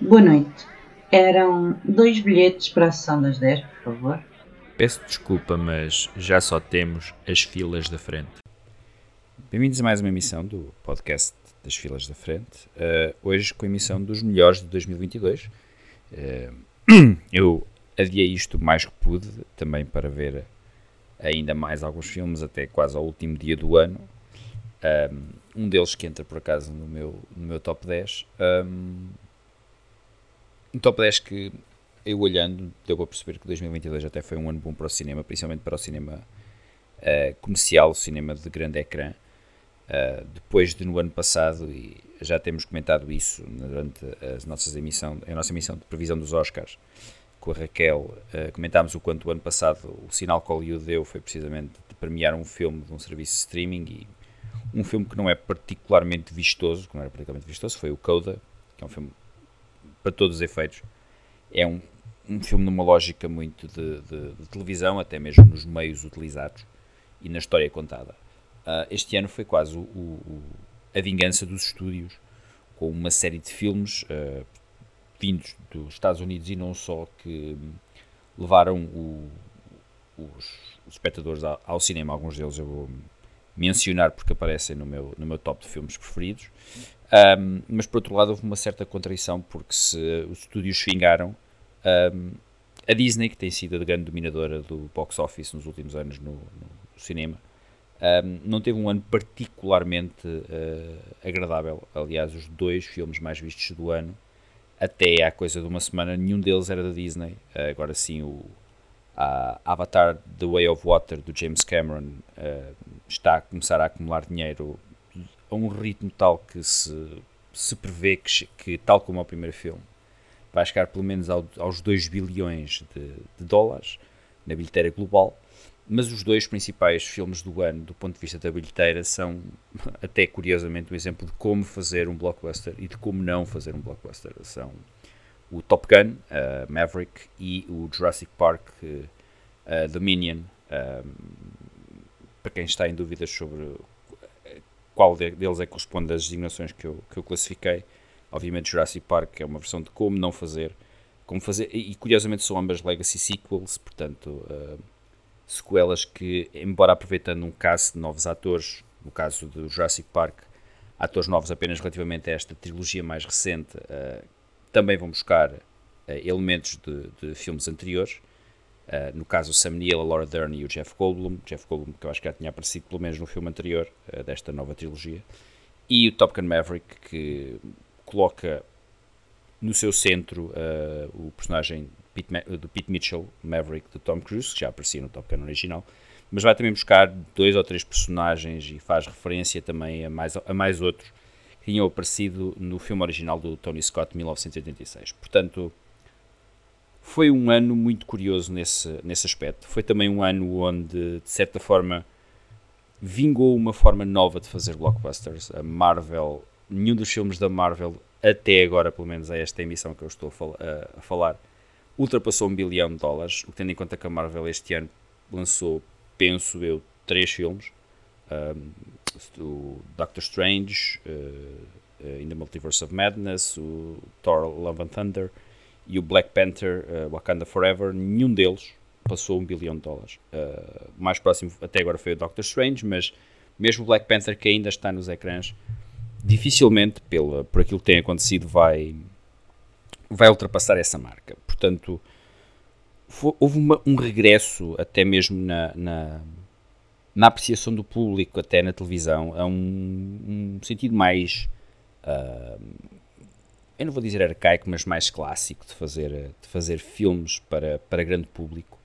Boa noite. Eram dois bilhetes para a sessão das 10, por favor. Peço desculpa, mas já só temos as filas da frente. Bem-vindos a mais uma emissão do podcast das filas da frente. Uh, hoje com a emissão dos melhores de 2022. Uh, eu adiei isto o mais que pude, também para ver ainda mais alguns filmes, até quase ao último dia do ano. Um, um deles que entra por acaso no meu, no meu top 10. Um, um top 10 que eu olhando deu para perceber que 2022 até foi um ano bom para o cinema, principalmente para o cinema uh, comercial, o cinema de grande ecrã. Uh, depois de no ano passado, e já temos comentado isso durante as nossas emissão, a nossa emissão de previsão dos Oscars, com a Raquel, uh, comentámos o quanto o ano passado o sinal que Hollywood deu foi precisamente de premiar um filme de um serviço de streaming e um filme que não é particularmente vistoso, que não era particularmente vistoso, foi o Coda, que é um filme para todos os efeitos. É um, um filme numa lógica muito de, de, de televisão, até mesmo nos meios utilizados e na história contada. Uh, este ano foi quase o, o, a vingança dos estúdios, com uma série de filmes uh, vindos dos Estados Unidos e não só, que levaram o, os, espectadores ao, ao, cinema. Alguns deles eu vou mencionar porque aparecem no meu, no meu top de filmes preferidos. Um, mas por outro lado houve uma certa contradição porque se os estúdios fingaram, um, a Disney, que tem sido a grande dominadora do box office nos últimos anos no, no cinema, um, não teve um ano particularmente uh, agradável. Aliás, os dois filmes mais vistos do ano até há coisa de uma semana, nenhum deles era da Disney. Uh, agora sim, o Avatar The Way of Water do James Cameron uh, está a começar a acumular dinheiro a um ritmo tal que se, se prevê que, que, tal como o primeiro filme, vai chegar pelo menos ao, aos 2 bilhões de, de dólares na bilheteira global mas os dois principais filmes do ano, do ponto de vista da bilheteira, são até curiosamente um exemplo de como fazer um blockbuster e de como não fazer um blockbuster. São o Top Gun, uh, Maverick, e o Jurassic Park uh, Dominion. Um, para quem está em dúvidas sobre qual deles é que corresponde às designações que eu, que eu classifiquei, obviamente Jurassic Park é uma versão de como não fazer, como fazer, e curiosamente são ambas legacy sequels, portanto. Uh, sequelas que, embora aproveitando um caso de novos atores, no caso do Jurassic Park, atores novos apenas relativamente a esta trilogia mais recente, uh, também vão buscar uh, elementos de, de, filmes anteriores. Uh, no caso, o Sam Neill, a Laura Dern e o Jeff Goldblum. Jeff Goldblum, que eu acho que já tinha aparecido pelo menos no filme anterior desta nova trilogia. E o Top Gun Maverick, que coloca no seu centro o personagem Pete, do Pete Mitchell, Maverick, do Tom Cruise, que já aparecia no Top Gun original, mas vai também buscar dois ou três personagens e faz referência também a mais, a mais outros que tinham aparecido no filme original do Tony Scott de 1986. Portanto, foi um ano muito curioso nesse, nesse aspecto. Foi também um ano onde, de certa forma, vingou uma forma nova de fazer blockbusters. A Marvel, nenhum dos filmes da Marvel, até agora, pelo menos a esta emissão que eu estou a, fal a, falar, ultrapassou um bilhão de dólares, o que tendo em conta que a Marvel este ano lançou, penso eu, três filmes. Um, o Doctor Strange, uh, uh, in the Multiverse of Madness, o Thor Love and Thunder e o Black Panther uh, Wakanda Forever, nenhum deles passou um bilhão de dólares. Uh, mais próximo até agora foi o Doctor Strange, mas mesmo o Black Panther que ainda está nos ecrãs, dificilmente, pela, por aquilo que tem acontecido, vai, vai ultrapassar essa marca. Portanto, foi, houve uma, um regresso, até mesmo na, na, na, apreciação do público, até na televisão, a um, um sentido mais. Uh, eu não vou dizer arcaico, mas mais clássico de fazer, de fazer filmes para, para grande público,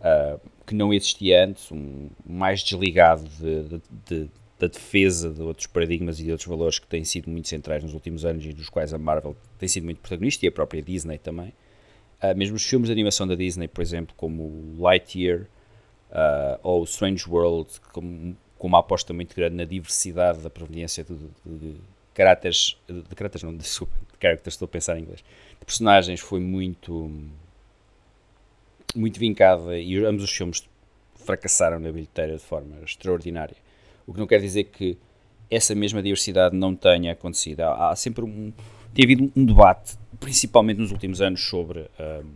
uh, que não existia antes, um, mais desligado de, de, de da defesa de outros paradigmas e de outros valores que têm sido muito centrais nos últimos anos e dos quais a Marvel tem sido muito protagonista e a própria Disney também. Uh, mesmo os filmes de animação da Disney, por exemplo, como Lightyear uh, ou Strange World, com, uma aposta muito grande na diversidade da proveniência de, de, de caráteres, de, de caráteres não, desculpa, de characters, estou a pensar em inglês, de personagens foi muito muito vincada e ambos os filmes fracassaram na bilheteira de forma extraordinária. O que não quer dizer que essa mesma diversidade não tenha acontecido. Há, há sempre um. Tem havido um debate principalmente nos últimos anos, sobre um,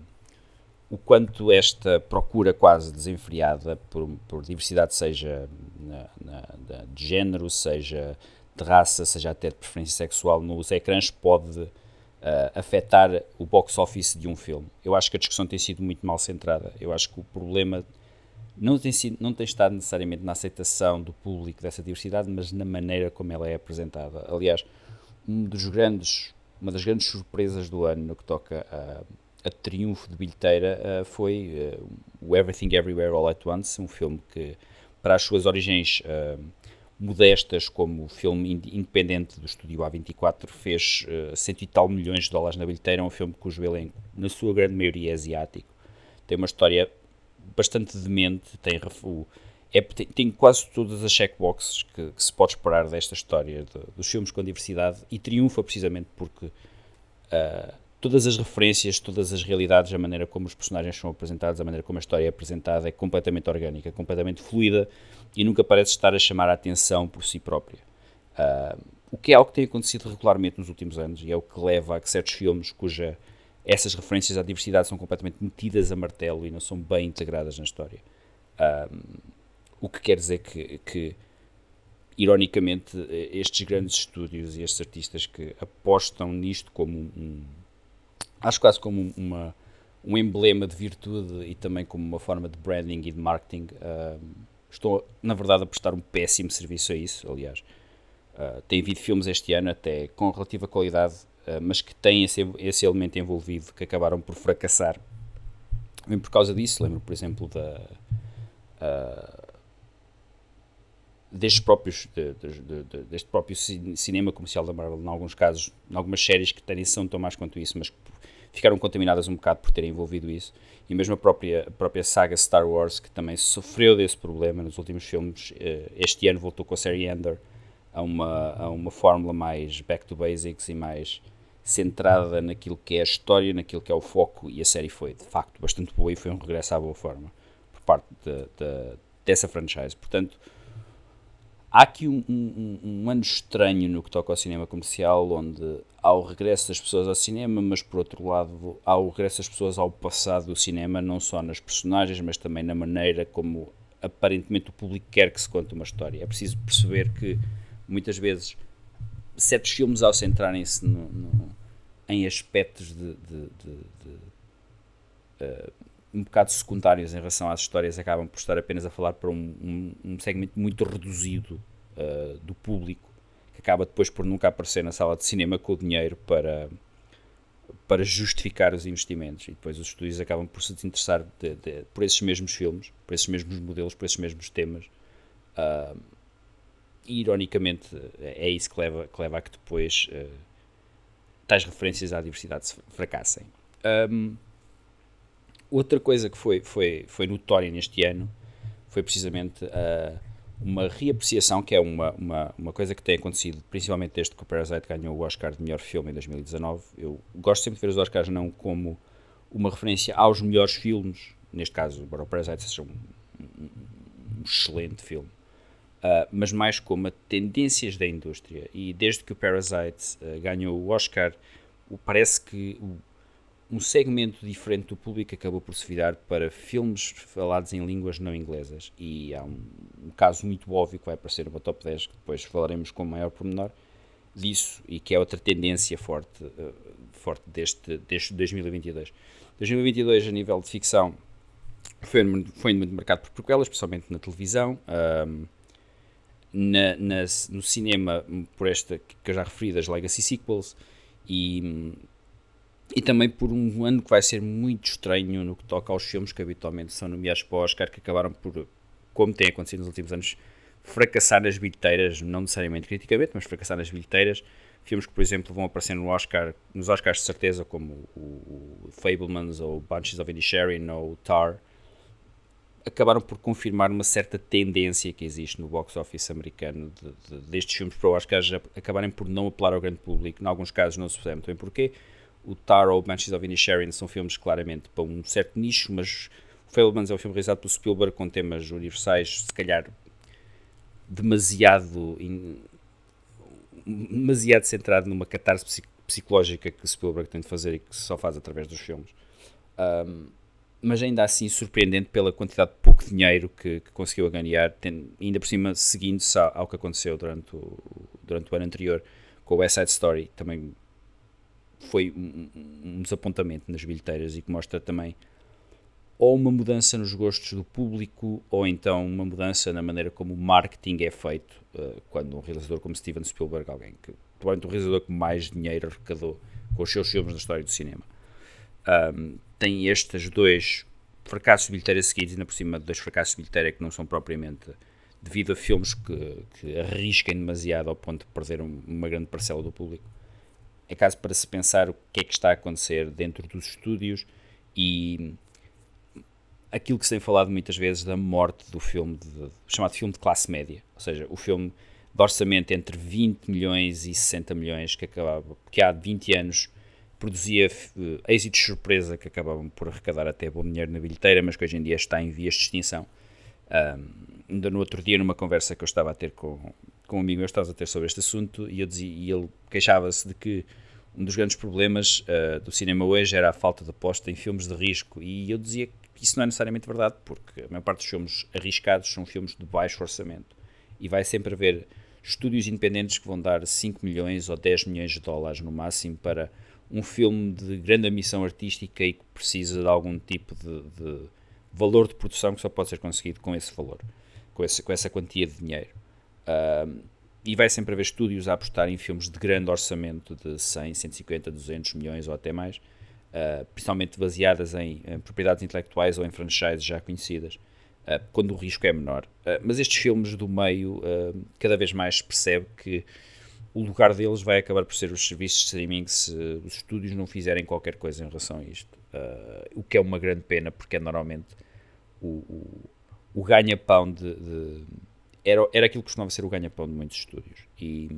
o quanto esta procura quase desenfreada por, por diversidade, seja na, na, de género, seja de raça, seja até de preferência sexual, nos ecrãs pode uh, afetar o box office de um filme. Eu acho que a discussão tem sido muito mal centrada. Eu acho que o problema não tem, sido, não tem estado necessariamente na aceitação do público dessa diversidade, mas na maneira como ela é apresentada. Aliás, um dos grandes, uma das grandes surpresas do ano no que toca a, a triunfo de bilheteira uh, foi uh, o Everything Everywhere All at Once, um filme que, para as suas origens modestas, como filme independente do estúdio A24, fez uh, cento e tal milhões de dólares na bilheteira. É um filme cujo elenco, na sua grande maioria, é asiático. Tem uma história bastante demente, tem, o, é, tem, tem, quase todas as checkboxes que, que, se pode esperar desta história de, dos filmes com diversidade e triunfa precisamente porque uh, todas as referências, todas as realidades, a maneira como os personagens são apresentados, a maneira como a história é apresentada é completamente orgânica, completamente fluida e nunca parece estar a chamar a atenção por si própria. Uh, o que é algo que tem acontecido regularmente nos últimos anos e é o que leva a que certos filmes cuja essas referências à diversidade são completamente metidas a martelo e não são bem integradas na história. Um, o que quer dizer que, que, ironicamente, estes grandes estúdios e estes artistas que apostam nisto como um. Acho quase como uma, um emblema de virtude e também como uma forma de branding e de marketing, um, estão, na verdade, a prestar um péssimo serviço a isso. Aliás, uh, tem havido filmes este ano, até com relativa qualidade, eh, mas que têm esse, esse elemento envolvido que acabaram por fracassar. Bem por causa disso, lembro, por exemplo, da. Uh, destes próprios, de, de, de, deste próprio cinema comercial da Marvel, em alguns casos, em algumas séries que têm são tão mais quanto isso, mas que ficaram contaminadas um bocado por terem envolvido isso, e mesmo a própria, a própria saga Star Wars, que também sofreu desse problema nos últimos filmes, eh, este ano voltou com a série Ender a uma, a uma fórmula mais back to basics e mais centrada naquilo que é a história, naquilo que é o foco, e a série foi de facto bastante boa e foi um regresso à boa forma por parte de, de, dessa franchise. Portanto, há aqui um, um, um, ano estranho no que toca ao cinema comercial, onde há o regresso das pessoas ao cinema, mas por outro lado há o regresso das pessoas ao passado do cinema, não só nas personagens, mas também na maneira como aparentemente o público quer que se conte uma história. É preciso perceber que muitas vezes certos filmes ao centrarem-se em aspectos de, de, de, de uh, um bocado secundários em relação às histórias acabam por estar apenas a falar para um, um, um segmento muito reduzido uh, do público que acaba depois por nunca aparecer na sala de cinema com o dinheiro para para justificar os investimentos e depois os estúdios acabam por se interessar de, de, por esses mesmos filmes, por esses mesmos modelos, por esses mesmos temas uh, e ironicamente é isso que leva, que leva a que depois uh, tais referências à diversidade fracassem. Um, outra coisa que foi, foi, foi notória neste ano foi precisamente uh, uma reapreciação, que é uma, uma, uma coisa que tem acontecido principalmente desde que o Parasite ganhou o Oscar de melhor filme em 2019. Eu gosto sempre de ver os Oscars não como uma referência aos melhores filmes, neste caso, o Parasite seja um, um, excelente filme, Uh, mas mais como a tendências da indústria. E desde que o Parasite uh, ganhou o Oscar, parece que um segmento diferente do público acabou por se virar para filmes falados em línguas não inglesas. E há um, um caso muito óbvio que vai aparecer no top 10, que depois falaremos com maior pormenor disso, e que é outra tendência forte, uh, forte deste, deste 2022. 2022, a nível de ficção, foi, foi muito marcado por prequelas, especialmente na televisão. Um, na, na, no cinema por esta que eu já referi das Legacy Sequels e, e também por um ano que vai ser muito estranho no que toca aos filmes que habitualmente são nomeados para o Oscar, que acabaram por, como tem acontecido nos últimos anos, fracassar nas bilheteiras, não necessariamente criticamente, mas fracassar nas bilheteiras. Filmes que, por exemplo, vão aparecer no Oscar, nos Oscars de certeza, como o, o Fablemans ou Bunches of Inisherin ou Tar, acabaram por confirmar uma certa tendência que existe no box office americano de, de, destes filmes para o Oscar acabarem por não apelar ao grande público. Em alguns casos não se percebe muito bem porquê. O Tar ou Banshees of Inisherin são filmes claramente para um certo nicho, mas o Fablemans é um filme realizado pelo Spielberg com temas universais, se calhar demasiado in, demasiado centrado numa catarse psicológica que Spielberg tem de fazer e que só faz através dos filmes. Um, mas ainda assim surpreendente pela quantidade de pouco dinheiro que, que conseguiu ganhar, tem, ainda por cima seguindo-se ao, ao, que aconteceu durante o, durante o ano anterior com o West Side Story, também foi um, um desapontamento nas bilheteiras e que mostra também ou uma mudança nos gostos do público ou então uma mudança na maneira como o marketing é feito uh, quando um realizador como Steven Spielberg, alguém que provavelmente o realizador que mais dinheiro arrecadou com os seus filmes na história do cinema, um, tem estes dois fracassos de bilheteira seguidos, ainda por cima de dois fracassos de bilheteira que não são propriamente devido a filmes que, que arrisquem demasiado ao ponto de perder um, uma grande parcela do público. É caso para se pensar o que é que está a acontecer dentro dos estúdios e aquilo que se tem falado muitas vezes da morte do filme, de, chamado filme de classe média, ou seja, o filme de orçamento entre 20 milhões e 60 milhões que acabava, que há 20 anos produzia uh, êxitos surpresa que acabavam por arrecadar até bom dinheiro na bilheteira, mas que hoje em dia está em vias de extinção. Um, ainda no outro dia, numa conversa que eu estava a ter com, com um amigo meu, estava a ter sobre este assunto, e, dizia, e ele queixava-se de que um dos grandes problemas uh, do cinema hoje era a falta de aposta em filmes de risco, e eu dizia que isso não é necessariamente verdade, porque a maior parte dos filmes arriscados são filmes de baixo orçamento, e vai sempre haver estúdios independentes que vão dar 5 milhões ou 10 milhões de dólares no máximo para um filme de grande ambição artística e que precisa de algum tipo de, de, valor de produção que só pode ser conseguido com esse valor, com, esse, com essa quantia de dinheiro. Uh, e vai sempre haver estúdios a apostar em filmes de grande orçamento de 100, 150, 200 milhões ou até mais, uh, principalmente baseadas em, em, propriedades intelectuais ou em franchises já conhecidas, uh, quando o risco é menor. mas estes filmes do meio, cada vez mais percebe que o lugar deles vai acabar por ser os serviços de streaming se os estúdios não fizerem qualquer coisa em relação a isto. Uh, o que é uma grande pena, porque é normalmente o, o, o ganha-pão de, de, era, era aquilo que costumava ser o ganha-pão de muitos estúdios. E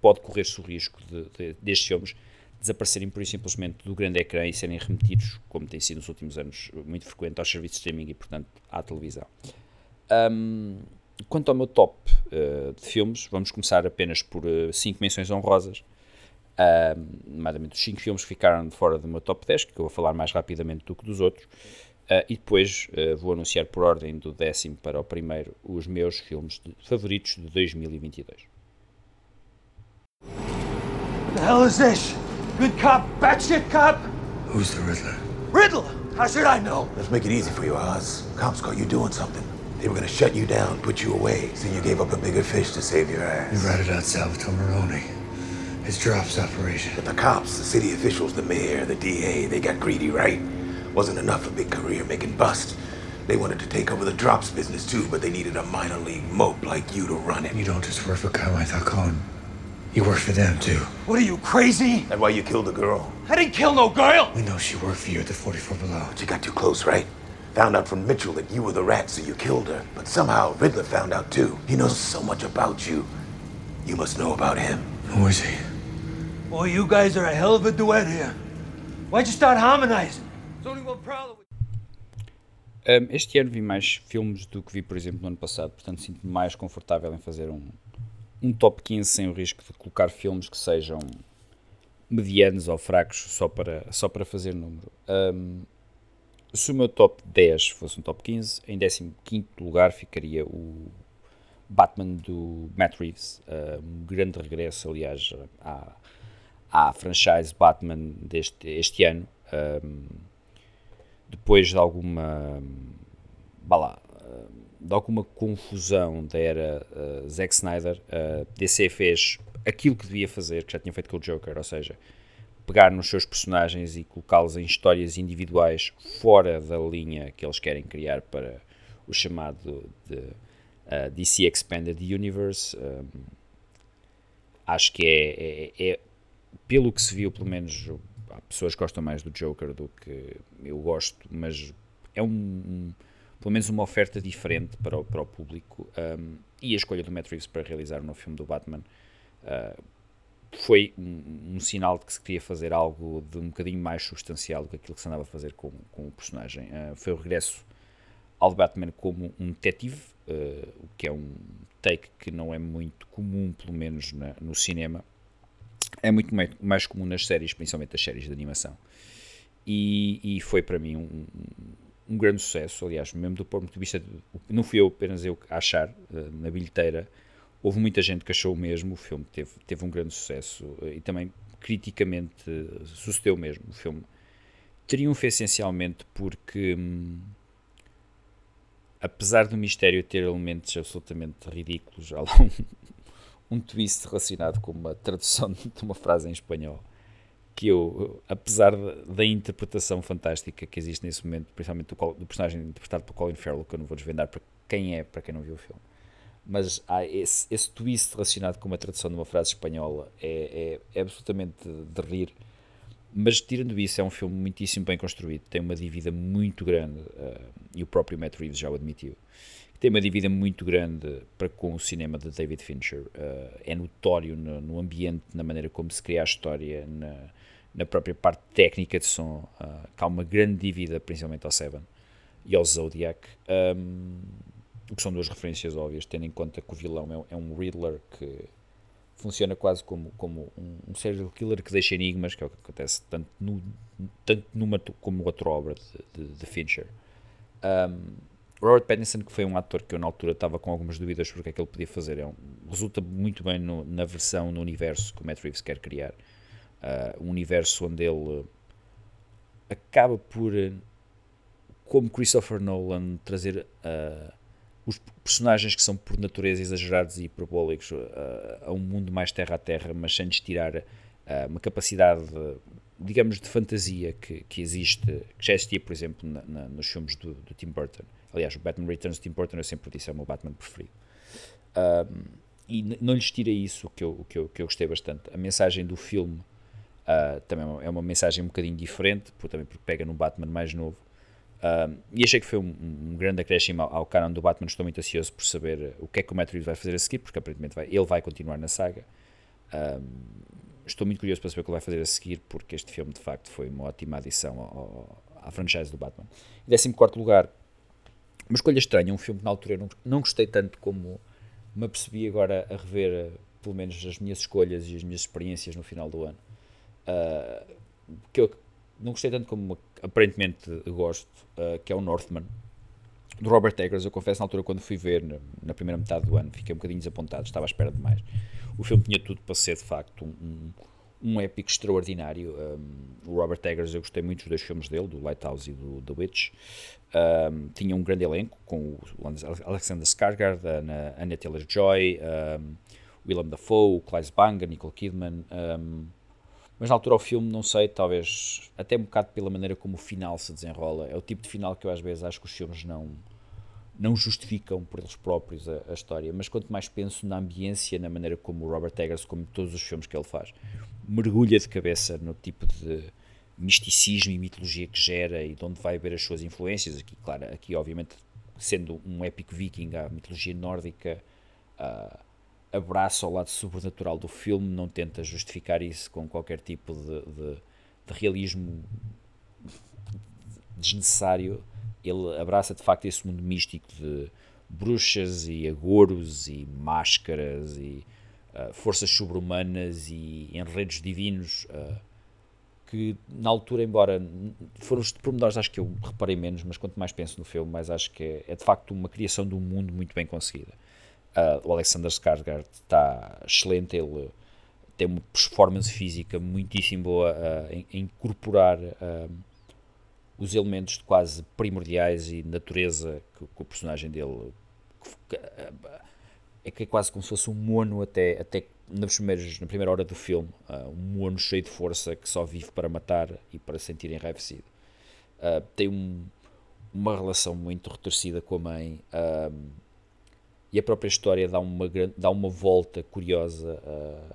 pode correr-se o risco de, de, destes filmes desaparecerem por simplesmente do grande ecrã e serem remetidos, como tem sido nos últimos anos muito frequente, aos serviços de streaming e, portanto, à televisão. Um, Quanto ao meu top uh, de filmes, vamos começar apenas por 5 uh, menções honrosas. Uh, nomeadamente os 5 filmes que ficaram fora do meu top 10, que eu vou falar mais rapidamente do que dos outros. Uh, e depois uh, vou anunciar por ordem do décimo para o primeiro os meus filmes de, favoritos de 2022. What the hell is this? Good cop, batshit cop? Who's the Riddler? Riddler! How should I know? Let's make it easy for you, Oz. Cops caught you doing something. They were gonna shut you down, put you away, so you gave up a bigger fish to save your ass. You ratted out Salvatore Maroni. His drops operation. But the cops, the city officials, the mayor, the DA, they got greedy, right? Wasn't enough a big career making bust. They wanted to take over the drops business too, but they needed a minor league mope like you to run it. You don't just work for Carmichael Cohen. You work for them too. What are you, crazy? That why you killed the girl? I didn't kill no girl! We know she worked for you at the 44 Below. But you got too close, right? Found out from Mitchell that you were the rat, so you killed her. But somehow Riddler found out too. He knows so much about you. You must know about him. Who is he? Boy, you guys are a hell of a duet here. Why'd you start harmonizing? Um, este ano vi mais filmes do que vi, por exemplo, no ano passado, portanto sinto-me mais confortável em fazer um, um top 15 sem o risco de colocar filmes que sejam medianos ou fracos só para, só para fazer número. Um, se o meu top 10 fosse um top 15, em 15 lugar ficaria o Batman do Matt Reeves. Um grande regresso, aliás, à, à franchise Batman deste este ano. Um, depois de alguma. lá, de alguma confusão da era uh, Zack Snyder, uh, DC fez aquilo que devia fazer, que já tinha feito com o Joker, ou seja, pegar nos seus personagens e colocá-los em histórias individuais fora da linha que eles querem criar para o chamado de, uh, DC Expanded Universe. Um, acho que é, é, é, pelo que se viu, pelo menos há pessoas que gostam mais do Joker do que eu gosto, mas é um, um pelo menos uma oferta diferente para o, para o público. Um, e a escolha do Matt Reeves para realizar um novo filme do Batman uh, foi um, um, sinal de que se queria fazer algo de um bocadinho mais substancial do que aquilo que se andava a fazer com, com o personagem. Uh, foi o regresso ao Batman como um detetive, uh, o que é um take que não é muito comum, pelo menos na, no cinema. É muito mais, comum nas séries, principalmente as séries de animação. E, e foi para mim um, um grande sucesso, aliás, mesmo do ponto de vista, de, não fui eu apenas eu a achar, uh, na bilheteira, houve muita gente que achou o mesmo, o filme teve, teve um grande sucesso uh, e também criticamente uh, sucedeu mesmo, o filme triunfa essencialmente porque, hum, apesar do mistério ter elementos absolutamente ridículos, há lá um, um twist relacionado com uma tradução de uma frase em espanhol que eu, apesar da interpretação fantástica que existe nesse momento, principalmente do, do, personagem interpretado por Colin Farrell, que eu não vou desvendar para quem é, para quem não viu o filme, mas há esse, esse twist relacionado com uma tradução de uma frase espanhola é, é, é absolutamente de rir. Mas tirando isso, é um filme muitíssimo bem construído, tem uma dívida muito grande, uh, e o próprio Matt Reeves já o admitiu, tem uma dívida muito grande para com o cinema de David Fincher. Uh, é notório no, no, ambiente, na maneira como se cria a história, na, na própria parte técnica de som, uh, que há uma grande dívida, principalmente ao Seven e ao Zodiac, um, que são duas referências óbvias, tendo em conta que o vilão é, é um Riddler que funciona quase como, como um, um serial killer que deixa enigmas, que é o que acontece tanto, no, tanto numa como outra obra de, de, de Fincher. Um, Robert Pattinson, que foi um ator que eu na altura estava com algumas dúvidas sobre o que é que ele podia fazer, é um, resulta muito bem no, na versão, no universo que o Matt Reeves quer criar uh, um universo onde ele acaba por, uh, como Christopher Nolan, trazer uh, os personagens que são por natureza exagerados e hiperbólicos a um mundo mais terra a terra, mas sem tirar uma capacidade, digamos, de fantasia que, que existe, que já existia, por exemplo, na, na, nos filmes do, do, Tim Burton. Aliás, o Batman Returns de Tim Burton eu sempre disse é o meu Batman preferido. e não lhes tira isso, que eu, que eu, que eu gostei bastante. A mensagem do filme Uh, também é uma mensagem um bocadinho diferente, por, também porque pega num Batman mais novo. Uh, e achei que foi um, um grande acréscimo ao, ao canon do Batman. Estou muito ansioso por saber o que é que o Matt Reeves vai fazer a seguir, porque aparentemente vai, ele vai continuar na saga. Estou muito curioso para saber o que ele vai fazer a seguir, porque este filme de facto foi uma ótima adição ao, ao, à franchise do Batman. Em 14 lugar, uma escolha estranha, um filme que na altura eu não, não gostei tanto como me apercebi agora a rever, pelo menos, as minhas escolhas e as minhas experiências no final do ano uh, que eu não gostei tanto como aparentemente gosto, uh, que é o Northman, do Robert Eggers. Eu confesso, na altura, quando fui ver, na, na, primeira metade do ano, fiquei um bocadinho desapontado, estava à espera de mais. O filme tinha tudo para ser, de facto, um, um épico extraordinário. Um, o Robert Eggers, eu gostei muito dos dois filmes dele, do Lighthouse e do The Witch. Um, tinha um grande elenco, com o Alexander Skarsgård, a Anya Taylor-Joy, um, Willem Dafoe, Clive Bang, Nicole Kidman... Um, mas na altura o filme, não sei, talvez até um bocado pela maneira como o final se desenrola. É o tipo de final que eu às vezes acho que os filmes não, não justificam por eles próprios a, a história. Mas quanto mais penso na ambiência, na maneira como o Robert Eggers, como todos os filmes que ele faz, mergulha de cabeça no tipo de misticismo e mitologia que gera e de onde vai ver as suas influências. Aqui, claro, aqui obviamente sendo um épico viking, a mitologia nórdica. Uh, abraça ao lado sobrenatural do filme, não tenta justificar isso com qualquer tipo de, de, de realismo desnecessário. Ele abraça de facto esse mundo místico de bruxas e agouros e máscaras e forças sobre-humanas e enredos divinos uh, que na altura, embora foram os pormenores acho que eu reparei menos, mas quanto mais penso no filme, mais acho que é, é de facto uma criação de um mundo muito bem conseguida. Uh, o Alexander Skarsgård está excelente, ele tem uma performance física muitíssimo boa uh, em, em, incorporar uh, os elementos quase primordiais e natureza que, que o personagem dele que, é que é quase como se fosse um mono até, até na primeira hora do filme, um mono cheio de força que só vive para matar e para sentir enraivecido. tem um, uma relação muito retorcida com a mãe e a própria história dá uma, dá uma volta curiosa uh,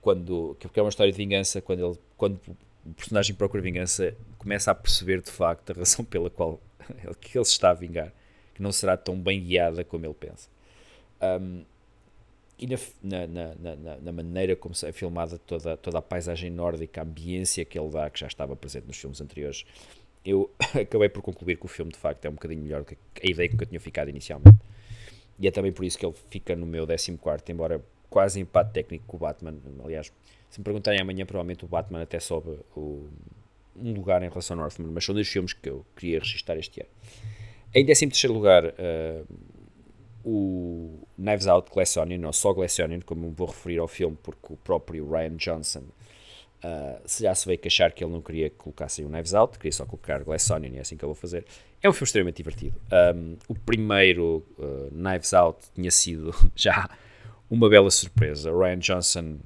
quando, que é uma história de vingança quando, ele, quando o personagem procura vingança começa a perceber de facto a razão pela qual ele, que ele se está a vingar que não será tão bem guiada como ele pensa um, e na, na, na, na, maneira como é filmada toda, toda a paisagem nórdica, a ambiência que ele dá, que já estava presente nos filmes anteriores, eu acabei por concluir que o filme de facto é um bocadinho melhor do que a ideia com que eu tinha ficado inicialmente. E é também por isso que ele fica no meu 14, embora quase empate técnico com o Batman. Aliás, Se me perguntarem amanhã, provavelmente o Batman até sobe o, um lugar em relação ao Northman, mas são dois filmes que eu queria registrar este ano. Em 13 terceiro lugar, uh, o Knives Out Glass Onion, não só Glass Onion, como vou referir ao filme, porque o próprio Ryan Johnson Uh, se já se veio queixar que ele não queria que colocassem o Knives Out, queria só colocar Glass Onion e é assim que eu vou fazer. É um filme extremamente divertido. Um, o primeiro uh, Knives Out tinha sido já uma bela surpresa. Ryan Johnson,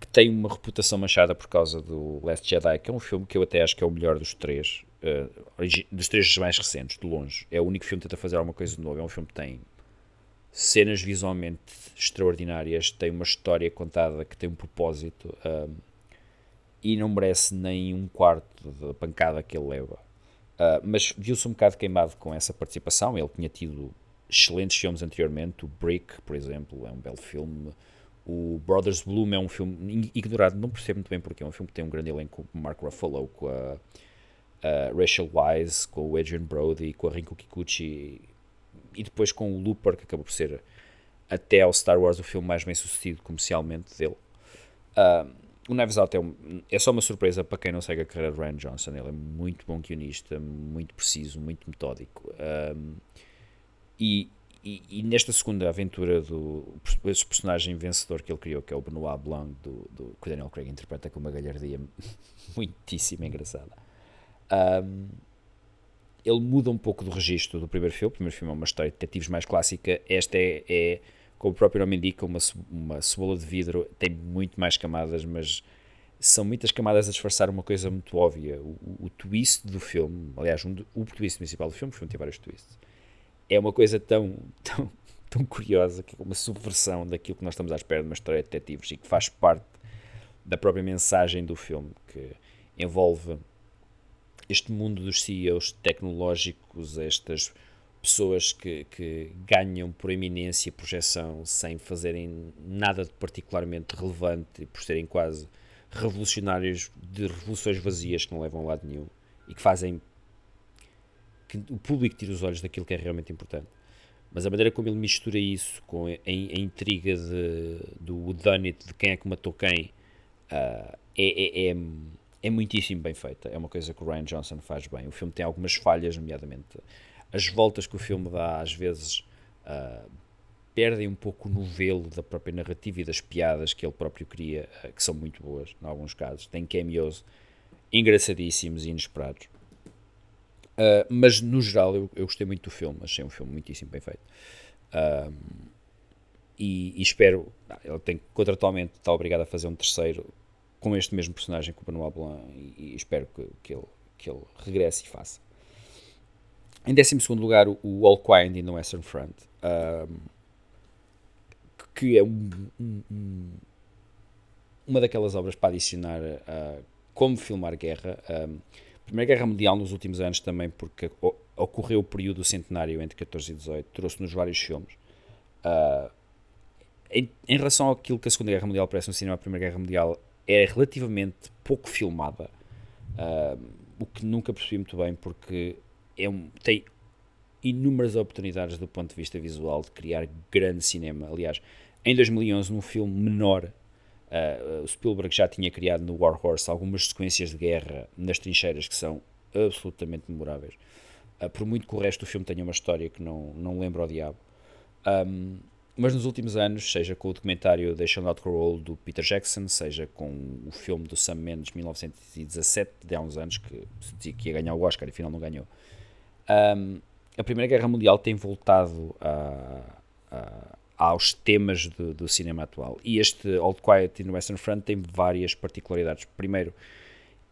que tem uma reputação manchada por causa do Last Jedi, que é um filme que eu até acho que é o melhor dos três, uh, dos três mais recentes, de longe. É o único filme que tenta fazer alguma coisa de novo. É um filme que tem cenas visualmente extraordinárias, tem uma história contada que tem um propósito. Um, e não merece nem um quarto da pancada que ele leva. Uh, mas viu-se um bocado queimado com essa participação. Ele tinha tido excelentes filmes anteriormente. O Brick, por exemplo, é um belo filme. O Brothers Bloom é um filme ignorado, não percebo muito bem porque é um filme que tem um grande elenco com Mark Ruffalo, com a, a Rachel Wise, com o Adrian Brody, com a Rinko Kikuchi e depois com o Looper, que acabou por ser até ao Star Wars o filme mais bem sucedido comercialmente dele. Uh, o Knives Out é, um, é, só uma surpresa para quem não segue a carreira de Ryan Johnson. Ele é muito bom guionista, muito preciso, muito metódico. E, e, e, nesta segunda aventura do esse personagem vencedor que ele criou, que é o Benoit Blanc, do, do, que o Daniel Craig interpreta com uma galhardia muitíssimo engraçada. Ele muda um pouco do registro do primeiro filme. O primeiro filme é uma história de detetives mais clássica. Esta é, é como o próprio nome indica, uma, uma cebola de vidro tem muito mais camadas, mas são muitas camadas a disfarçar uma coisa muito óbvia. O, o, o twist do filme, aliás, um, o twist principal do filme, o filme tem vários twists, é uma coisa tão, tão, tão curiosa que é uma subversão daquilo que nós estamos à espera de uma história de detetives e que faz parte da própria mensagem do filme, que envolve este mundo dos CEOs tecnológicos, estas pessoas que, que ganham por eminência e projeção sem fazerem nada de particularmente relevante, por serem quase revolucionários de revoluções vazias que não levam a lado nenhum e que fazem que o público tire os olhos daquilo que é realmente importante. Mas a maneira como ele mistura isso com a, a intriga de, do Dunit, de quem é que matou quem, uh, é, é, é, é muitíssimo bem feita. É uma coisa que o Ryan Johnson faz bem. O filme tem algumas falhas, nomeadamente as voltas que o filme dá às vezes uh, perdem um pouco o novelo da própria narrativa e das piadas que ele próprio cria, uh, que são muito boas, em alguns casos. Tem cameos engraçadíssimos e inesperados. Uh, mas no geral eu, eu, gostei muito do filme, achei um filme muitíssimo bem feito. E, e, espero, ele tem contratualmente está obrigado a fazer um terceiro com este mesmo personagem, com o Benoit Blanc, e, e espero que, que, ele, que ele regresse e faça. Em 12 lugar, o All Quiet in the Western Front, um, que é um, um, uma daquelas obras para adicionar uh, como filmar guerra. Um, Primeira Guerra Mundial nos últimos anos também, porque ocorreu o período centenário entre 14 e 18, trouxe-nos vários filmes. Uh, em, em, relação àquilo que a Segunda Guerra Mundial parece no cinema, a Primeira Guerra Mundial é relativamente pouco filmada, uh, o que nunca percebi muito bem, porque é um, tem inúmeras oportunidades do ponto de vista visual de criar grande cinema. Aliás, em 2011, num filme menor, uh, Spielberg já tinha criado no War Horse algumas sequências de guerra nas trincheiras que são absolutamente memoráveis. Uh, por muito que o resto do filme tenha uma história que não, não lembra o diabo. Um, mas nos últimos anos, seja com o documentário They Shall Not Grow Old do Peter Jackson, seja com o filme do Sam Mendes 1917, de há uns anos, que se dizia que ia ganhar o Oscar e afinal não ganhou, um, a Primeira Guerra Mundial tem voltado a, a, aos temas do, do, cinema atual. E este Old Quiet in the Western Front tem várias particularidades. Primeiro,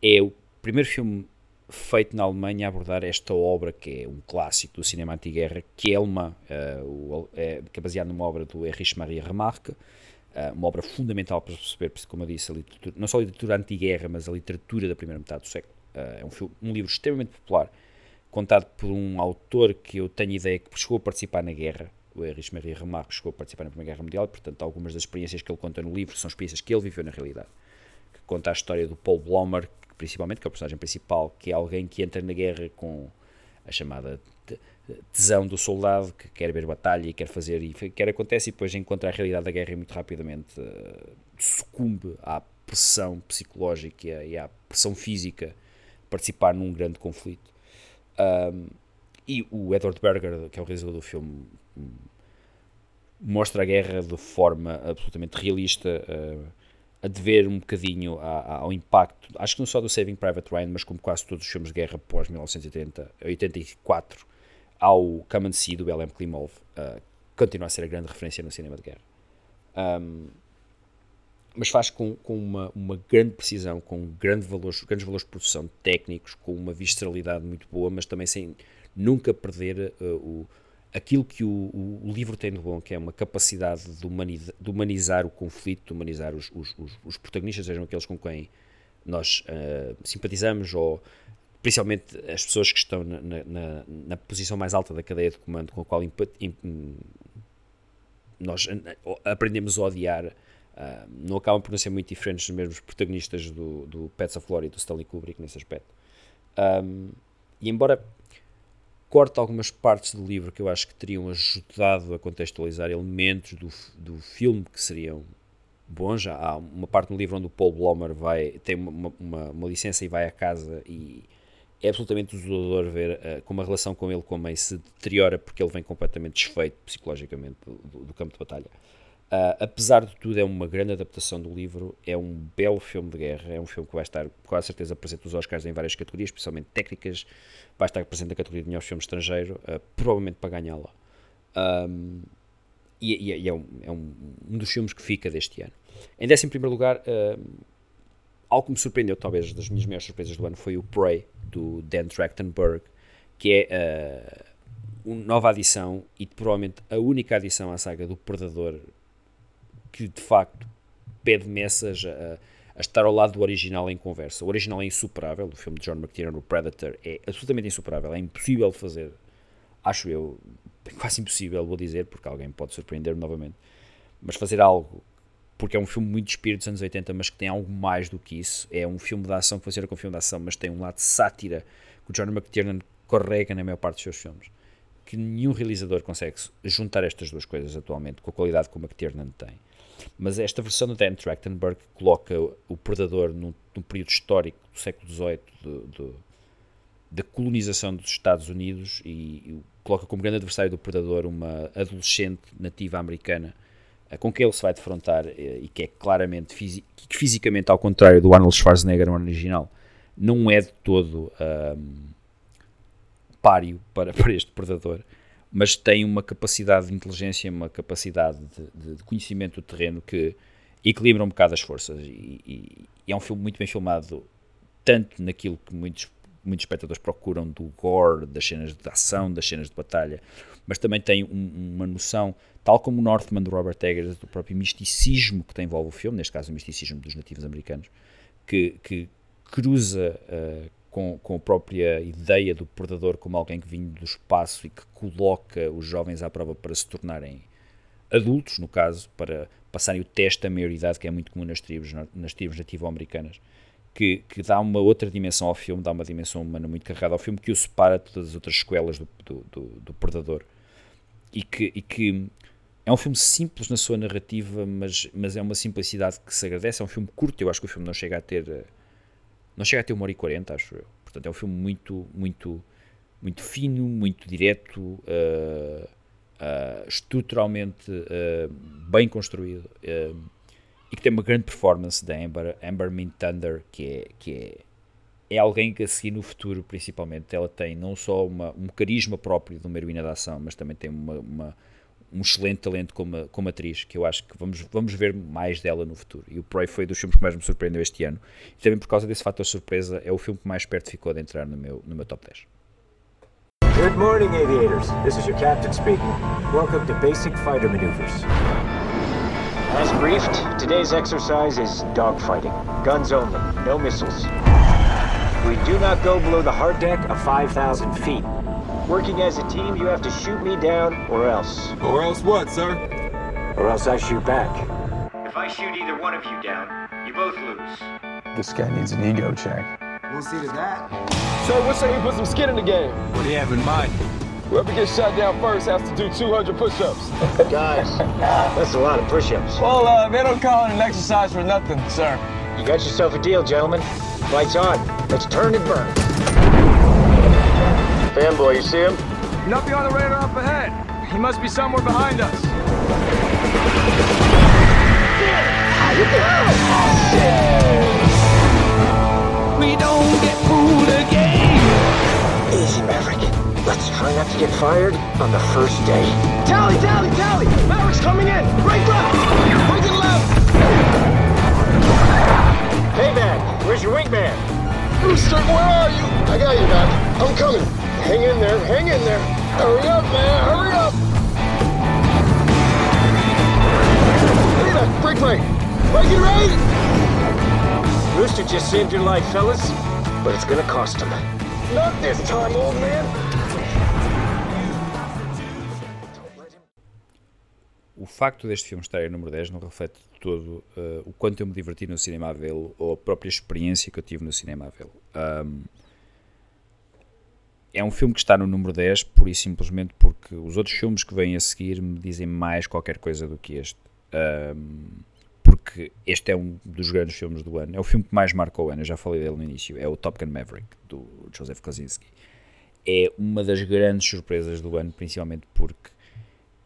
é o primeiro filme feito na Alemanha abordar esta obra que é um clássico do cinema anti-guerra, que é uh, é, que é baseado numa obra do Erich Maria Remarque, uh, uma obra fundamental para perceber, como eu disse, a não só a literatura anti-guerra, mas a literatura da primeira metade do século. Uh, é um, filme, um livro extremamente popular, contado por um autor que eu tenho ideia que chegou a participar na guerra, o Erich Maria Remarque chegou a participar na Primeira Guerra Mundial, portanto algumas das experiências que ele conta no livro são experiências que ele viveu na realidade. Que conta a história do Paul Blomer, principalmente, que é o personagem principal, que é alguém que entra na guerra com a chamada tesão do soldado, que quer ver batalha e quer fazer, e quer acontece, e depois encontra a realidade da guerra e muito rapidamente uh, sucumbe à pressão psicológica e à, pressão física participar num grande conflito. Um, e o Edward Berger, que é o realizador do filme, mostra a guerra de forma absolutamente realista, uh, a dever um bocadinho ao impacto, acho que não só do Saving Private Ryan, mas como quase todos os filmes de guerra pós 1980, 84, ao Come and See do Belém Klimov, uh, continua a ser a grande referência no cinema de guerra. Um, mas faz com, com uma, uma grande precisão, com grande valores, grandes valores de produção técnicos, com uma visceralidade muito boa, mas também sem nunca perder uh, o, aquilo que o, o, o, livro tem de bom, que é uma capacidade de, humaniza, de humanizar o conflito, de humanizar os, os, os, os protagonistas, sejam aqueles com quem nós uh, simpatizamos ou principalmente as pessoas que estão na, na, na, posição mais alta da cadeia de comando com a qual nós aprendemos a odiar uh, não acabam por não ser muito diferentes dos mesmos protagonistas do, do Pets of Glory e do Stanley Kubrick nesse aspecto. Um, e embora corte algumas partes do livro que eu acho que teriam ajudado a contextualizar elementos do, do filme que seriam bons. Há uma parte no livro onde o Paul Blomer vai, tem uma, uma, uma licença e vai à casa e é absolutamente desolador ver uh, como a relação com ele com a mãe se deteriora porque ele vem completamente desfeito psicologicamente do, do, do campo de batalha. Uh, apesar de tudo, é uma grande adaptação do livro, é um belo filme de guerra, é um filme que vai estar com certeza presente nos Oscars em várias categorias, especialmente técnicas, vai estar presente na categoria de melhor filme estrangeiro, uh, provavelmente para ganhá-la. Um, e, e, é, um, é um, dos filmes que fica deste ano. Em décimo primeiro lugar, uh, algo que me surpreendeu, talvez das minhas maiores surpresas do ano, foi o Prey, do Dan Trachtenberg, que é uma nova adição e provavelmente a única adição à saga do Predador que de facto pede messas a, a, estar ao lado do original em conversa. O original é insuperável, o filme de John McTiernan, o Predator, é absolutamente insuperável, é impossível de fazer, acho eu, quase impossível, vou dizer, porque alguém pode surpreender novamente, mas fazer algo porque é um filme muito espírito dos anos 80, mas que tem algo mais do que isso. É um filme de ação que funciona como filme de ação, mas tem um lado de sátira que o John McTiernan carrega na maior parte dos seus filmes. Que nenhum realizador consegue juntar estas duas coisas atualmente com a qualidade que o McTiernan tem. Mas esta versão do Dan Trachtenberg coloca o Predador num, num período histórico do século XVIII da colonização dos Estados Unidos e, e coloca como grande adversário do Predador uma adolescente nativa americana eh, com quem ele se vai defrontar eh, e que é claramente que fisicamente ao contrário do Arnold Schwarzenegger no original. Não é de todo um, páreo para, para este predador mas tem uma capacidade de inteligência uma capacidade de, de conhecimento do terreno que equilibra um bocado as forças. E, e, e, é um filme muito bem filmado tanto naquilo que muitos muitos espectadores procuram do gore, das cenas de ação, das cenas de batalha, mas também tem um, uma noção tal como o Northman do Robert Eggers, do próprio misticismo que envolve o filme, neste caso o misticismo dos nativos americanos, que, que cruza uh, com, com a própria ideia do predador como alguém que vinha do espaço e que coloca os jovens à prova para se tornarem adultos, no caso, para passarem o teste da maioridade, que é muito comum nas tribos, nas tribos nativo-americanas, que, que, dá uma outra dimensão ao filme, dá uma dimensão humana muito carregada ao filme, que o separa de todas as outras sequelas do, do, do, do Predador. E que, e que é um filme simples na sua narrativa, mas, mas é uma simplicidade que se agradece. É um filme curto, eu acho que o filme não chega a ter. Não chega a ter uma hora e quarenta, acho eu. Portanto, é um filme muito, muito, muito fino, muito direto, uh, uh, estruturalmente uh, bem construído e que tem uma grande performance da Amber, Amber Mint Thunder, que é, que é, é alguém que a seguir no futuro, principalmente, ela tem não só uma, um carisma próprio de uma heroína da ação, mas também tem uma, uma um excelente talento como, como atriz, que eu acho que vamos, vamos ver mais dela no futuro. E o Prey foi dos filmes que mais me surpreendeu este ano. E também por causa desse fator surpresa, é o filme que mais perto ficou de entrar no meu, no meu top 10. Good morning, aviators. This is your captain speaking. Welcome to Basic Fighter Maneuvers. As briefed, today's exercise is dogfighting. Guns only, no missiles. We do not go below the hard deck of 5,000 feet. Working as a team, you have to shoot me down or else. Or else what, sir? Or else I shoot back. If I shoot either one of you down, you both lose. This guy needs an ego check. We'll see to that. So, what say you put some skin in the game? What do you have in mind? Whoever gets shot down first has to do 200 push-ups. Guys, that's a lot of push-ups. Well, uh, they don't call it an exercise for nothing, sir. You got yourself a deal, gentlemen. Lights on. Let's turn and burn. Fanboy, you see him? Nothing on the radar up ahead. He must be somewhere behind us. We don't get fooled again. Easy, Maverick. Let's try not to get fired on the first day. Tally, tally, tally! Maverick's coming in! Right left! Right and left! Hey, man, where's your wingman? Rooster, where are you? I got you, Doc. I'm coming. Hang in there, hang in there. Hurry up, man, hurry up! Break right. Break it right! Rooster just saved your life, fellas. But it's gonna cost him. Not this time, old man. O facto deste filme estar em número 10 não reflete de todo uh, o quanto eu me diverti no cinema a vê-lo ou a própria experiência que eu tive no cinema a vê-lo. Um, é um filme que está no número 10 pura e simplesmente porque os outros filmes que vêm a seguir me dizem mais qualquer coisa do que este. Um, porque este é um dos grandes filmes do ano. É o filme que mais marcou o ano, eu já falei dele no início. É o Top Gun Maverick, do Joseph Kosinski. É uma das grandes surpresas do ano, principalmente porque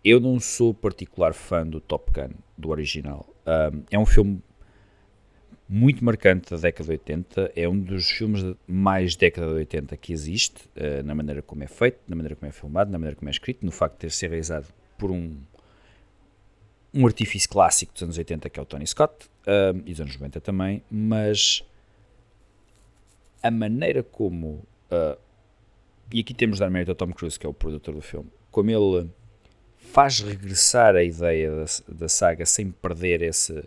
eu não sou particular fã do Top Gun, do original. Um, é um filme muito marcante da década de 80, é um dos filmes mais década de 80 que existe, uh, na maneira como é feito, na maneira como é filmado, na maneira como é escrito, no facto de ter sido realizado por um, um artifício clássico dos anos 80 que é o Tony Scott, um, e dos anos 90 também, mas a maneira como, uh, e aqui temos de dar mérito ao Tom Cruise, que é o produtor do filme, como ele faz regressar a ideia da, da saga sem perder esse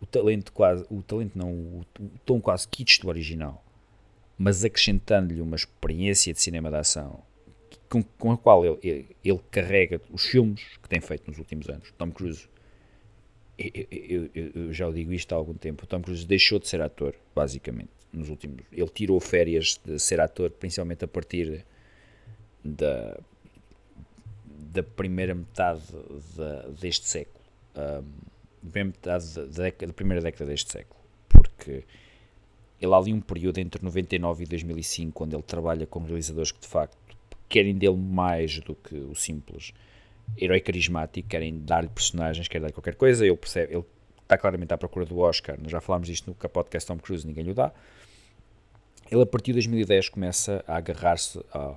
o talento quase, o talento não, o, o tom quase kitsch do original, mas acrescentando-lhe uma experiência de cinema de ação com, com a qual ele, ele, ele, carrega os filmes que tem feito nos últimos anos. Tom Cruise, eu, eu, eu, já o digo isto há algum tempo, Tom Cruise deixou de ser ator, basicamente, nos últimos. Ele tirou férias de ser ator, principalmente a partir da, da primeira metade deste século. Um, primeira metade da, década, da primeira década deste século, porque ele há ali um período entre 99 e 2005 onde ele trabalha com realizadores que de facto querem dele mais do que o simples herói carismático, querem dar-lhe personagens, querem dar-lhe qualquer coisa, ele percebe, ele está claramente à procura do Oscar, nós já falámos disto no podcast Tom Cruise, ninguém lhe dá. Ele a partir de 2010 começa a agarrar-se a,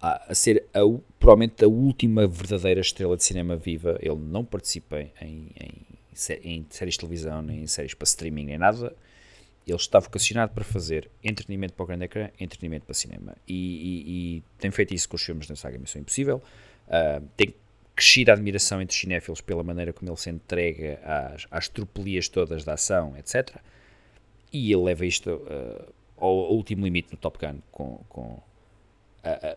a, a, ser a, provavelmente a última verdadeira estrela de cinema viva. Ele não participa em, em em séries de televisão, nem em séries para streaming, nem nada. Ele está vocacionado para fazer entretenimento para o grande ecrã, entretenimento para cinema. E, e, e tem feito isso com os filmes da saga Missão Impossível. Uh, tem crescido a admiração entre os cinéfilos pela maneira como ele se entrega às, às tropelias todas da ação, etc. E ele leva isto uh, ao último limite no Top Gun, com, com uh,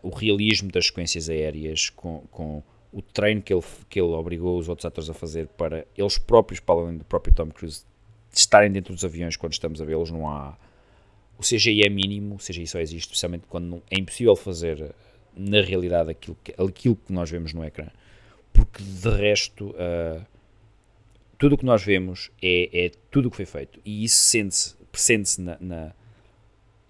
o realismo das sequências aéreas, com, com o treino que ele, que ele obrigou os outros atores a fazer para eles próprios, para além do próprio Tom Cruise, estarem dentro dos aviões quando estamos a vê-los, não há. O CGI é mínimo, o CGI só existe, especialmente quando não, é impossível fazer na realidade aquilo que, aquilo que nós vemos no ecrã, porque de resto uh, tudo o que nós vemos é, é tudo o que foi feito e isso sente-se, sente-se na, na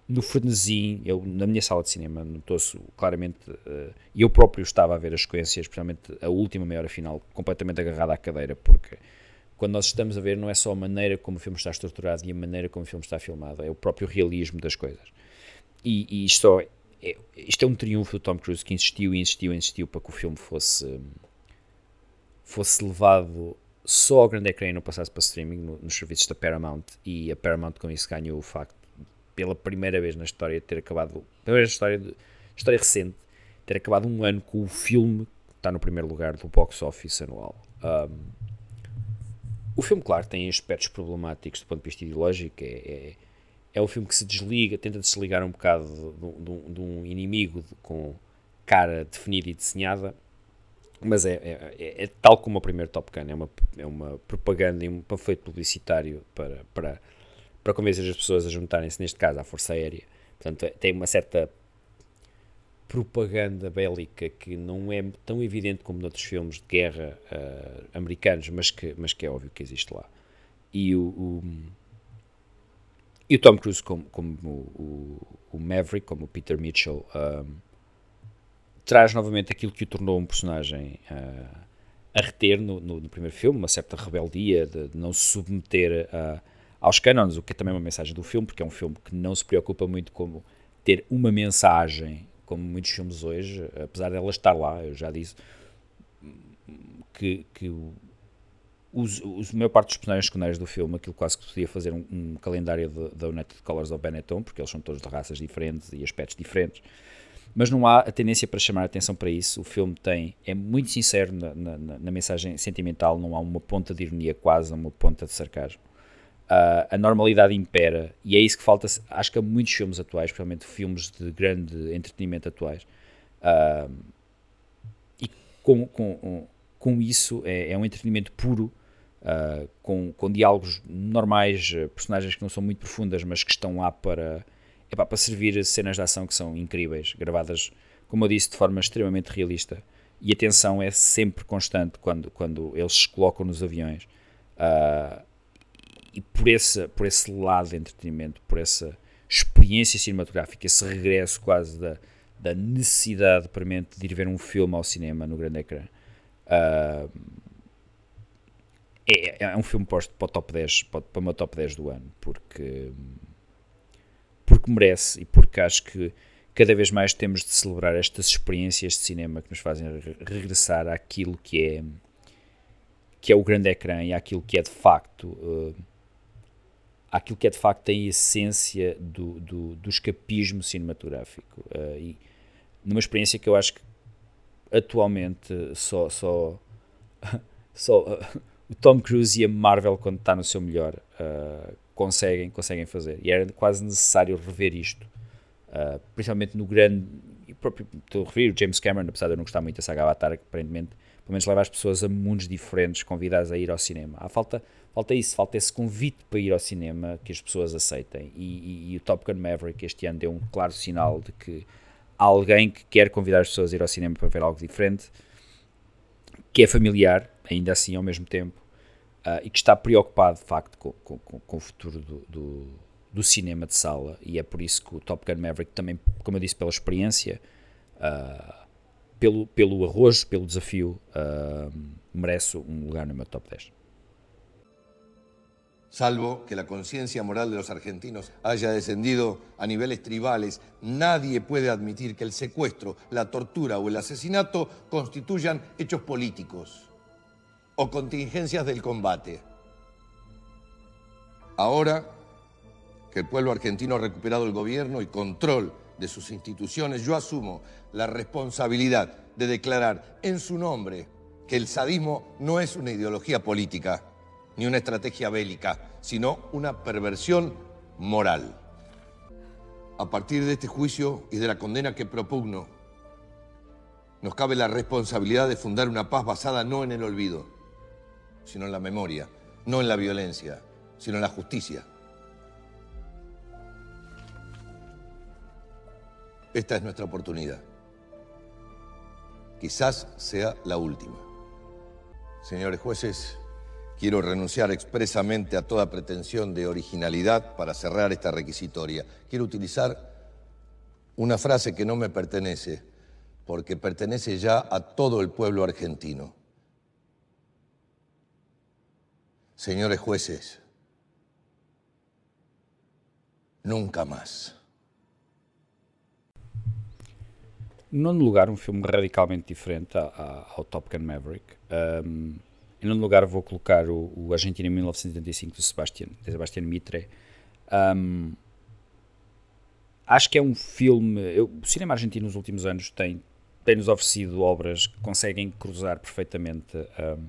no frenesi, eu na minha sala de cinema notou-se claramente, uh, eu próprio estava a ver as sequências, especialmente a última meia hora final, completamente agarrada à cadeira, porque quando nós estamos a ver não é só a maneira como o filme está estruturado e a maneira como o filme está filmado, é o próprio realismo das coisas. E, e isto, é, isto é um triunfo do Tom Cruise que insistiu e insistiu e insistiu para que o filme fosse, fosse levado só ao grande ecrã e não passasse para streaming no, nos serviços da Paramount e a Paramount com isso ganhou o facto pela primeira vez na história ter acabado, pela na história, de, história recente, ter acabado um ano com o filme que está no primeiro lugar do box office anual. Um, o filme, claro, tem aspectos problemáticos do ponto de vista ideológico. É, é, é um filme que se desliga, tenta desligar um bocado de, de, de um inimigo com cara definida e desenhada, mas é, é, é, é, tal como o primeiro Top Gun, é uma, é uma propaganda e um panfleto publicitário para, para para convencer as pessoas a juntarem-se, neste caso, à Força Aérea. Portanto, tem uma certa propaganda bélica que não é tão evidente como noutros filmes de guerra uh, americanos, mas que, mas que é óbvio que existe lá. E o, o, e o Tom Cruise como, como o, o, Maverick, como o Peter Mitchell, um, traz novamente aquilo que o tornou um personagem uh, a reter no, no, no, primeiro filme, uma certa rebeldia de, de não se submeter a, aos cânones, o que é também uma mensagem do filme, porque é um filme que não se preocupa muito com ter uma mensagem, como muitos filmes hoje, apesar dela estar lá, eu já disse que, que os, os, a maior parte dos personagens secundários do filme, aquilo quase que podia fazer um, um calendário da United Colors of Benetton, porque eles são todos de raças diferentes e aspectos diferentes, mas não há a tendência para chamar a atenção para isso. O filme tem, é muito sincero na, na, na mensagem sentimental, não há uma ponta de ironia, quase uma ponta de sarcasmo. Uh, a normalidade impera e é isso que falta, acho que a muitos filmes atuais, principalmente filmes de grande entretenimento atuais, uh, e com, com, com isso é, é um entretenimento puro, uh, com, com diálogos normais, personagens que não são muito profundas, mas que estão lá para epá, para servir cenas de ação que são incríveis, gravadas, como eu disse, de forma extremamente realista. E a tensão é sempre constante quando, quando eles se colocam nos aviões. E por esse, por esse lado de entretenimento, por essa experiência cinematográfica, esse regresso quase da, da necessidade premente de ir ver um filme ao cinema no grande ecrã. Uh, é, é um filme posto para o top 10, para o meu top 10 do ano, porque porque merece e porque acho que cada vez mais temos de celebrar estas experiências de cinema que nos fazem regressar àquilo que é que é o grande ecrã e àquilo que é de facto uh, àquilo que é de facto a essência do, do, do escapismo cinematográfico uh, e numa experiência que eu acho que atualmente só só, só uh, o Tom Cruise e a Marvel quando está no seu melhor uh, conseguem, conseguem fazer. E era quase necessário rever isto. Principalmente no grande. E próprio, estou a referir o James Cameron, apesar de eu não gostar muito da saga Avatar, aparentemente, pelo menos leva as pessoas a mundos diferentes, convidadas a ir ao cinema. Há falta, falta isso, falta esse convite para ir ao cinema que as pessoas aceitem. E, e, e o Top Gun Maverick este ano deu um claro sinal de que alguém que quer convidar as pessoas a ir ao cinema para ver algo diferente, que é familiar, ainda assim ao mesmo tempo, uh, e que está preocupado, de facto, com, com, com o futuro do, do, do, cinema de sala, e é por isso que o Top Gun Maverick também, como eu disse, pela experiência, uh, pelo, pelo arrojo, pelo desafio, uh, um lugar no meu top 10. Salvo que la conciencia moral de los argentinos haya descendido a niveles tribales, nadie puede admitir que el secuestro, la tortura o el asesinato constituyan hechos políticos o contingencias del combate. Ahora que el pueblo argentino ha recuperado el gobierno y control de sus instituciones, yo asumo la responsabilidad de declarar en su nombre que el sadismo no es una ideología política ni una estrategia bélica, sino una perversión moral. A partir de este juicio y de la condena que propugno, nos cabe la responsabilidad de fundar una paz basada no en el olvido, sino en la memoria, no en la violencia, sino en la justicia. Esta es nuestra oportunidad. Quizás sea la última. Señores jueces, quiero renunciar expresamente a toda pretensión de originalidad para cerrar esta requisitoria. Quiero utilizar una frase que no me pertenece, porque pertenece ya a todo el pueblo argentino. Señores jueces, nunca más. Nono lugar, um filme radicalmente diferente ao Top Gun Maverick. Um, em nono lugar, vou colocar o, o Argentina 1975 do Sebastian, de Sebastian Mitre. Um, acho que é um filme. Eu, o cinema argentino nos últimos anos tem, tem nos oferecido obras que conseguem cruzar perfeitamente. Um,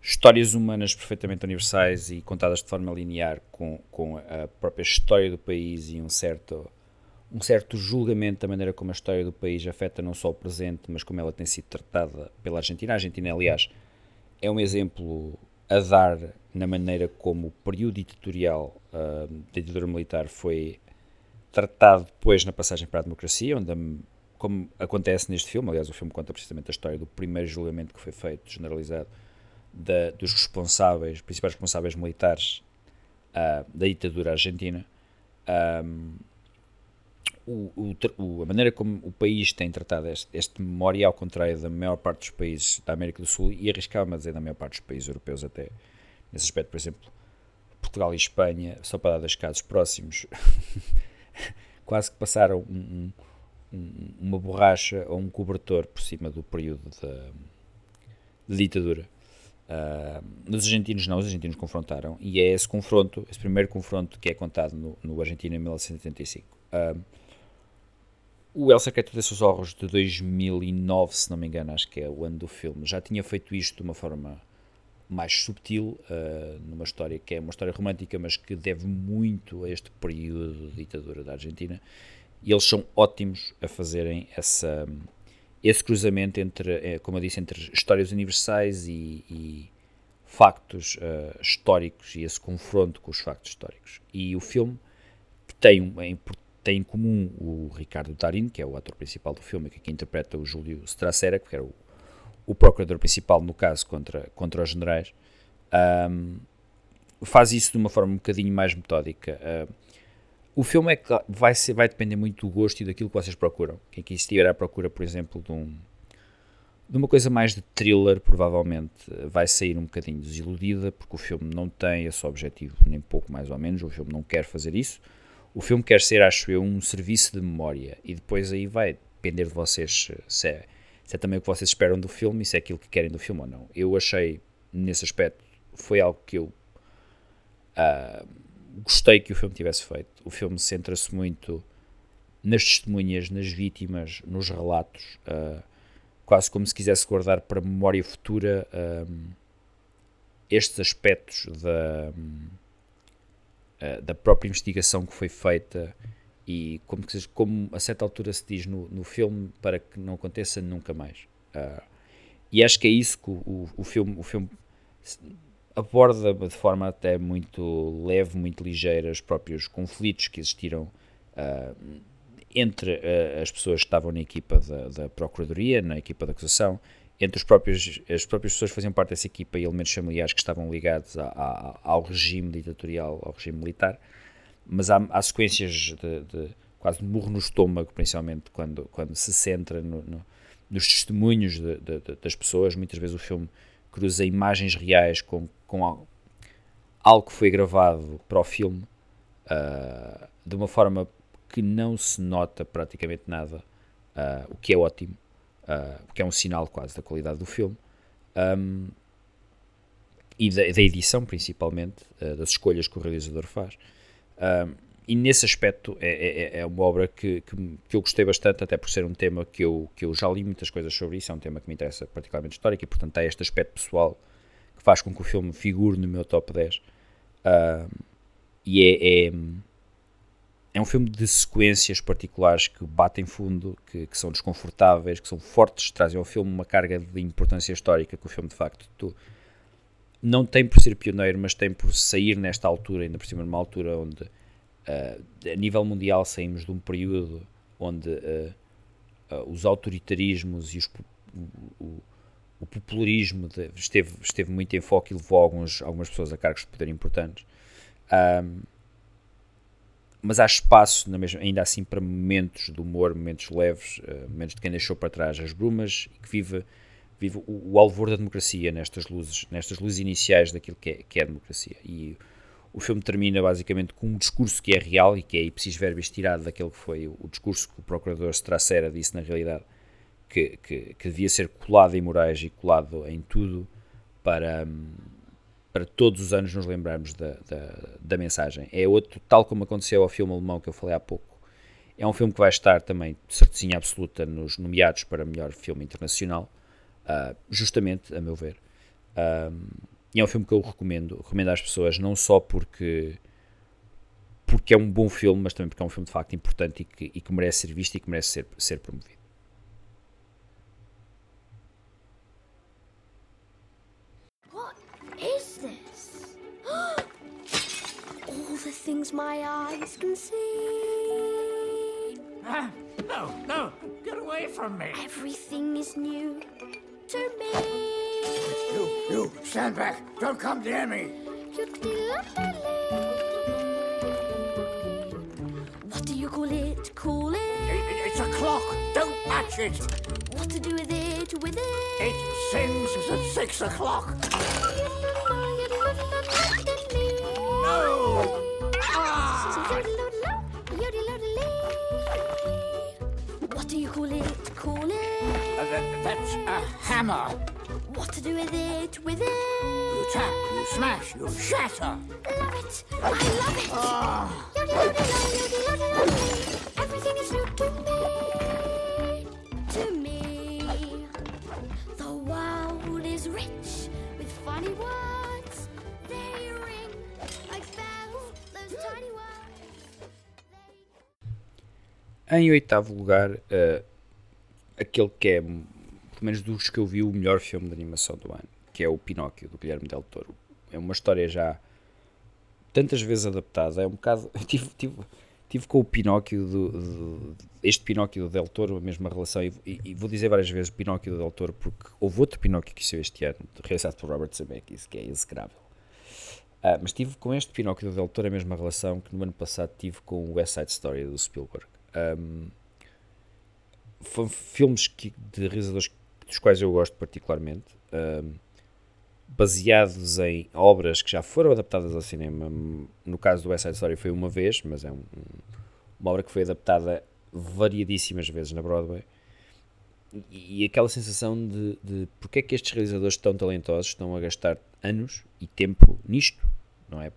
histórias humanas perfeitamente universais e contadas de forma linear com, com a própria história do país e um certo, um certo julgamento da maneira como a história do país afeta não só o presente, mas como ela tem sido tratada pela Argentina. A Argentina, aliás, é um exemplo a dar na maneira como o período ditatorial uh, da ditadura militar foi tratado depois na passagem para a democracia, onde, como acontece neste filme, aliás, o filme conta precisamente a história do primeiro julgamento que foi feito, generalizado, da, dos responsáveis, principais responsáveis militares uh, da ditadura argentina. Um, o, o, a maneira como o país tem tratado este, este ao contrário da maior parte dos países da América do Sul, e arriscava-me a dizer da maior parte dos países europeus até, nesse aspecto, por exemplo, Portugal e Espanha, só para dar dois casos próximos, quase que passaram um, um, uma borracha ou um cobertor por cima do período de ditadura. Uh, os argentinos não, os argentinos confrontaram, e é esse confronto, esse primeiro confronto que é contado no, no Argentina em 1975. Uh, o El Secreto de seus Horros de 2009, se não me engano, acho que é o ano do filme, já tinha feito isto de uma forma mais subtil, uh, numa história que é uma história romântica, mas que deve muito a este período de ditadura da Argentina. E eles são ótimos a fazerem essa, esse cruzamento entre, eh, como eu disse, entre histórias universais e, e factos uh, históricos e esse confronto com os factos históricos. E o filme tem, um, tem em comum o Ricardo Darín, que é o ator principal do filme, que aqui interpreta o Júlio Stracera, que era o, o procurador principal no caso contra, contra os generais. Um, faz isso de uma forma um bocadinho mais metódica. Uh, o filme é vai, ser, vai depender muito do gosto e daquilo que vocês procuram. Quem aqui estiver à procura, por exemplo, de, um, de uma coisa mais de thriller, provavelmente vai sair um bocadinho desiludida, porque o filme não tem esse objetivo, nem pouco mais ou menos. O filme não quer fazer isso. O filme quer ser, acho eu, um serviço de memória. E depois aí vai depender de vocês se é, se é também o que vocês esperam do filme e se é aquilo que querem do filme ou não. Eu achei, nesse aspecto, foi algo que eu. Uh, gostei que o filme tivesse feito. O filme centra-se muito nas testemunhas, nas vítimas, nos relatos, uh, quase como se quisesse guardar para memória futura um, estes aspectos da, uh, da própria investigação que foi feita e como, como a certa altura se diz no, no filme para que não aconteça nunca mais. Uh, e acho que é isso que o, o, o filme, o filme aborda de forma até muito leve, muito ligeira, os próprios conflitos que existiram uh, entre uh, as pessoas que estavam na equipa da, da, Procuradoria, na equipa da acusação, entre os próprios, as próprias pessoas que faziam parte dessa equipa e elementos familiares que estavam ligados a, a, ao regime ditatorial, ao regime militar. Mas há, há sequências de, de, quase de murro no estômago, principalmente quando, quando se centra no, no, nos testemunhos de, das pessoas. Muitas vezes o filme cruza imagens reais com, com algo que foi gravado para o filme uh, de uma forma que não se nota praticamente nada, uh, o que é ótimo, uh, que é um sinal quase da qualidade do filme. Um, e da, da, edição, principalmente, das escolhas que o realizador faz. Um, e nesse aspecto é, é, é, é uma obra que, que, que, eu gostei bastante, até por ser um tema que eu, que eu já li muitas coisas sobre isso, é um tema que me interessa particularmente histórico e portanto há este aspecto pessoal que faz com que o filme figure no meu top 10 uh, e é, é, é, um filme de sequências particulares que batem fundo, que, que, são desconfortáveis, que são fortes, trazem ao filme uma carga de importância histórica que o filme de facto tu, não tem por ser pioneiro, mas tem por sair nesta altura, ainda por cima numa altura onde Uh, a nível mundial saímos de um período onde uh, uh, os autoritarismos e os, o, o, popularismo de, esteve, esteve muito em foco e levou alguns, algumas pessoas a cargos de poder importantes. Um, mas há espaço, mesma, ainda assim, para momentos de humor, momentos leves, momentos de quem deixou para trás as brumas e que vive, vive o, o alvor da democracia nestas luzes, nestas luzes iniciais daquilo que é, que é a democracia. E o filme termina basicamente com um discurso que é real e que é preciso verbis tirado daquele que foi o, discurso que o procurador Stracera disse na realidade, que, que, que, devia ser colado em Moraes e colado em tudo para, para todos os anos nos lembrarmos da, da, da mensagem. É outro, tal como aconteceu ao filme alemão que eu falei há pouco, é um filme que vai estar também, de certeza absoluta, nos nomeados para melhor filme internacional, uh, justamente, a meu ver. E é um filme que eu recomendo, recomendo às pessoas, não só porque porque é um bom filme, mas também porque é um filme de facto importante e que, e que merece ser visto e que merece ser, ser promovido. things my eyes can see. Ah, no, no, get away from me. Everything is new to me. You, you, stand back. Don't come near me. What do you call it? Call it? it it's a clock. Don't touch it. What to do with it? With it? It sings at six o'clock. No! That's a hammer. What to do with it, with it? You tap, you smash, you shatter. Love it. I love it. Yoddy, yoddy, yoddy, yoddy, yoddy. Everything is new to me. To me. The world is rich with funny words. They ring like bells, those tiny words. Em oitavo lugar, eh, aquele que é, menos dos que eu vi, o melhor filme de animação do ano, que é o Pinóquio, do Guilherme Del Toro. É uma história já tantas vezes adaptada, é um bocado... Tive, tive, tive com o Pinóquio, do, este Pinóquio do Del Toro, a mesma relação, e, e- vou dizer várias vezes Pinóquio do Del Toro, porque houve outro Pinóquio que saiu este ano, realizado por Robert Zemeckis, que é execrável. Ah, mas tive com este Pinóquio do Del Toro a mesma relação que no ano passado tive com o West Side Story do Spielberg. Ahm, foram filmes que, de realizadores dos quais eu gosto particularmente, ahm, baseados em obras que já foram adaptadas ao cinema. No caso do West Side Story foi uma vez, mas é um- um- uma obra que foi adaptada variadíssimas vezes na Broadway. E, aquela sensação de, de porque é que estes realizadores tão talentosos estão a gastar anos e tempo nisto, não é?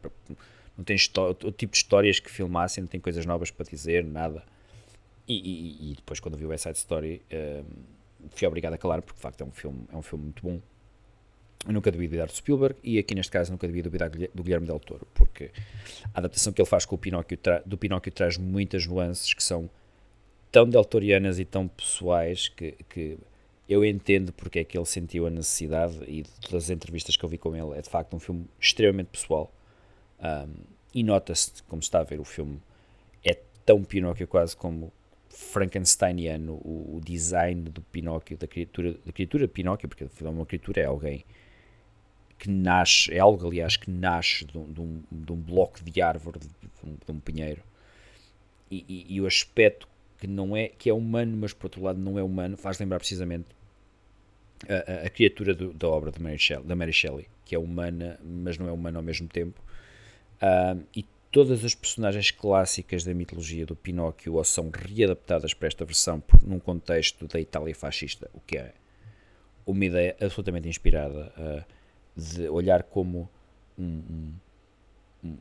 Não tem outro tipo de histórias que filmassem, não tem coisas novas para dizer, nada. E, e- e depois, quando vi o West Side Story, fui obrigado a calar, porque de facto é um filme, é um filme muito bom. Eu nunca devia duvidar do Spielberg e aqui neste caso nunca devia duvidar do Guilherme Del Toro, porque a adaptação que ele faz com o Pinóquio do Pinóquio traz muitas nuances que são tão deltorianas e tão pessoais que, que eu entendo porque é que ele sentiu a necessidade e de todas as entrevistas que eu vi com ele é de facto um filme extremamente pessoal Um, e nota-se como está a ver o filme é tão Pinóquio quase como Frankensteiniano o, o design do Pinóquio da criatura da criatura Pinóquio porque afinal uma criatura é alguém que nasce, é algo aliás que nasce de um, de um, de um bloco de árvore, de um, de um pinheiro, e, e- e o aspecto que não é, que é humano, mas por outro lado não é humano, faz lembrar precisamente a, a- a criatura do- da obra de Mary Shelley, da Mary Shelley, que é humana, mas não é humana ao mesmo tempo, Ah, e todas as personagens clássicas da mitologia do Pinóquio ou são readaptadas para esta versão num contexto da Itália fascista, o que é uma ideia absolutamente inspirada ah, de olhar como um, um- um-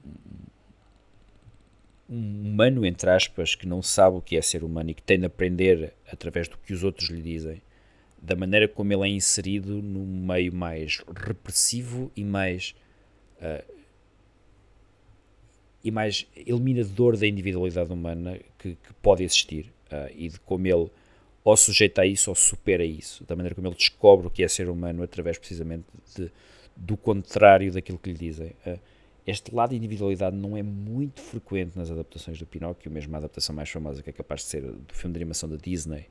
um humano, entre aspas, que não sabe o que é ser humano e que tem de aprender através do que os outros lhe dizem, da maneira como ele é inserido num meio mais repressivo e mais ah, e mais eliminador da individualidade humana que, que pode existir ah, e de como ele ou sujeita a isso ou supera isso, da maneira como ele descobre o que é ser humano através precisamente de, do contrário daquilo que lhe dizem. Ah, este lado de individualidade não é muito frequente nas adaptações do Pinóquio, mesmo a adaptação mais famosa que é capaz de ser do filme de animação da Disney,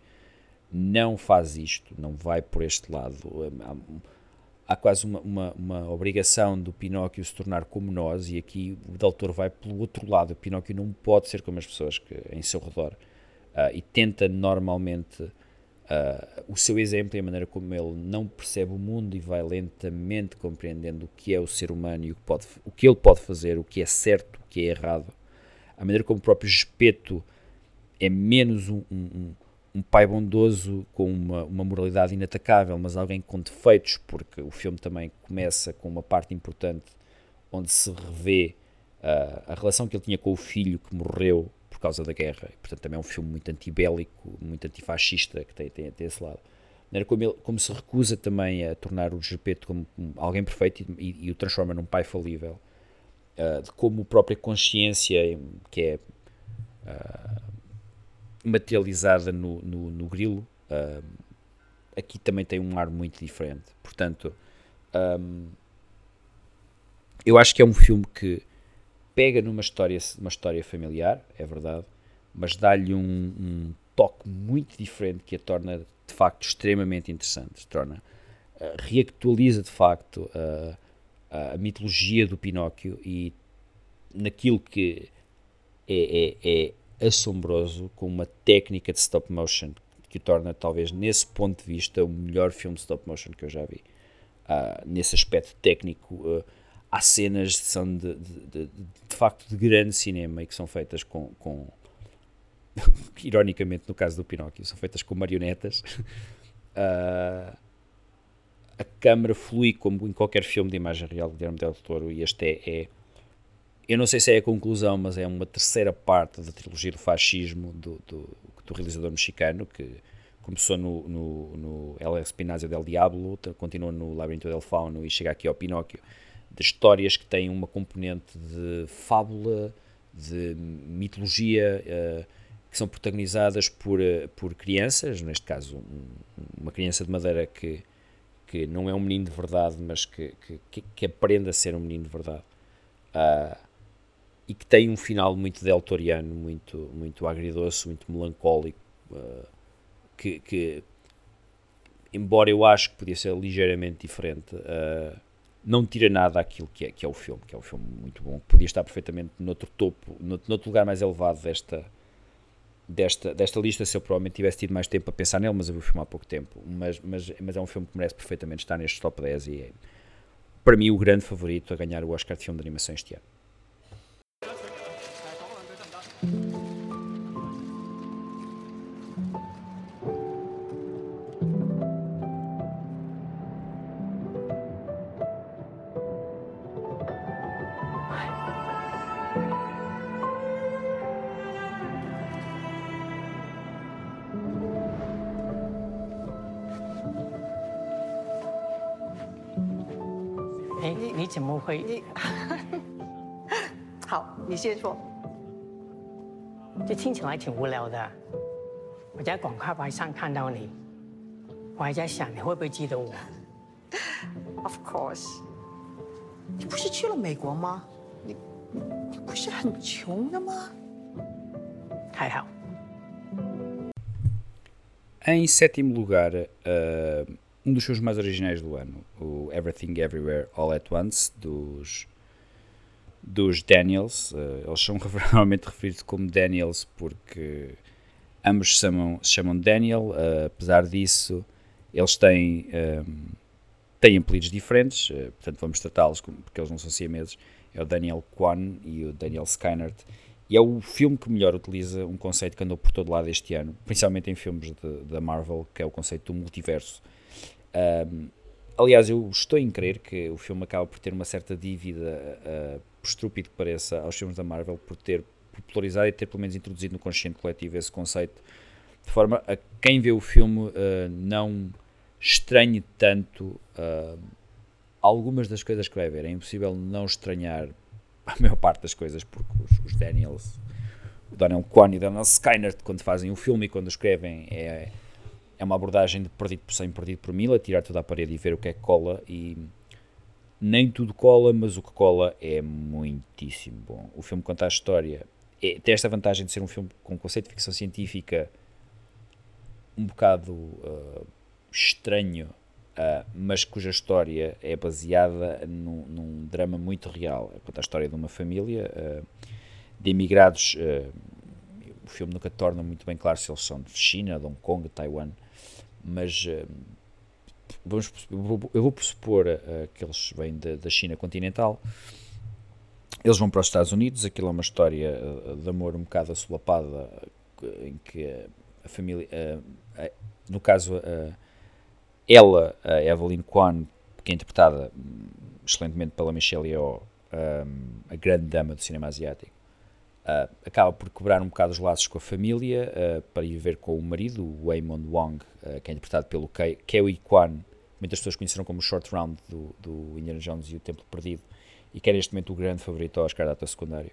não faz isto, não vai por este lado. Há, há quase uma, uma, uma obrigação do Pinóquio se tornar como nós, e aqui o Del vai pelo outro lado. O Pinóquio não pode ser como as pessoas que, em seu redor ah, e tenta normalmente ah, o seu exemplo e a maneira como ele não percebe o mundo e vai lentamente compreendendo o que é o ser humano e o que, pode, o que ele pode fazer, o que é certo, o que é errado. A maneira como o próprio Gespeto é menos um, um, um- um pai bondoso com uma, uma moralidade inatacável, mas alguém com defeitos, porque o filme também começa com uma parte importante onde se revê ah, a relação que ele tinha com o filho que morreu por causa da guerra. E, portanto, também é um filme muito antibélico, muito antifascista, que tem, tem, tem esse lado. A maneira como, ele, como se recusa também a tornar o Gepeto como um- alguém perfeito e, e- o transforma num pai falível. Ah, de como a própria consciência, que é ah, materializada no, no, no grilo, ah, aqui também tem um ar muito diferente. Portanto, ahm, eu acho que é um filme que pega numa história, uma história familiar, é verdade, mas dá-lhe um, um toque muito diferente que a torna de facto extremamente interessante. Torna, ah, reactualiza de facto ah, a mitologia do Pinóquio e naquilo que é, é- é assombroso com uma técnica de stop motion que o torna, talvez, nesse ponto de vista, o melhor filme de stop motion que eu já vi. Uh, nesse aspecto técnico, uh, há cenas que são de, de, de, de, facto de grande cinema e que são feitas com, com ironicamente no caso do Pinóquio, são feitas com marionetas. Uh, a câmera flui como em qualquer filme de imagem real de Guillermo del Toro e este é, é, eu não sei se é a conclusão, mas é uma terceira parte da trilogia do fascismo do, do, do realizador mexicano que começou no, no, no El Espinazo del Diablo, continua no Labirinto del Fauno e chega aqui ao Pinóquio, de histórias que têm uma componente de fábula, de mitologia, uh, que são protagonizadas por, uh, por crianças, neste caso um, uma criança de madeira que, que não é um menino de verdade, mas que, que, que aprende a ser um menino de verdade. Uh, e que tem um final muito deltoriano, muito, muito agridoce, muito melancólico, uh, que, que, embora eu acho que podia ser ligeiramente diferente, uh, não tira nada aquilo que é, que é o filme, que é um filme muito bom, que podia estar perfeitamente noutro topo, noutro, noutro lugar mais elevado desta, desta, desta lista se eu provavelmente tivesse tido mais tempo para pensar nele, mas eu vi o filme há pouco tempo. Mas, mas, mas é um filme que merece perfeitamente estar neste top 10 e é, para mim, o grande favorito a ganhar o Oscar de filme de animação este ano. 哎，你怎么会？你 好，你先说。这听起来挺无聊的。我在广告牌上看到你，我还在想你会不会记得我。Of course。你不是去了美国吗？你你不是很穷的吗？还好。Em sétimo lugar, uh, um dos filmes mais originais do ano, o Everything Everywhere All at Once, dos, dos Daniels. Uh, eles são normalmente referidos como Daniels porque ambos se chamam, se chamam Daniel, uh, apesar disso, eles têm, um, têm apelidos diferentes, uh, portanto vamos tratá-los porque eles não são siameses. É o Daniel Kwan e o Daniel Skynert. E é o filme que melhor utiliza um conceito que andou por todo lado este ano, principalmente em filmes da Marvel, que é o conceito do multiverso. Um, aliás, eu estou em crer que o filme acaba por ter uma certa dívida, uh, por estúpido que pareça, aos filmes da Marvel, por ter popularizado e ter pelo menos introduzido no consciente coletivo esse conceito, de forma a quem vê o filme uh, não estranhe tanto uh, algumas das coisas que vai ver. É impossível não estranhar a maior parte das coisas, porque os, os Daniels, o Daniel Kwan e o Daniel Skyner, quando fazem o filme e quando escrevem, é, é uma abordagem de perdido por 100, perdido por mil, a tirar toda a parede e ver o que é que cola. E nem tudo cola, mas o que cola é muitíssimo bom. O filme conta a história. É, tem esta vantagem de ser um filme com conceito de ficção científica um bocado uh, estranho, uh, mas cuja história é baseada num, num, drama muito real. Conta a história de uma família uh, de imigrados. o filme nunca torna muito bem claro se eles são de China, de Hong Kong, de Taiwan, mas vamos, eu vou pressupor que eles vêm da, da China continental. Eles vão para os Estados Unidos, aquilo é uma história de amor um bocado assolapada, em que a família, no caso, ela, a Evelyn Kwan, que é interpretada excelentemente pela Michelle Yeoh, a grande dama do cinema asiático, acaba por quebrar um bocado os laços com a família para ir ver com o marido, o Waymond Wong, que é interpretado pelo Kewi Kwan, muitas pessoas conheceram como o Short Round do, do Indiana Jones e o Templo Perdido, e que é neste momento o grande favorito ao Oscar data secundário.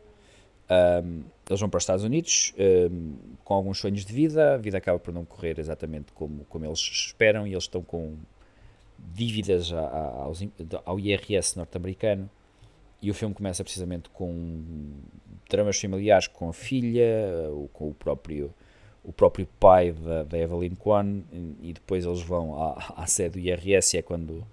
Um, eles vão para os Estados Unidos um, com alguns sonhos de vida, a vida acaba por não correr exatamente como, como eles esperam e eles estão com dívidas a, a, aos, ao IRS norte-americano e o filme começa precisamente com dramas familiares com a filha, com o próprio, o próprio pai da, da Evelyn Kwan e depois eles vão à, à sede do IRS e é quando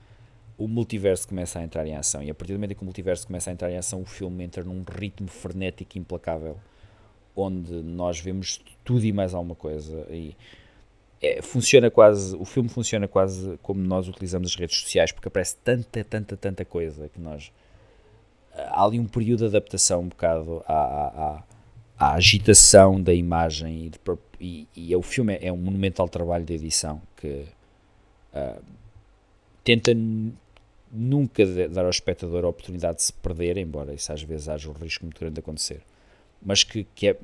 o multiverso começa a entrar em ação. E a partir do momento em que o multiverso começa a entrar em ação, o filme entra num ritmo frenético e implacável, onde nós vemos tudo e mais alguma coisa. E é, funciona quase, o filme funciona quase como nós utilizamos as redes sociais, porque aparece tanta, tanta, tanta coisa que nós. Há ali um período de adaptação um bocado à, à, à agitação da imagem e, de, e, e, o filme é, é um monumental trabalho de edição que uh, tenta nunca dar ao espectador a oportunidade de se perder, embora isso às vezes haja um risco muito grande de acontecer, mas que, que é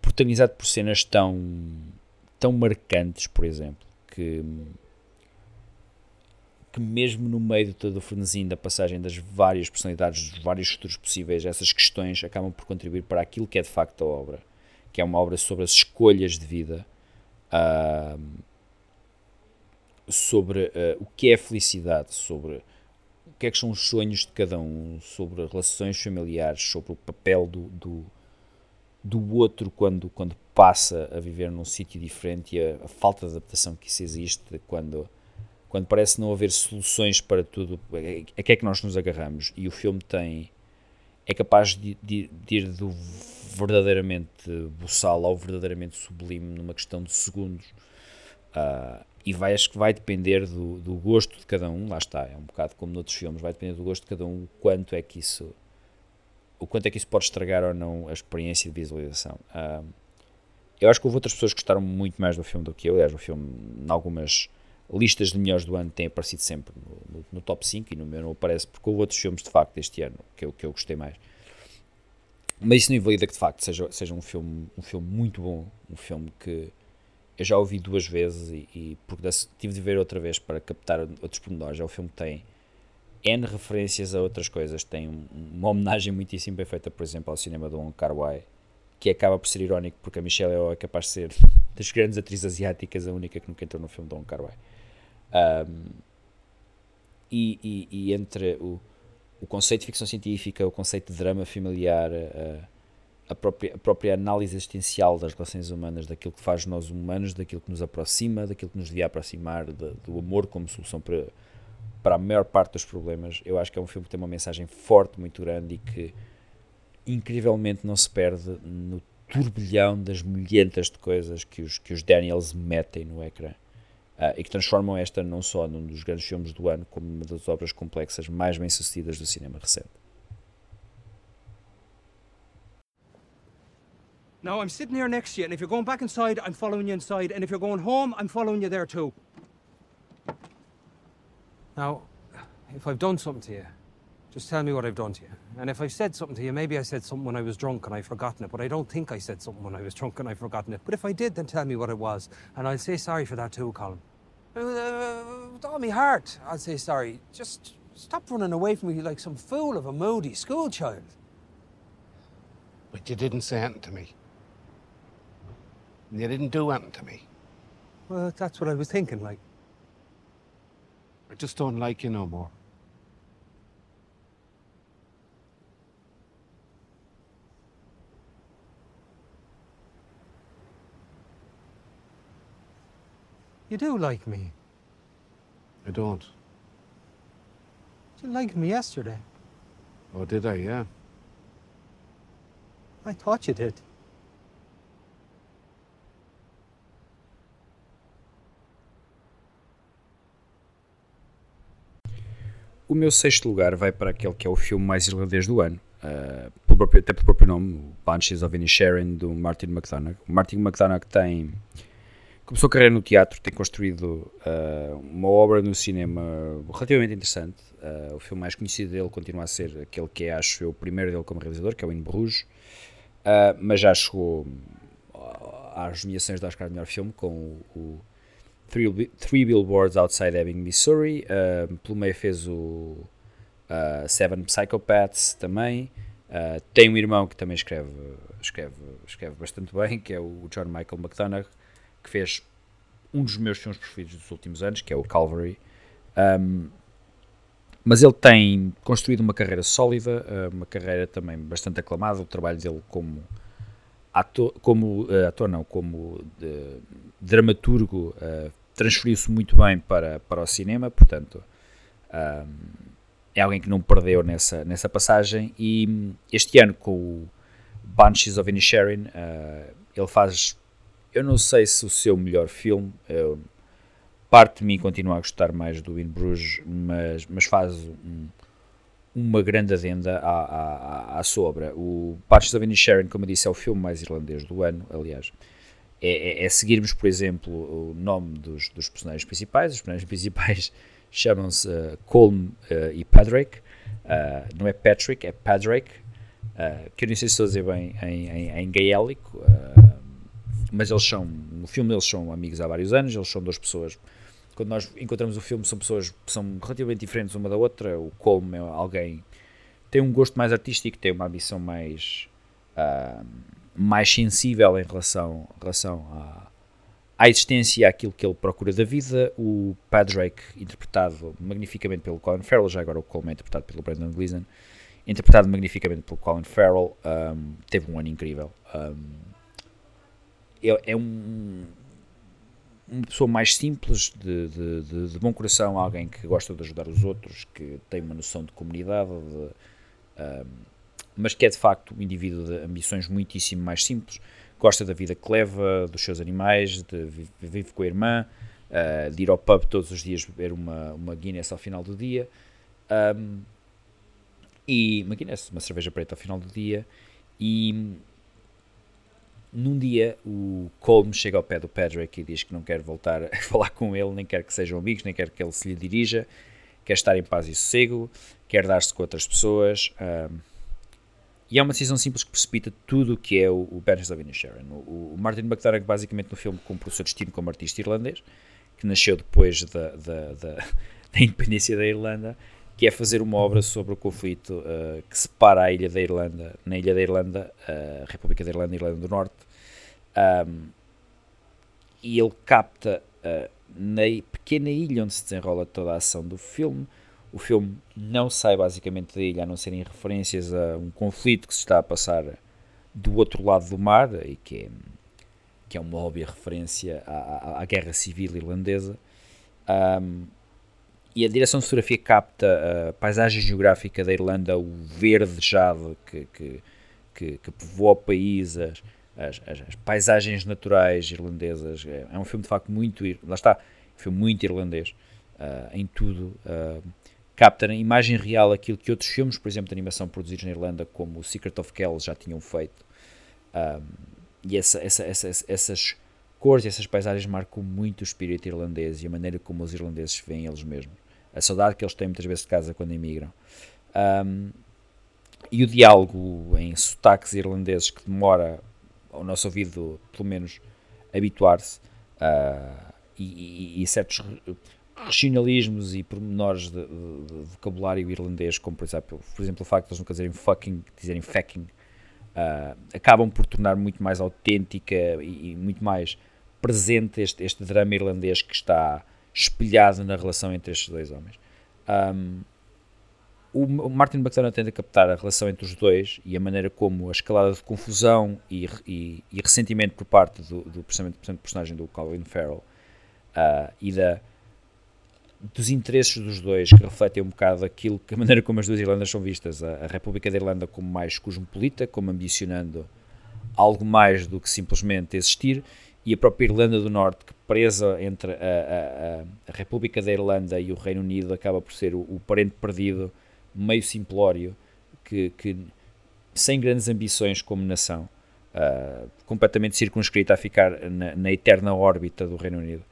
protagonizado por cenas tão tão marcantes, por exemplo, que, que mesmo no meio de todo o frenesim da passagem das várias personalidades, dos vários futuros possíveis, essas questões acabam por contribuir para aquilo que é de facto a obra, que é uma obra sobre as escolhas de vida, uh, sobre uh, o que é felicidade, sobre o que é que são os sonhos de cada um, sobre relações familiares, sobre o papel do, do, do outro quando, quando passa a viver num sítio diferente e a, a, falta de adaptação que isso existe quando, quando parece não haver soluções para tudo, a, que é que nós nos agarramos? E o filme tem é capaz de, de, de ir do verdadeiramente buçal ao verdadeiramente sublime numa questão de segundos. Uh, e vai, acho que vai depender do, do gosto de cada um, lá está, é um bocado como noutros filmes, vai depender do gosto de cada um o quanto é que isso o quanto é que isso pode estragar ou não a experiência de visualização. Uh, eu acho que houve outras pessoas que gostaram muito mais do filme do que eu. Aliás, o filme, em algumas listas de melhores do ano, tem aparecido sempre no, no, no, top 5 e no meu não aparece, porque houve outros filmes de facto este ano que eu, que eu gostei mais. Mas isso não invalida que de facto seja, seja um, filme, um filme muito bom, um filme que eu já ouvi duas vezes e, e porque tive de ver outra vez para captar outros pormenores. É um filme que tem N referências a outras coisas. Tem um, uma homenagem muitíssimo bem feita, por exemplo, ao cinema do Wong Kar Wai, que acaba por ser irónico porque a Michelle é capaz de ser das grandes atrizes asiáticas a única que nunca entrou no filme do Wong Kar Wai. Um, e, e, e, entre o, o conceito de ficção científica, o conceito de drama familiar, a, a, própria, a própria análise existencial das relações humanas, daquilo que faz nós humanos, daquilo que nos aproxima, daquilo que nos devia aproximar, de, do amor como solução para, para a maior parte dos problemas, eu acho que é um filme que tem uma mensagem forte, muito grande e que incrivelmente não se perde no turbilhão das milhentas de coisas que os, que os Daniels metem no ecrã uh, e que transformam esta não só num dos grandes filmes do ano, como uma das obras complexas mais bem sucedidas do cinema recente. Now I'm sitting here next to you, and if you're going back inside, I'm following you inside, and if you're going home, I'm following you there too. Now, if I've done something to you, just tell me what I've done to you. And if I've said something to you, maybe I said something when I was drunk and I've forgotten it, but I don't think I said something when I was drunk and I've forgotten it. But if I did, then tell me what it was. And I'll say sorry for that too, Colin. Uh, with all my heart, I'll say sorry. Just stop running away from me like some fool of a moody schoolchild. But you didn't say anything to me. And you didn't do anything to me. Well, that's what I was thinking, like. I just don't like you no more. You do like me. I don't. You liked me yesterday. Oh, did I? Yeah. I thought you did. O meu sexto lugar vai para aquele que é o filme mais irlandês do ano, uh, pelo próprio, até pelo próprio nome, o Banshees of Inisherin, do Martin McDonagh. O Martin McDonagh tem começou a carreira no teatro, tem construído uh, uma obra no cinema relativamente interessante. Uh, o filme mais conhecido dele continua a ser aquele que é, acho eu, o primeiro dele como realizador, que é o In Bruges, uh, mas já chegou às nomeações do Oscar de melhor filme com o, o Three, Three, Billboards Outside Ebbing, Missouri. pelo meio fez o Seven Psychopaths também. tem um irmão que também escreve, escreve, escreve bastante bem, que é o John Michael McDonagh que fez um dos meus filmes preferidos dos últimos anos, que é o Calvary. Um, mas ele tem construído uma carreira sólida, ah, uma carreira também bastante aclamada. O trabalho dele como ator, como, uh, ator não, como de, dramaturgo uh, transferiu-se muito bem para, para o cinema, portanto um, é alguém que não perdeu nessa, nessa passagem. E este ano, com o Banshees of Inisherin, uh, ele faz eu não sei se o seu melhor filme. Eu, parte de mim continua a gostar mais do In Bruges, mas, mas faz um, uma grande adenda à, à, à sua obra. O Patches of Sharon, como eu disse, é o filme mais irlandês do ano, aliás. É, é, é seguirmos, por exemplo, o nome dos, dos, personagens principais. Os personagens principais chamam-se uh, Colm uh, e Padraig. Uh, não é Patrick, é Padraig. Que eu não sei se estou a dizer bem em, em, em gaélico. Mas eles são, no filme eles são amigos há vários anos. Eles são duas pessoas quando nós encontramos o filme, são pessoas que são relativamente diferentes uma da outra. O Colm é alguém tem um gosto mais artístico, tem uma ambição mais, uh, mais sensível em relação, relação à, à existência e àquilo que ele procura da vida. O Padraig, interpretado magnificamente pelo Colin Farrell, já agora o Colm é interpretado pelo Brandon Gleeson, interpretado magnificamente pelo Colin Farrell, um, teve um ano incrível. Um, é, é um uma pessoa mais simples, de, de, de, de, bom coração, alguém que gosta de ajudar os outros, que tem uma noção de comunidade, de, mas que é de facto um indivíduo de ambições muitíssimo mais simples, gosta da vida que leva, dos seus animais, de vive com a irmã, uh, de ir ao pub todos os dias beber uma, uma Guinness ao final do dia, um, e uma Guinness, uma cerveja preta ao final do dia, e num dia, o Colm chega ao pé do Patrick e diz que não quer voltar a falar com ele, nem quer que sejam amigos, nem quer que ele se lhe dirija, quer estar em paz e sossego, quer dar-se com outras pessoas. Um, e é uma decisão simples que precipita tudo o que é o, o Banished of Inisherin. O, o Martin McDonagh, basicamente, no filme, cumpre o seu destino como artista irlandês, que nasceu depois da, da, da, da independência da Irlanda, que é fazer uma obra sobre o conflito uh, que separa a ilha da Irlanda, na ilha da Irlanda, a República da Irlanda e Irlanda do Norte, um, e ele capta uh, na pequena ilha onde se desenrola toda a ação do filme. O filme não sai basicamente da ilha, a não serem referências a um conflito que se está a passar do outro lado do mar, e que é, que é uma óbvia referência à, à, à Guerra Civil Irlandesa. Um, e a direção de fotografia capta a paisagem geográfica da Irlanda, o verdejado que, que, que, que povoa o país, as, as, as, paisagens naturais irlandesas. É, é, um filme de facto muito. Lá está, um filme muito irlandês uh, em tudo. Uh, capta na imagem real aquilo que outros filmes, por exemplo, de animação produzidos na Irlanda, como o Secret of Kells, já tinham feito. Um, e essa, essa, essa, essas cores e essas paisagens marcam muito o espírito irlandês e a maneira como os irlandeses veem eles mesmos. A saudade que eles têm muitas vezes de casa quando emigram. Um, e o diálogo em sotaques irlandeses que demora ao nosso ouvido, pelo menos, habituar-se uh, e, e, e, certos regionalismos e pormenores de, de, de, vocabulário irlandês, como por exemplo, por exemplo o facto de eles nunca dizerem fucking, dizerem fucking, uh, acabam por tornar muito mais autêntica e, e muito mais presente este, este drama irlandês que está espelhado na relação entre estes dois homens. Um, o Martin McDonagh tenta captar a relação entre os dois e a maneira como a escalada de confusão e, e, e ressentimento por parte do, do, do personagem do Colin Farrell uh, e da, dos interesses dos dois que refletem um bocado aquilo que a maneira como as duas Irlandas são vistas, a, a República da Irlanda como mais cosmopolita, como ambicionando algo mais do que simplesmente existir, e a própria Irlanda do Norte, que presa entre a, a, a República da Irlanda e o Reino Unido, acaba por ser o, o parente perdido meio simplório, que, que sem grandes ambições como nação, uh, completamente circunscrita a ficar na, na, eterna órbita do Reino Unido,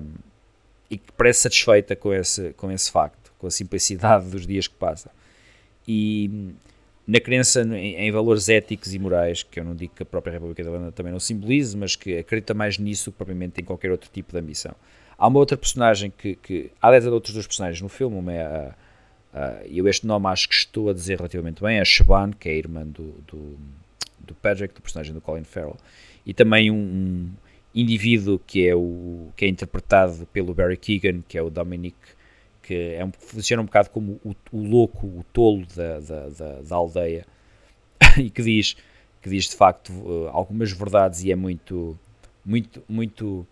um, e que parece satisfeita com esse, com esse facto, com a simplicidade dos dias que passa. E na crença em, em, valores éticos e morais, que eu não digo que a própria República da Irlanda também não simbolize, mas que acredita mais nisso que propriamente em qualquer outro tipo de ambição. Há uma outra personagem que. que há 10 outros dois personagens no filme, uma é a Uh, eu este nome acho que estou a dizer relativamente bem, a Siobhan, que é a irmã do, do, do Patrick, do personagem do Colin Farrell, e também um, um, indivíduo que é, o, que é interpretado pelo Barry Keegan, que é o Dominic, que é um, funciona um bocado como o, o louco, o tolo da, da, da, da aldeia, e que diz, que diz de facto uh, algumas verdades e é muito, muito, muito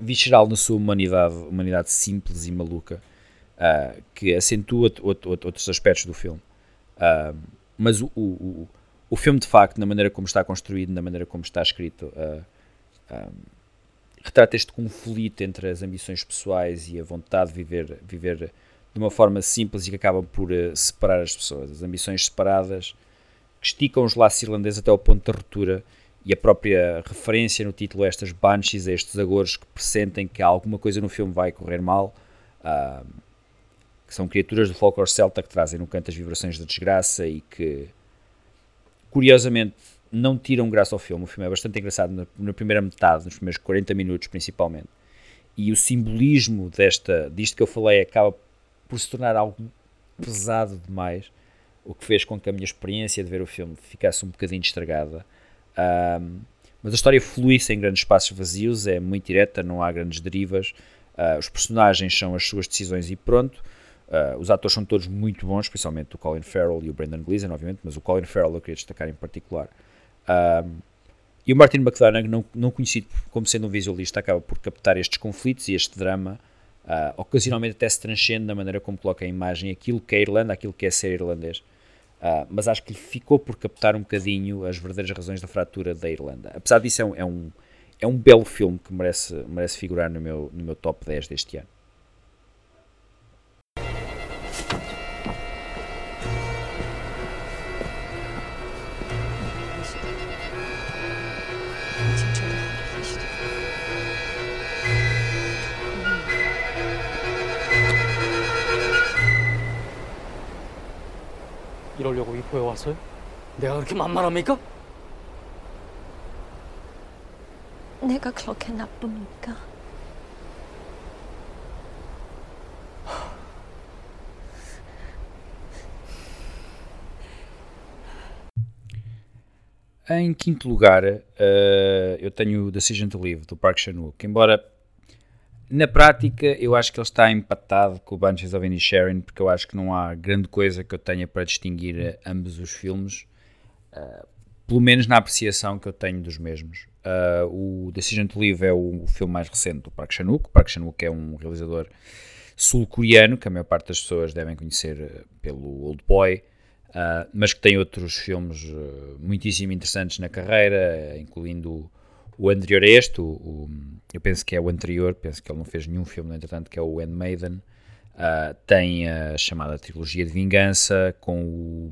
visceral na sua humanidade, humanidade simples e maluca uh, que acentua outro, outro, outros aspectos do filme. Uh, mas o, o, o, filme, de facto, na maneira como está construído, na maneira como está escrito, uh, retrata este conflito entre as ambições pessoais e a vontade de viver, viver de uma forma simples e que acaba por uh, separar as pessoas. As ambições separadas que esticam os laços irlandeses até ao ponto da ruptura e a própria referência no título a estas banshees, a estes agores que pressentem que alguma coisa no filme vai correr mal, uh, que são criaturas do folclore celta que trazem no canto as vibrações da desgraça e que, curiosamente, não tiram graça ao filme. O filme é bastante engraçado na, na, primeira metade, nos primeiros 40 minutos principalmente. E o simbolismo desta, disto que eu falei acaba por se tornar algo pesado demais, o que fez com que a minha experiência de ver o filme ficasse um bocadinho estragada. Um, mas a história flui sem grandes espaços vazios, é muito direta, não há grandes derivas. Uh, os personagens são as suas decisões e pronto. Uh, os atores são todos muito bons, especialmente o Colin Farrell e o Brendan Gleeson, obviamente, mas o Colin Farrell eu queria destacar em particular. Um, e o Martin McDonagh, não, não conhecido como sendo um visualista, acaba por captar estes conflitos e este drama, uh, ocasionalmente até se transcende na maneira como coloca a imagem aquilo que é Irlanda, aquilo que é ser irlandês. Uh, mas acho que ficou por captar um bocadinho as verdadeiras razões da fratura da Irlanda. Apesar disso, é um, é um, é um belo filme que merece, merece figurar no meu, no meu top 10 deste ano. 이러려고 위포에 왔어요? 내가 그렇게 만만합니까? 내가 그렇게 나쁩니까? Em quinto lugar, uh, eu tenho o Decision to Live, do Park Chan-wook. Embora, na prática, eu acho que ele está empatado com o Bunches of Inisherin, porque eu acho que não há grande coisa que eu tenha para distinguir ambos os filmes, uh, pelo menos na apreciação que eu tenho dos mesmos. Uh, o Decision to Live é o, o filme mais recente do Park Chan-wook. Park Chan-wook é um realizador sul-coreano, que a maior parte das pessoas devem conhecer pelo Old Boy, Uh, mas que tem outros filmes uh, muitíssimo interessantes na carreira, incluindo o, anterior a este, o, o, eu penso que é o anterior, penso que ele não fez nenhum filme, no entretanto, que é o Handmaiden. Uh, tem a chamada trilogia de vingança com o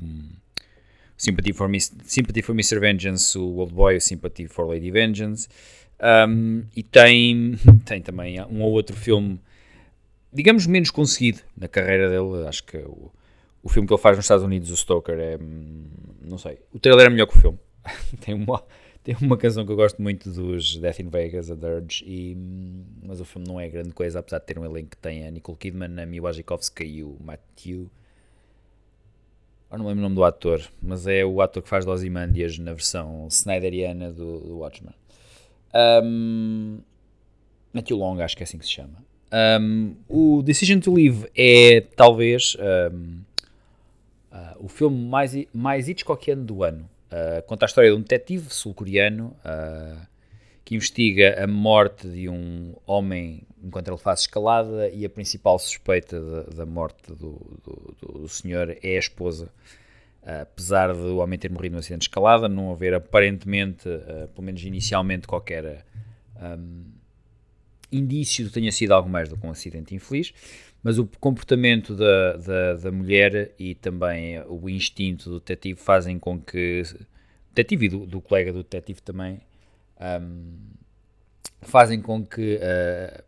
Sympathy for, Miss, Sympathy for Mr. Vengeance, o Old Boy, o Sympathy for Lady Vengeance. Um, e tem, tem também um ou outro filme, digamos, menos conseguido na carreira dele. Acho que o o filme que ele faz nos Estados Unidos, o Stoker, é. Não sei. O trailer é melhor que o filme. tem, uma, tem uma canção que eu gosto muito dos Death in Vegas, a Dirge, e, mas o filme não é grande coisa, apesar de ter um elenco que tem a Nicole Kidman, a Mia Wasikowska e o Matthew. Eu não lembro o nome do ator, mas é o ator que faz Ozymandias na versão Snyderiana do, do Watchmen. Um, Matthew Long, acho que é assim que se chama. Um, o Decision to Live é talvez. Um, Uh, o filme mais, mais Hitchcockiano do ano. Uh, conta a história de um detetive sul-coreano uh, que investiga a morte de um homem enquanto ele faz escalada e a principal suspeita da, morte do, do, do, senhor é a esposa. apesar do homem ter morrido num acidente de escalada, não haver aparentemente, pelo menos inicialmente, qualquer um, indício de que tenha sido algo mais do que um acidente infeliz mas o comportamento da, da, da, mulher e também o instinto do detetive fazem com que detetive e do, do colega do detetive também um, fazem com que uh,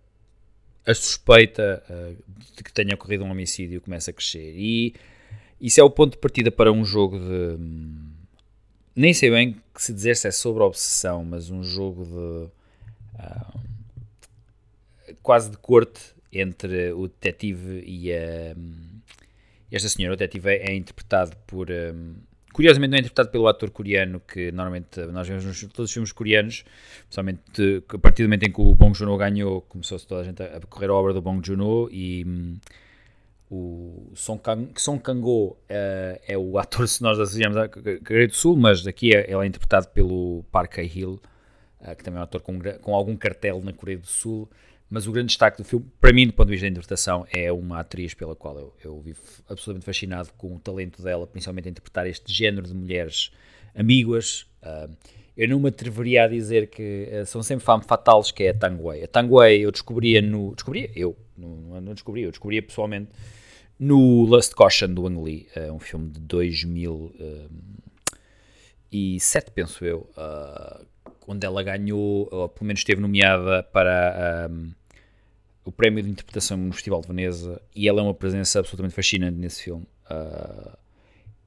a suspeita uh, de que tenha ocorrido um homicídio comece a crescer. E isso é o ponto de partida para um jogo de hum, nem sei bem que se dizer se é sobre obsessão mas um jogo de uh, quase de corte entre o detetive e a, esta senhora. O detetive é, é interpretado por. Um, curiosamente, não é interpretado pelo ator coreano que normalmente nós vemos nos todos os filmes coreanos, principalmente a partir do momento em que o Bong Joon-ho ganhou, começou-se toda a gente a correr a obra do Bong Joon-ho e. Um, o Song, Kang, Song Kang-ho uh, é o ator se nós associamos à Coreia do Sul, mas aqui é, ele é interpretado pelo Park Hae-il, uh, que também é um ator com, com algum cartel na Coreia do Sul mas o grande destaque do filme, para mim, do ponto de vista da interpretação, é uma atriz pela qual eu, eu vivo absolutamente fascinado com o talento dela, principalmente a interpretar este género de mulheres ambíguas uh, eu não me atreveria a dizer que uh, são sempre fama fatales, que é a Tangway. A Tangway eu descobria no. Descobria? Eu. Não, não descobri, eu descobria pessoalmente no Lust Caution do Ang Lee, uh, um filme de 2007, penso eu, onde ela ganhou, ou pelo menos esteve nomeada para um, o prémio de interpretação no Festival de Veneza, e ela é uma presença absolutamente fascinante nesse filme. Uh,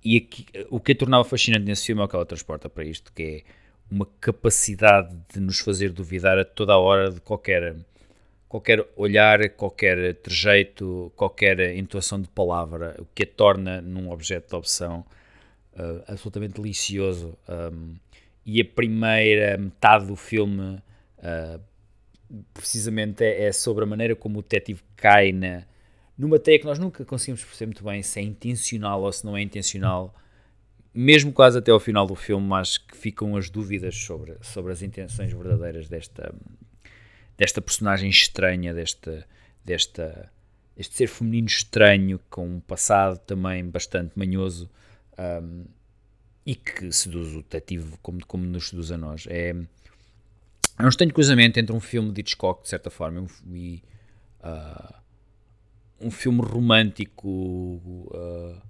e aqui, o que a tornava fascinante nesse filme é o que ela transporta para isto, que é uma capacidade de nos fazer duvidar a toda a hora de qualquer qualquer olhar, qualquer trejeito, qualquer entoação de palavra, o que a torna num objeto de opção uh, absolutamente delicioso. Um, e a primeira metade do filme, uh, precisamente, é, é, sobre a maneira como o detetive cai na, numa teia que nós nunca conseguimos perceber muito bem se é intencional ou se não é intencional. Mesmo quase até ao final do filme, acho que ficam as dúvidas sobre, sobre as intenções verdadeiras desta, desta personagem estranha, desta, desta, este ser feminino estranho, com um passado também bastante manhoso um, e que seduz o detetive como, como nos seduz a nós. É, é um estranho cruzamento entre um filme de Hitchcock, de certa forma, e uh, um filme romântico. Uh,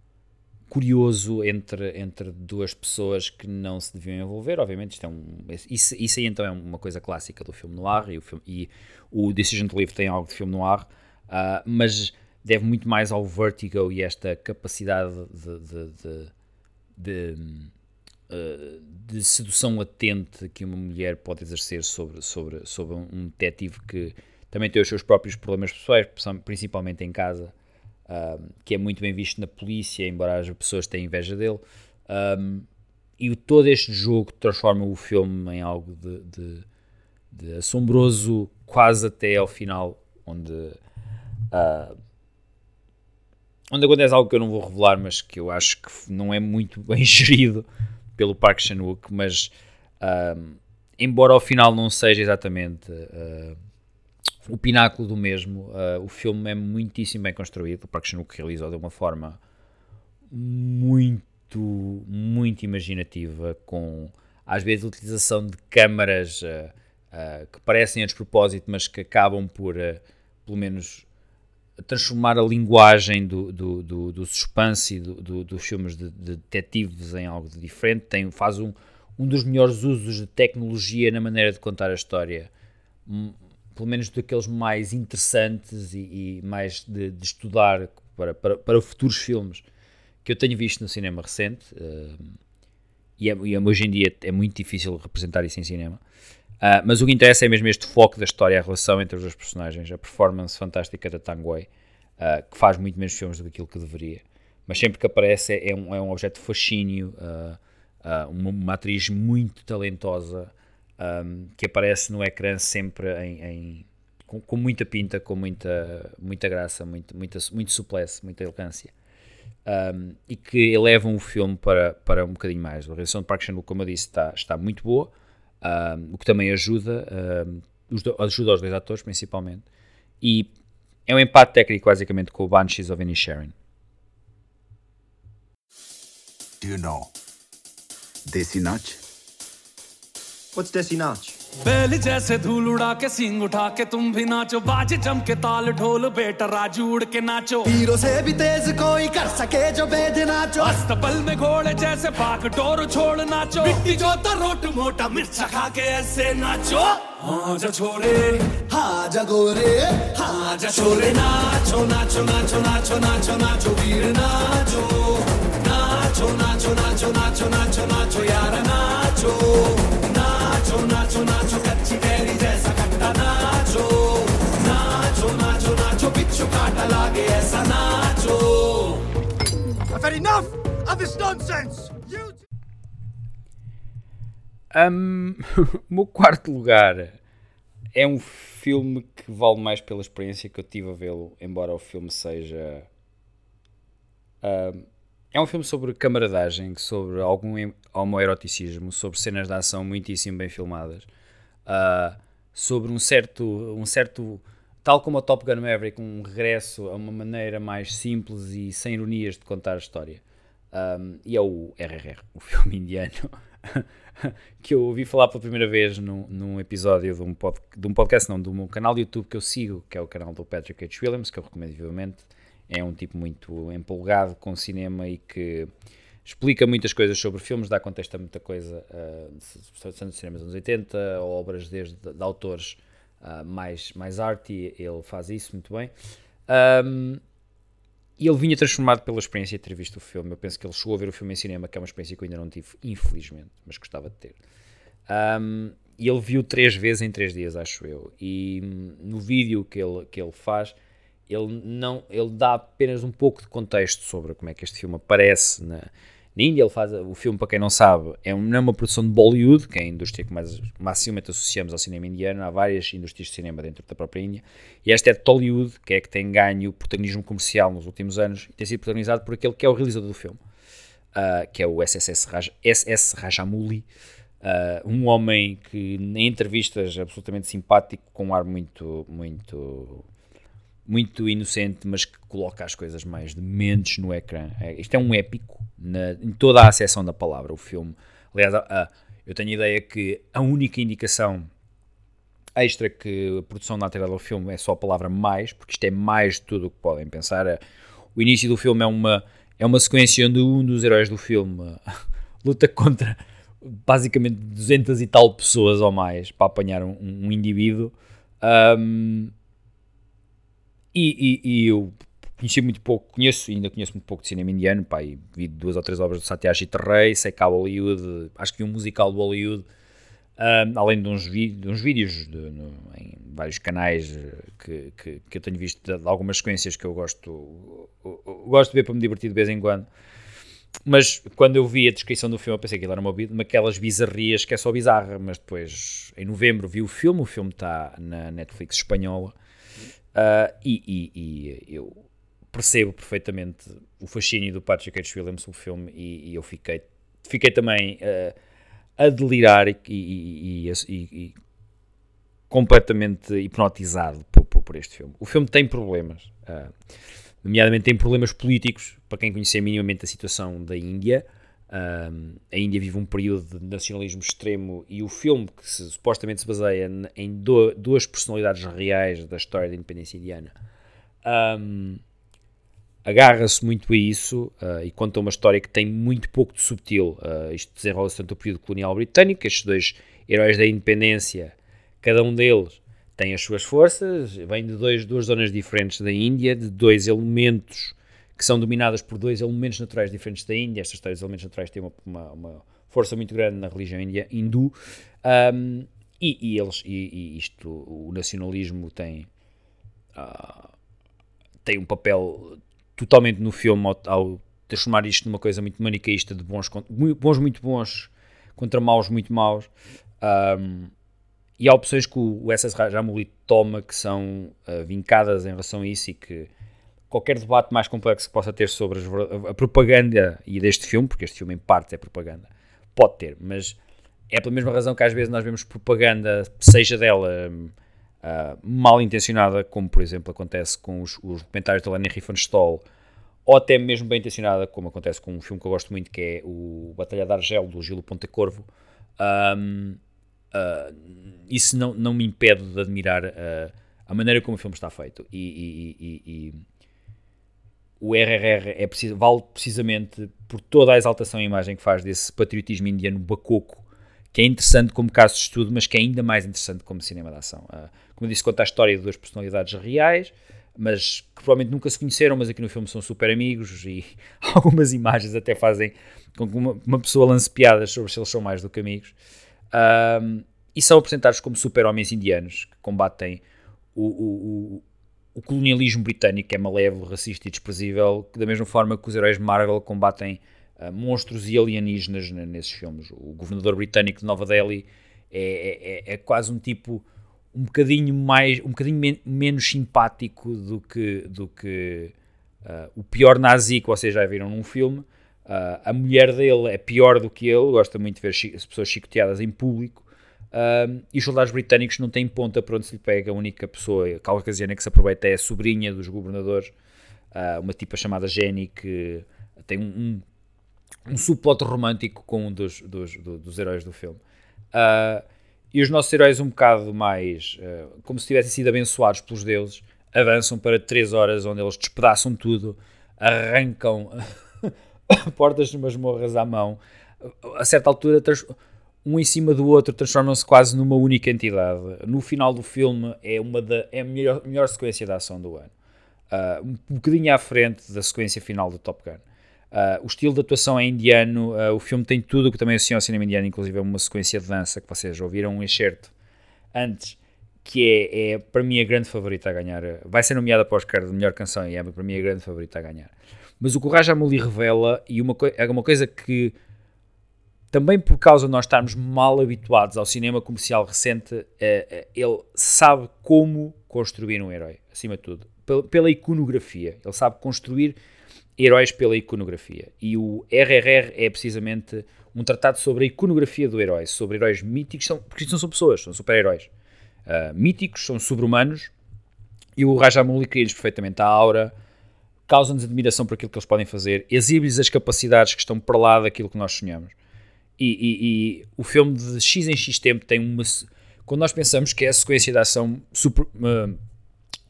curioso entre, entre duas pessoas que não se deviam envolver. Obviamente, isto é um, isso, isso aí então é uma coisa clássica do filme noir e o, filme, e o Decision to Live tem algo de filme noir, uh, mas deve muito mais ao vertigo e esta capacidade de, de, de, de, uh, de sedução latente que uma mulher pode exercer sobre, sobre, sobre um detetive que também tem os seus próprios problemas pessoais, principalmente em casa um, que é muito bem visto na polícia, embora as pessoas tenham inveja dele. Um, e todo este jogo transforma o filme em algo de, de, de assombroso, quase até ao final, onde, uh, onde acontece algo que eu não vou revelar, mas que eu acho que não é muito bem gerido pelo Park Chan-wook, mas embora ao final não seja exatamente uh, o pináculo do mesmo. Uh, o filme é muitíssimo bem construído. O Park Chan-wook realizou de uma forma muito, muito imaginativa, com às vezes a utilização de câmaras uh, uh, que parecem a despropósito, mas que acabam por, pelo menos, transformar a linguagem do, do, do, do suspense e do, do, dos filmes de, de, detetives em algo de diferente. Tem, faz um, um dos melhores usos de tecnologia na maneira de contar a história pelo menos daqueles mais interessantes e, e mais de, de, estudar para, para, para futuros filmes que eu tenho visto no cinema recente. Uh, e, é, e, hoje em dia é muito difícil representar isso em cinema. Uh, mas o que interessa é mesmo este foco da história, a relação entre os dois personagens, a performance fantástica da Tang uh, que faz muito menos filmes do que aquilo que deveria. Mas sempre que aparece é, é um, é um objeto de fascínio, uma, uma atriz muito talentosa, um, que aparece no ecrã sempre em, em com, com, muita pinta, com muita, muita graça, muito, muita, muito suplesse, muita elegância. Um, e que elevam o filme para, para um bocadinho mais. A realização de Park Chan-wook, como eu disse, está, está muito boa, um, o que também ajuda, ajuda aos dois atores, principalmente. E é um empate técnico, basicamente, com o Banshees of Inisherin. Do you know Desi Nach? What's Desi Nach? बैल जैसे धूल उड़ा के सिंग उठा के तुम भी नाचो बाज जम के ताल ढोल बेटा राजू उड़ के नाचो हीरो से भी तेज कोई कर सके जो बेद नाचो अस्तबल में घोड़े जैसे पाक डोर छोड़ नाचो मिट्टी जो तो रोट मोटा मिर्च खा के ऐसे नाचो हाँ जा छोरे हाँ जा गोरे हाँ जा छोरे नाचो नाचो नाचो नाचो नाचो नाचो वीर नाचो नाचो नाचो नाचो नाचो नाचो नाचो यार नाचो Um, o meu quarto lugar é um filme que vale mais pela experiência que eu tive a vê-lo, embora o filme seja. Um, é um filme sobre camaradagem, sobre algum homoeroticismo, sobre cenas de ação muitíssimo bem filmadas, uh, sobre um certo, um certo, tal como a Top Gun Maverick, um regresso a uma maneira mais simples e sem ironias de contar a história. Um, e é o RRR, o filme indiano, que eu ouvi falar pela primeira vez num, num episódio de um, pod, de um podcast, não, de um canal de YouTube que eu sigo, que é o canal do Patrick H. Williams, que eu recomendo vivamente. É um tipo muito empolgado com cinema e que explica muitas coisas sobre filmes, dá contexto a muita coisa, uh, sendo cinemas dos anos 80, ou obras desde de, autores uh, mais, mais arte, ele faz isso muito bem. Um, e ele vinha transformado pela experiência de ter visto o filme. Eu penso que ele chegou a ver o filme em cinema, que é uma experiência que eu ainda não tive, infelizmente, mas gostava de ter. Um, e ele viu três vezes em três dias, acho eu. E no vídeo que ele, que ele faz, ele, não, ele dá apenas um pouco de contexto sobre como é que este filme aparece na, na Índia. Ele faz o filme, para quem não sabe, é uma, é uma produção de Bollywood, que é a indústria que mais maximamente associamos ao cinema indiano. Há várias indústrias de cinema dentro da própria Índia. E esta é de Tollywood, que é que tem ganho protagonismo comercial nos últimos anos e tem sido protagonizado por aquele que é o realizador do filme, uh, que é o SSS Raj, SS Rajamouli. Uh, um homem que em entrevistas absolutamente simpático, com um ar muito, muito muito inocente, mas que coloca as coisas mais dementes no ecrã. É, isto é um épico na, em toda a acessão da palavra, o filme. Aliás, a, eu tenho a ideia que a única indicação extra que a produção na do filme é só a palavra mais, porque isto é mais de tudo o que podem pensar. É, o início do filme é uma, é uma sequência onde um dos heróis do filme luta contra basicamente 200 e tal pessoas ou mais para apanhar um, um indivíduo. Um, e, e, e, eu conheci muito pouco, conheço, ainda conheço muito pouco de cinema indiano, pá, e vi duas ou três obras de Satyajit Ray, sei que há Bollywood, acho que vi um musical de Bollywood, um, além de uns, de uns vídeos de, no, em vários canais eh, que, que, que, eu tenho visto de, de algumas sequências que eu gosto, eu, eu gosto de ver para me divertir de vez em quando. Mas quando eu vi a descrição do filme, eu pensei que ele era uma, uma aquelas bizarrias que é só bizarra. Mas depois, em novembro, vi o filme. O filme está na Netflix espanhola. Uh, e, e, e, eu percebo perfeitamente o fascínio do Patrick H. Williams pelo filme e, e, eu fiquei, fiquei também uh, a delirar e, completamente hipnotizado por, por, por, este filme. O filme tem problemas, uh, nomeadamente tem problemas políticos, para quem conhecer minimamente a situação da Índia. Um, a Índia vive um período de nacionalismo extremo e o filme que se, supostamente se baseia em do, duas personalidades reais da história da independência indiana um, agarra-se muito a isso uh, e conta uma história que tem muito pouco de subtil. Uh, isto desenrola-se tanto o período colonial britânico, estes dois heróis da independência, cada um deles tem as suas forças, vem de dois, duas zonas diferentes da Índia, de dois elementos que são dominadas por dois elementos naturais diferentes da Índia. Estes dois elementos naturais têm uma, uma, uma força muito grande na religião índia, hindu. Um, e, e, eles, e, e, isto, o nacionalismo tem, uh, tem um papel totalmente no filme ao, ao, transformar isto numa coisa muito manicaísta de bons, bons muito bons contra maus muito maus. Um, e há opções que o, o SS Rajamouli toma que são uh, vincadas em relação a isso e que qualquer debate mais complexo que possa ter sobre a propaganda e deste filme, porque este filme em parte é propaganda, pode ter, mas é pela mesma razão que às vezes nós vemos propaganda, seja dela uh, mal intencionada, como por exemplo acontece com os, os documentários da Leni Riefenstahl, ou até mesmo bem intencionada, como acontece com um filme que eu gosto muito, que é o Batalha de Argel, do Gilo Pontecorvo. Um, uh, ah, isso não, não me impede de admirar uh, a maneira como o filme está feito. E, e, e, e o RRR é vale precisamente por toda a exaltação e imagem que faz desse patriotismo indiano bacoco, que é interessante como caso de estudo, mas que é ainda mais interessante como cinema de ação. Uh, como eu disse, conta a história de duas personalidades reais, mas que provavelmente nunca se conheceram, mas aqui no filme são super amigos e algumas imagens até fazem com que uma, uma pessoa lance piadas sobre se eles são mais do que amigos. Uh, e são apresentados como super-homens indianos que combatem o, o colonialismo britânico é malévolo, racista e desprezível, da mesma forma que os heróis Marvel combatem uh, monstros e alienígenas nesses filmes. O governador britânico de Nova Delhi é, é, é quase um tipo um bocadinho mais, um bocadinho men menos simpático do que, do que uh, o pior nazi que vocês já viram num filme. Uh, a mulher dele é pior do que ele, gosta muito de ver pessoas chicoteadas em público. Um, e os soldados britânicos não têm ponta para onde se lhe pega. A única pessoa caucasiana que se aproveita é a sobrinha dos governadores, uh, uma tipa chamada Jenny, que tem um, um subplot romântico com um dos, dos, do- dos heróis do filme. Ah, e os nossos heróis, um bocado mais ah, como se tivessem sido abençoados pelos deuses, avançam para três horas onde eles despedaçam tudo, arrancam portas de masmorras à mão. A certa altura, um em cima do outro, transformam-se quase numa única entidade. No final do filme, é, uma da, é a melhor, melhor sequência de ação do ano. Ah, um bocadinho à frente da sequência final do Top Gun. Ah, o estilo de atuação é indiano, ah, o filme tem tudo o que também associa ao cinema indiano, inclusive é uma sequência de dança que vocês ouviram um excerto antes, que é, é para mim a grande favorita a ganhar. Vai ser nomeada para o Oscar de melhor canção e é para mim a grande favorita a ganhar. Mas o que o revela, e uma, é uma coisa que também por causa de nós estarmos mal habituados ao cinema comercial recente, eh, eh, ele sabe como construir um herói, acima de tudo, pela, iconografia. Ele sabe construir heróis pela iconografia. E o RRR é precisamente um tratado sobre a iconografia do herói, sobre heróis míticos, porque não são pessoas, são super-heróis. Ah, míticos, são sobre-humanos, e o Rajamouli cria-lhes perfeitamente a aura, causa-nos admiração por aquilo que eles podem fazer, exibe-lhes as capacidades que estão para lá daquilo que nós sonhamos. E, e- e o filme de X em X tempo tem uma. Quando nós pensamos que é a sequência de ação super- ah,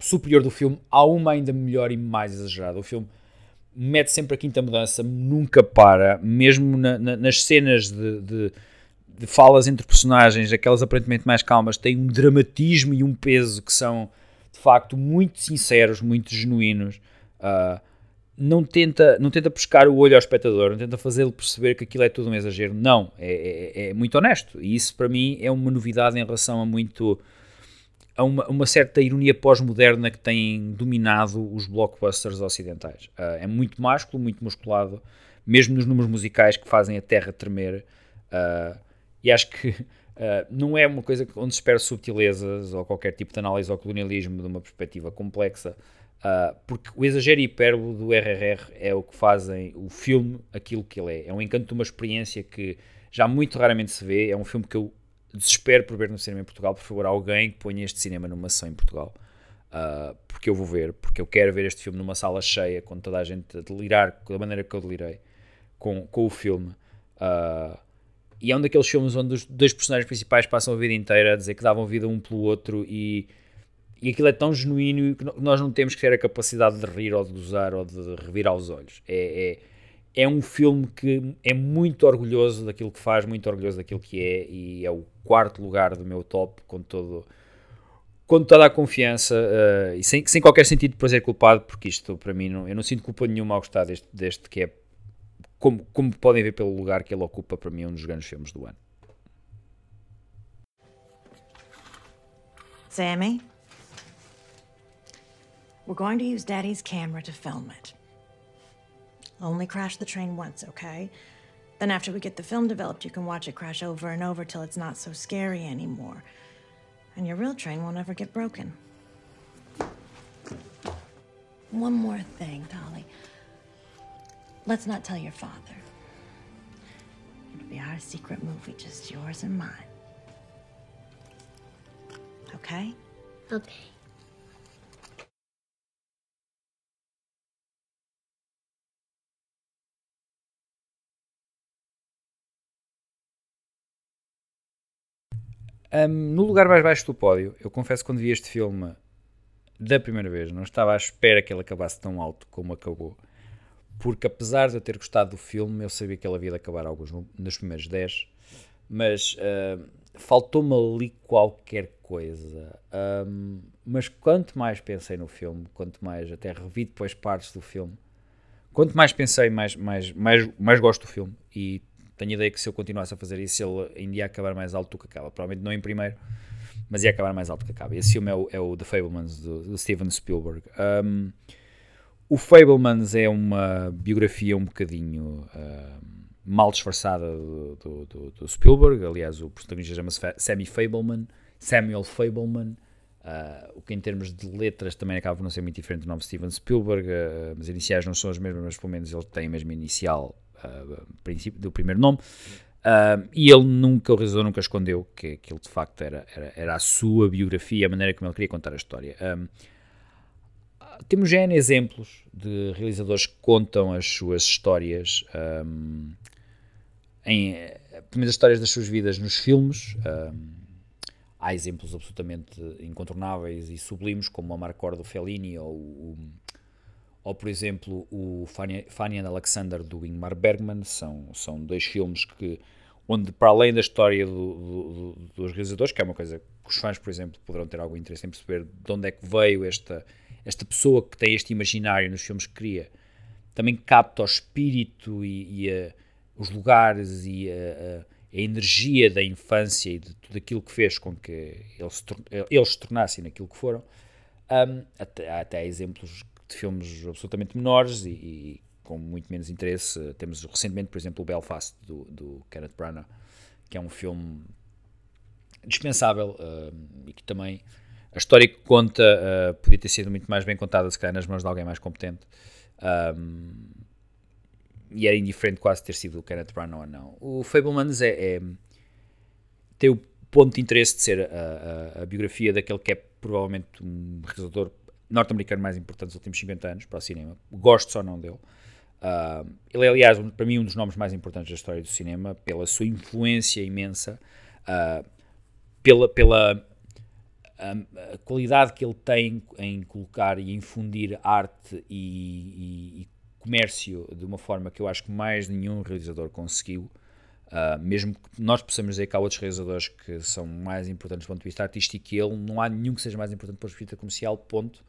superior do filme, há uma ainda melhor e mais exagerada. O filme mete sempre a quinta mudança, nunca para, mesmo na- na- nas cenas de, de- de falas entre personagens, aquelas aparentemente mais calmas, tem um dramatismo e um peso que são de facto muito sinceros, muito genuínos. Ah, não tenta, não tenta pescar o olho ao espectador, não tenta fazê-lo perceber que aquilo é tudo um exagero. Não, é, é- é muito honesto. E isso para mim é uma novidade em relação a muito a uma, uma certa ironia pós-moderna que tem dominado os blockbusters ocidentais. Ah, é muito másculo, muito musculado, mesmo nos números musicais que fazem a terra tremer. Ah, e acho que ah, não é uma coisa onde se espera subtilezas ou qualquer tipo de análise ao colonialismo de uma perspectiva complexa, ah, porque o exagero e hipérbole do RRR é o que fazem o filme aquilo que ele é. É um encanto de uma experiência que já muito raramente se vê. É um filme que eu desespero por ver no cinema em Portugal. Por favor, alguém que ponha este cinema numa sessão em Portugal. Ah, porque eu vou ver, porque eu quero ver este filme numa sala cheia, com toda a gente a delirar da maneira que eu delirei com, com o filme. Ah, e é um daqueles filmes onde os dois personagens principais passam a vida inteira a dizer que davam vida um pelo outro e, e aquilo é tão genuíno que nós não temos que ter a capacidade de rir ou de gozar ou de revirar os olhos. É, é, é um filme que é muito orgulhoso daquilo que faz, muito orgulhoso daquilo que é e é o quarto lugar do meu top com todo com toda a confiança eh, e sem, sem qualquer sentido de prazer culpado, porque isto para mim não, eu não sinto culpa nenhuma ao gostar deste, deste que é como, como podem ver pelo lugar que ele ocupa, para mim é um dos grandes filmes do ano. Sammy, we're going to use Daddy's camera to film it. Only crash the train once, okay? Then, after we get the film developed, you can watch it crash over and over till it's not so scary anymore. And your real train won't ever get broken. One more thing, Dolly. Let's not tell your father. It'll be our secret movie, just yours and mine. Okay? Okay. Um, no lugar mais baixo do pódio, eu confesso que quando vi este filme da primeira vez, não estava à espera que ele acabasse tão alto como acabou. Porque apesar de eu ter gostado do filme, eu sabia que ele havia de acabar alguns no- nos primeiros 10, mas ah, faltou-me ali qualquer coisa. Ahm, mas quanto mais pensei no filme, quanto mais até revi depois partes do filme, quanto mais pensei, mais, mais, mais, mais gosto do filme. E tenho ideia que se eu continuasse a fazer isso, ele ainda ia acabar mais alto do que acaba. Provavelmente não em primeiro, mas ia acabar mais alto do que acaba. Esse filme é o, é o The Fablemans, do, do Steven Spielberg. Um, o Fablemans é uma biografia um bocadinho mal disfarçada do, do, do- Spielberg. Aliás, o protagonista chama-se Sammy Fableman, Samuel Fableman. Uh, o que em termos de letras também acaba por não ser muito diferente do nome Steven Spielberg. uh, as iniciais não são as mesmas, mas pelo menos ele tem a mesma inicial princípio, do primeiro nome. Uh, e ele nunca, o realizador nunca escondeu que aquilo de facto era, era, era a sua biografia, a maneira como ele queria contar a história. Um, temos já exemplos de realizadores que contam as suas histórias, um, em, as histórias das suas vidas nos filmes. Um, há exemplos absolutamente incontornáveis e sublimes, como o Amarcord do Fellini ou, o, ou, por exemplo, o Fanny, and Alexander do Ingmar Bergman. São, são dois filmes que, onde, para além da história do, do, dos realizadores, que é uma coisa que os fãs, por exemplo, poderão ter algum interesse em perceber de onde é que veio esta, esta pessoa que tem este imaginário nos filmes que cria, também capta o espírito e, e a, os lugares e a, a energia da infância e de tudo aquilo que fez com que eles eles se tornassem naquilo que foram, um, até, há até exemplos de filmes absolutamente menores e, e, com muito menos interesse. Temos recentemente, por exemplo, o Belfast do, do Kenneth Branagh, que é um filme dispensável um, e que também a história que conta uh, podia ter sido muito mais bem contada, se calhar, nas mãos de alguém mais competente. Um, e era indiferente quase ter sido o Kenneth Branagh ou não. O Fablemans é, é, tem o ponto de interesse de ser a, a, a, biografia daquele que é provavelmente um realizador norte-americano mais importante dos últimos 50 anos para o cinema. Gosto ou não dele. Uh, ele é, aliás, um, para mim, um dos nomes mais importantes da história do cinema, pela sua influência imensa, uh, pela, pela a, a, qualidade que ele tem em colocar e infundir arte e, e, comércio de uma forma que eu acho que mais nenhum realizador conseguiu. Uh, mesmo que nós possamos dizer que há outros realizadores que são mais importantes do ponto de vista artístico que ele, não há nenhum que seja mais importante do ponto de vista comercial, ponto.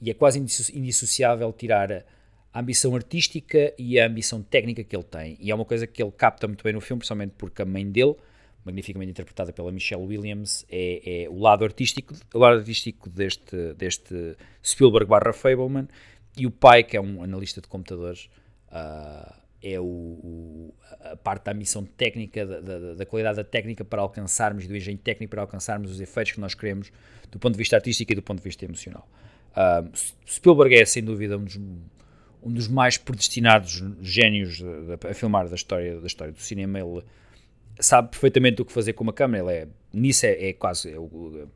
E é quase indissociável tirar a ambição artística e a ambição técnica que ele tem. E é uma coisa que ele capta muito bem no filme, principalmente porque a mãe dele, magnificamente interpretada pela Michelle Williams, é, é o lado artístico, o lado artístico deste, deste Spielberg barra Fableman, e o pai, que é um analista de computadores, uh, é o, o, a parte da missão técnica, da, da, da, qualidade da técnica para alcançarmos, do engenho técnico para alcançarmos os efeitos que nós queremos do ponto de vista artístico e do ponto de vista emocional. Uh, Spielberg é, sem dúvida, um dos, um dos mais predestinados gênios a filmar da história, da história do cinema. Ele sabe perfeitamente o que fazer com uma câmera. Ele é, nisso é, é quase é o,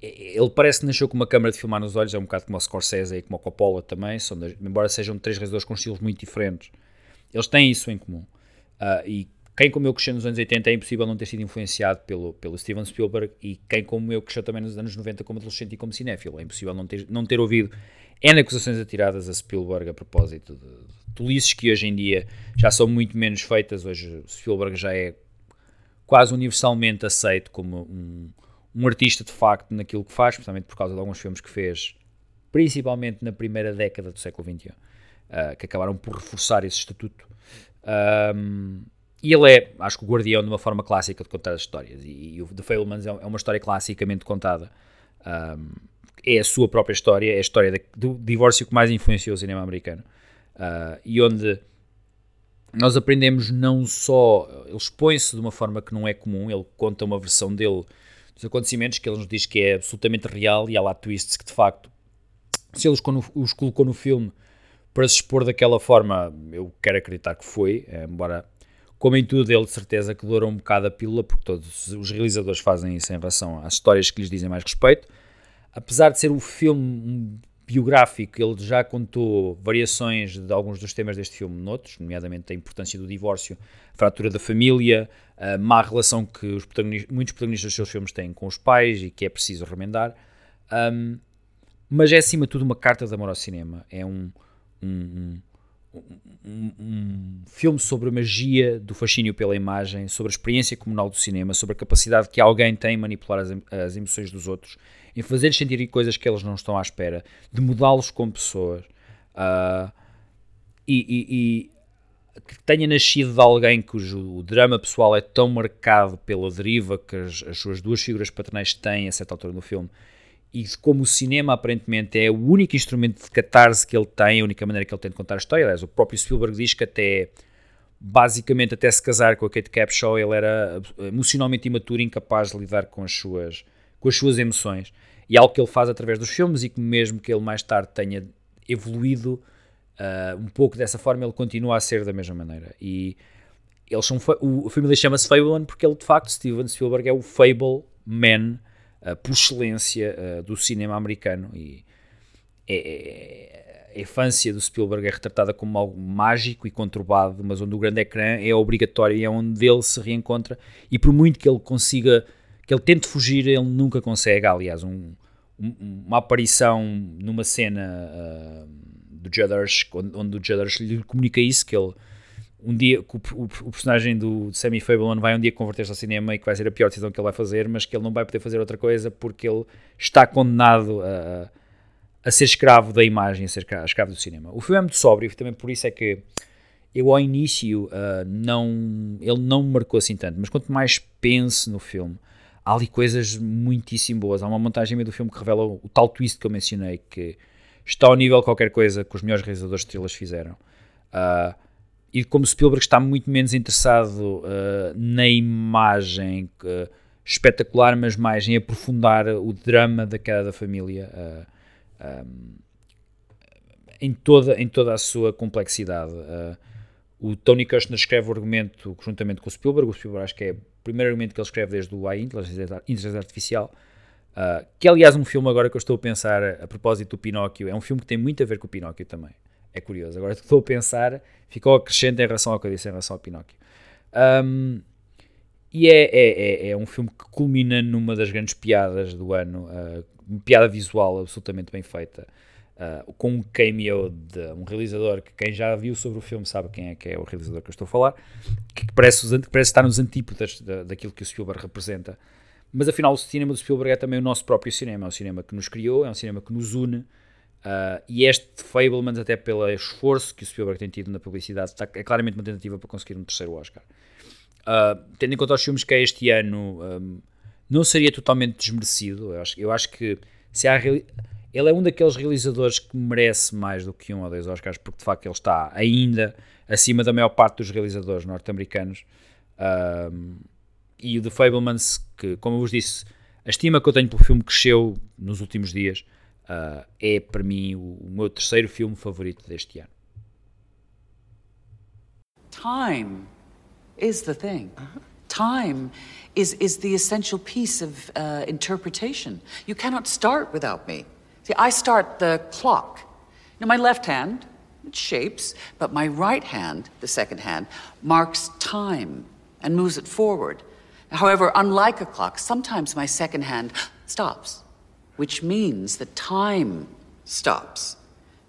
ele parece que nasceu com uma câmera de filmar nos olhos, é um bocado como o Scorsese e como o Coppola também, são, embora sejam três realizadores com estilos muito diferentes, eles têm isso em comum. Uh, e quem como eu cresceu nos anos 80 é impossível não ter sido influenciado pelo, pelo Steven Spielberg e quem como eu cresceu também nos anos 90 como adolescente e como cinéfilo, é impossível não ter, não ter ouvido N acusações atiradas a Spielberg a propósito de, de tolices que hoje em dia já são muito menos feitas, hoje Spielberg já é quase universalmente aceito como um um artista de facto naquilo que faz, principalmente por causa de alguns filmes que fez, principalmente na primeira década do século XXI, uh, que acabaram por reforçar esse estatuto. Um, e ele é, acho que, o guardião de uma forma clássica de contar as histórias. E, e o The Fablemans é, é uma história classicamente contada. Um, é a sua própria história, é a história de, do divórcio que mais influenciou o cinema americano. Uh, e onde nós aprendemos não só. Ele expõe-se de uma forma que não é comum, ele conta uma versão dele dos acontecimentos que ele nos diz que é absolutamente real e há lá twists que de facto, se ele os colocou no filme para se expor daquela forma, eu quero acreditar que foi, embora, como em tudo, ele de certeza que doura um bocado a pílula, porque todos os realizadores fazem isso em relação às histórias que lhes dizem mais respeito. Apesar de ser um filme biográfico, ele já contou variações de alguns dos temas deste filme noutros, nomeadamente a importância do divórcio, a fratura da família, a má relação que os protagonistas, muitos protagonistas dos seus filmes têm com os pais e que é preciso remendar. Um, mas é acima de tudo uma carta de amor ao cinema. É um, um, um, um, filme sobre a magia do fascínio pela imagem, sobre a experiência comunal do cinema, sobre a capacidade que alguém tem de manipular as, as emoções dos outros em fazer-lhes sentirem coisas que eles não estão à espera, de mudá-los como pessoas. Uh, e, e, e, que tenha nascido de alguém cujo drama pessoal é tão marcado pela deriva que as, as suas duas figuras paternais têm a certa altura no filme e como o cinema aparentemente é o único instrumento de catarse que ele tem, a única maneira que ele tem de contar a história. Aliás, o próprio Spielberg diz que até basicamente até se casar com a Kate Capshaw ele era emocionalmente imaturo, incapaz de lidar com as suas com as suas emoções. E é algo que ele faz através dos filmes e que mesmo que ele mais tarde tenha evoluído uh, um pouco dessa forma, ele continua a ser da mesma maneira. E eles são, o, filme chama-se Fableman porque ele de facto, Steven Spielberg é o Fable Man uh, por excelência uh, do cinema americano e é, a infância do Spielberg é retratada como algo mágico e conturbado, mas onde o grande ecrã é obrigatório e é onde ele se reencontra. E por muito que ele consiga, que ele tente fugir, ele nunca consegue. Aliás, um, um, uma aparição numa cena uh, do Judders, onde, onde o Judders lhe comunica isso, que ele um dia que o, o, o, personagem do Sammy Fableman vai um dia converter-se ao cinema e que vai ser a pior decisão que ele vai fazer, mas que ele não vai poder fazer outra coisa porque ele está condenado a, a ser escravo da imagem, a ser escravo do cinema. O filme é muito sóbrio, também por isso é que eu ao início uh, não, ele não me marcou assim tanto, mas quanto mais penso no filme, há ali coisas muitíssimo boas. Há uma montagem do filme que revela o, o tal twist que eu mencionei, que está ao nível de qualquer coisa que os melhores realizadores de estrelas fizeram. Uh, e como Spielberg está muito menos interessado uh, na imagem uh, espetacular, mas mais em aprofundar o drama da queda da família uh, um, em, toda, em toda a sua complexidade. o Tony Kushner escreve o argumento juntamente com o Spielberg. O Spielberg acho que é o primeiro argumento que ele escreve desde o AI, Inteligência Artificial. que é, aliás, um filme agora que eu estou a pensar a propósito do Pinóquio. É um filme que tem muito a ver com o Pinóquio também. É curioso. Agora estou a pensar, ficou acrescente em relação ao que eu disse em relação ao Pinóquio. Um, e é, é, é, é, um filme que culmina numa das grandes piadas do ano, uh, uma piada visual absolutamente bem feita, uh, com um cameo de um realizador que quem já viu sobre o filme sabe quem é que é o realizador que eu estou a falar, que parece, que parece estar nos antípodas da, daquilo que o Spielberg representa. Mas afinal, o cinema do Spielberg é também o nosso próprio cinema, é um cinema que nos criou, é um cinema que nos une, Uh, e este Fablemans, até pelo esforço que o Spielberg tem tido na publicidade, está, é claramente uma tentativa para conseguir um terceiro Oscar. Uh, tendo em conta os filmes que é este ano, um, não seria totalmente desmerecido. Eu acho, eu acho que se há, ele é um daqueles realizadores que merece mais do que um ou dois Oscars, porque de facto ele está ainda acima da maior parte dos realizadores norte-americanos. Um, e o The Fablemans, que, como eu vos disse, a estima que eu tenho pelo filme cresceu nos últimos dias. Uh, é para mim o, o meu terceiro filme favorito deste ano. Time is the thing. Time is, is the essential piece of uh, interpretation. You cannot start without me. See, I start the clock. You know, my left hand, it shapes, but my right hand, the second hand, marks time and moves it forward. However, unlike a clock, sometimes my second hand stops which means that time stops.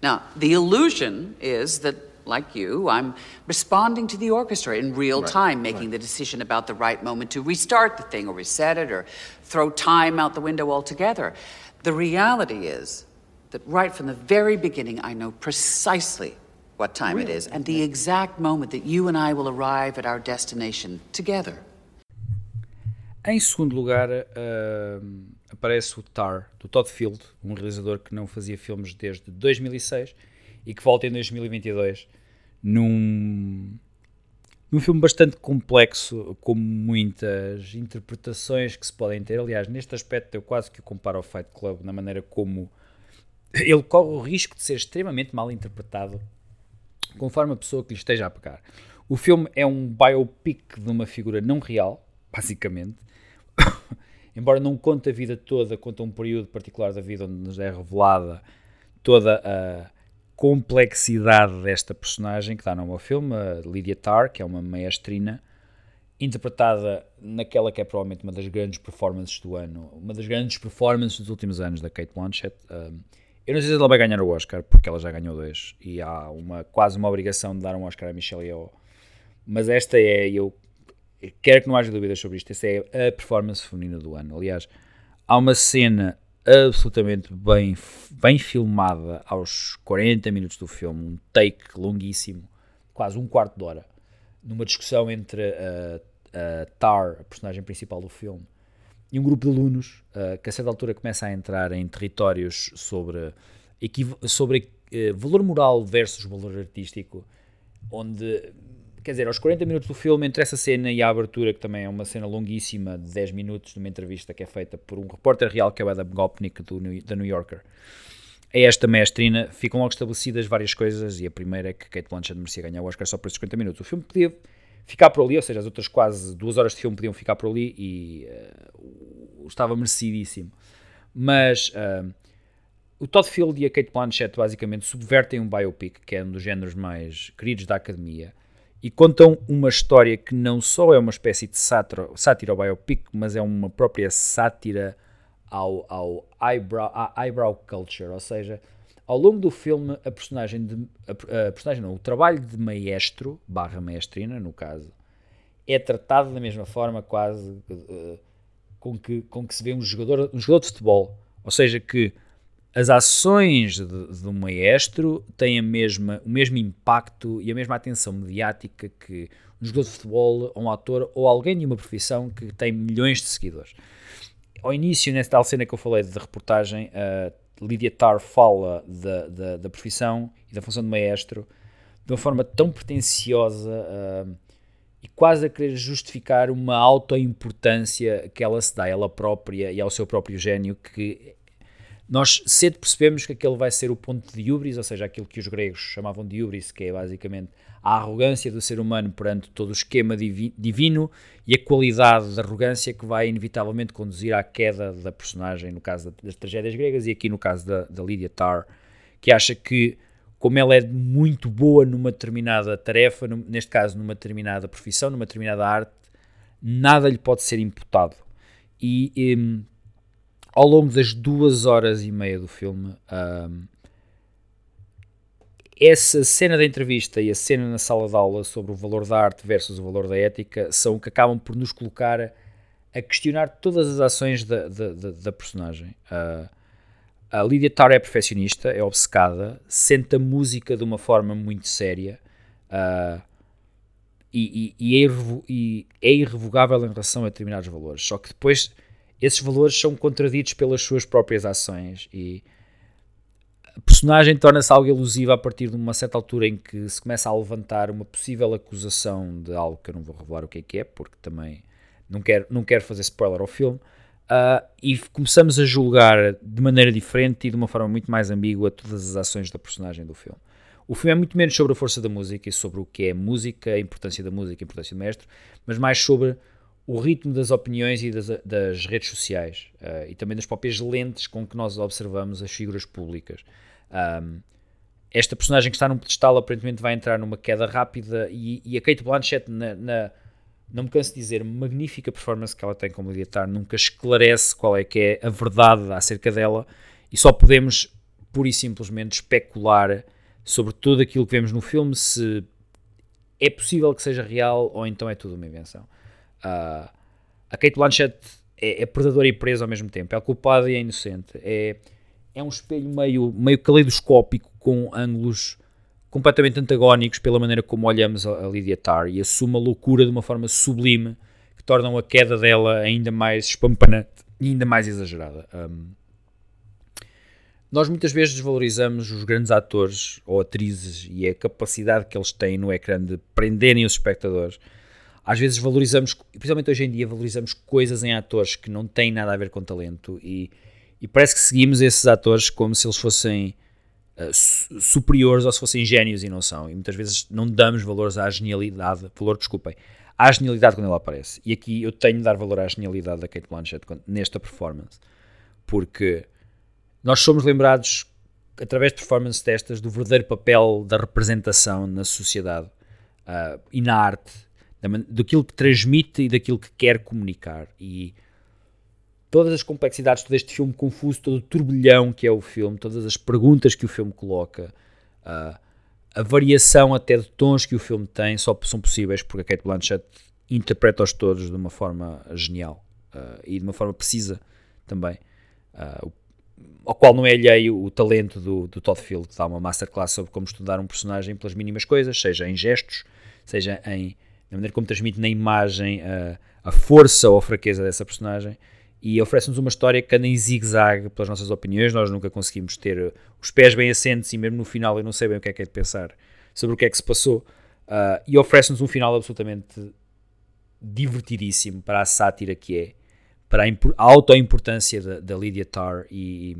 Now, the illusion is that, like you, I'm responding to the orchestra in real right, time, making right. the decision about the right moment to restart the thing or reset it or throw time out the window altogether. The reality is that right from the very beginning, I know precisely what time really? it is and the exact moment that you and I will arrive at our destination together. Em segundo lugar, uh, aparece o Tar, do Todd Field, um realizador que não fazia filmes desde 2006 e que volta em 2022 num, num filme bastante complexo, com muitas interpretações que se podem ter. Aliás, neste aspecto eu quase que o comparo ao Fight Club, na maneira como ele corre o risco de ser extremamente mal interpretado conforme a pessoa que lhe esteja a pegar. O filme é um biopic de uma figura não real, basicamente, embora não conte a vida toda, conta um período particular da vida onde nos é revelada toda a complexidade desta personagem que está no meu filme, a Lydia Tarr, que é uma maestrina, interpretada naquela que é provavelmente uma das grandes performances do ano, uma das grandes performances dos últimos anos da Kate Blanchett. Um, eu não sei se ela vai ganhar o Oscar, porque ela já ganhou dois, e há uma, quase uma obrigação de dar um Oscar a Michelle Yeoh. Mas esta é, eu quero que não haja dúvidas sobre isto, essa é a performance feminina do ano. Aliás, há uma cena absolutamente bem, bem filmada aos 40 minutos do filme, um take longuíssimo, quase um quarto de hora, numa discussão entre a, a Tar, a personagem principal do filme, e um grupo de alunos uh, que a certa altura começa a entrar em territórios sobre, sobre uh, valor moral versus valor artístico, onde quer dizer, aos 40 minutos do filme, entre essa cena e a abertura, que também é uma cena longuíssima, de 10 minutos, de uma entrevista que é feita por um repórter real, que é o Adam Gopnik, do da New Yorker, a esta mestrina, ficam logo estabelecidas várias coisas, e a primeira é que Kate Blanchett merecia ganhar o Oscar só por esses 50 minutos. O filme podia ficar por ali, ou seja, as outras quase duas horas de filme podiam ficar por ali, e uh, estava merecidíssimo. Mas... Uh, o Todd Field e a Kate Blanchett basicamente subvertem um biopic, que é um dos géneros mais queridos da academia, e contam uma história que não só é uma espécie de sátira, sátira ao biopic, mas é uma própria sátira ao, ao eyebrow, à eyebrow culture, ou seja, ao longo do filme a personagem de a, a personagem não, o trabalho de maestro barra maestrina no caso é tratado da mesma forma quase uh, com que com que se vê um jogador um jogador de futebol, ou seja que as ações um maestro têm a mesma, o mesmo impacto e a mesma atenção mediática que um jogador de futebol, ou um ator ou alguém de uma profissão que tem milhões de seguidores. Ao início, nessa tal cena que eu falei de reportagem, a Lydia Tarr fala da, da, da profissão e da função de maestro de uma forma tão pretenciosa uh, e quase a querer justificar uma autoimportância que ela se dá a ela própria e ao seu próprio gênio, que nós cedo percebemos que aquele vai ser o ponto de hubris, ou seja, aquilo que os gregos chamavam de hubris, que é basicamente a arrogância do ser humano perante todo o esquema divi divino e a qualidade da arrogância que vai inevitavelmente conduzir à queda da personagem, no caso das tragédias gregas e aqui no caso da, da Lydia Tarr, que acha que, como ela é muito boa numa determinada tarefa, neste caso numa determinada profissão, numa determinada arte, nada lhe pode ser imputado. E. ao longo das duas horas e meia do filme, um, essa cena da entrevista e a cena na sala de aula sobre o valor da arte versus o valor da ética são o que acabam por nos colocar a, questionar todas as ações da, da, da, da personagem. Uh, a Lydia Tarr é perfeccionista, é obcecada, sente a música de uma forma muito séria uh, e, e, e, é e, é irrevogável em relação a determinados valores. Só que depois esses valores são contraditos pelas suas próprias ações e a personagem torna-se algo elusiva a partir de uma certa altura em que se começa a levantar uma possível acusação de algo que eu não vou revelar o que é que é, porque também não quero, não quero fazer spoiler ao filme, uh, e começamos a julgar de maneira diferente e de uma forma muito mais ambígua todas as ações da personagem do filme. O filme é muito menos sobre a força da música e sobre o que é música, a importância da música, a importância do mestre, mas mais sobre o ritmo das opiniões e das, das redes sociais uh, e também das próprias lentes com que nós observamos as figuras públicas. Um, esta personagem que está num pedestal aparentemente vai entrar numa queda rápida e, e a Kate Blanchett, na, na, não me canso de dizer, magnífica performance que ela tem como Lydia nunca esclarece qual é que é a verdade acerca dela e só podemos pura e simplesmente especular sobre tudo aquilo que vemos no filme, se é possível que seja real ou então é tudo uma invenção. A Kate Blanchett é, é predadora e presa ao mesmo tempo, é culpada e é inocente. É, é um espelho meio, meio caleidoscópico com ângulos completamente antagónicos pela maneira como olhamos a, a Lydia Tarr e assume a loucura de uma forma sublime que tornam a queda dela ainda mais espampanante e ainda mais exagerada. Um, nós muitas vezes desvalorizamos os grandes atores ou atrizes e a capacidade que eles têm no ecrã de prenderem os espectadores às vezes valorizamos, principalmente hoje em dia, valorizamos coisas em atores que não têm nada a ver com talento e, e parece que seguimos esses atores como se eles fossem uh, superiores ou se fossem gênios e não são. E muitas vezes não damos valores à genialidade, valor, desculpem, à genialidade quando ela aparece. E aqui eu tenho de dar valor à genialidade da Kate Blanchett nesta performance, porque nós somos lembrados através de performances destas do verdadeiro papel da representação na sociedade uh, e na arte daquilo que transmite e daquilo que quer comunicar. E todas as complexidades todo este filme confuso, todo o turbilhão que é o filme, todas as perguntas que o filme coloca, uh, a variação até de tons que o filme tem, só são possíveis porque a Kate Blanchett interpreta-os todos de uma forma genial uh, e de uma forma precisa também. Uh, ao qual não é alheio o talento do, do Todd Field, que dá uma masterclass sobre como estudar um personagem pelas mínimas coisas, seja em gestos, seja em na maneira como transmite na imagem a, a força ou a fraqueza dessa personagem e oferece-nos uma história que anda em zigue-zague pelas nossas opiniões, nós nunca conseguimos ter os pés bem assentes e mesmo no final eu não sei bem o que é que é de pensar sobre o que é que se passou uh, e oferece-nos um final absolutamente divertidíssimo para a sátira que é, para a, a auto-importância da, da Lydia Tarr e,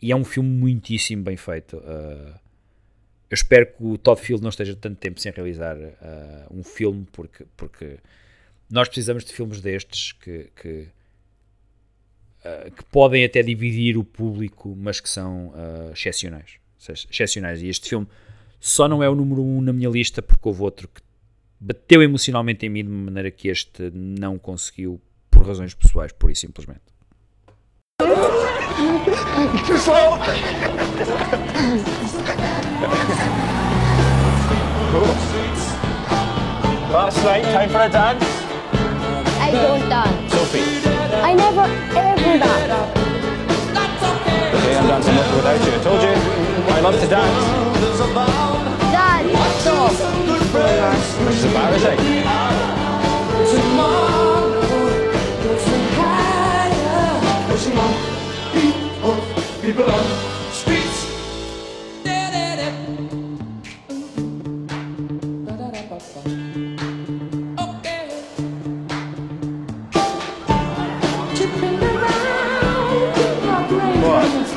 e, é um filme muitíssimo bem feito. Uh, eu espero que o Todd Field não esteja tanto tempo sem realizar uh, um filme, porque, porque nós precisamos de filmes destes que, que uh, que podem até dividir o público, mas que são uh, excepcionais. Excepcionais. E este filme só não é o número um na minha lista porque houve outro que bateu emocionalmente em mim de uma maneira que este não conseguiu por razões pessoais, pura e simplesmente. Last night, time for a dance? I don't dance. Sophie. I never ever dance. Okay, I'm dancing without you. I told you, I love to dance. Dad, stop. This is embarrassing. People on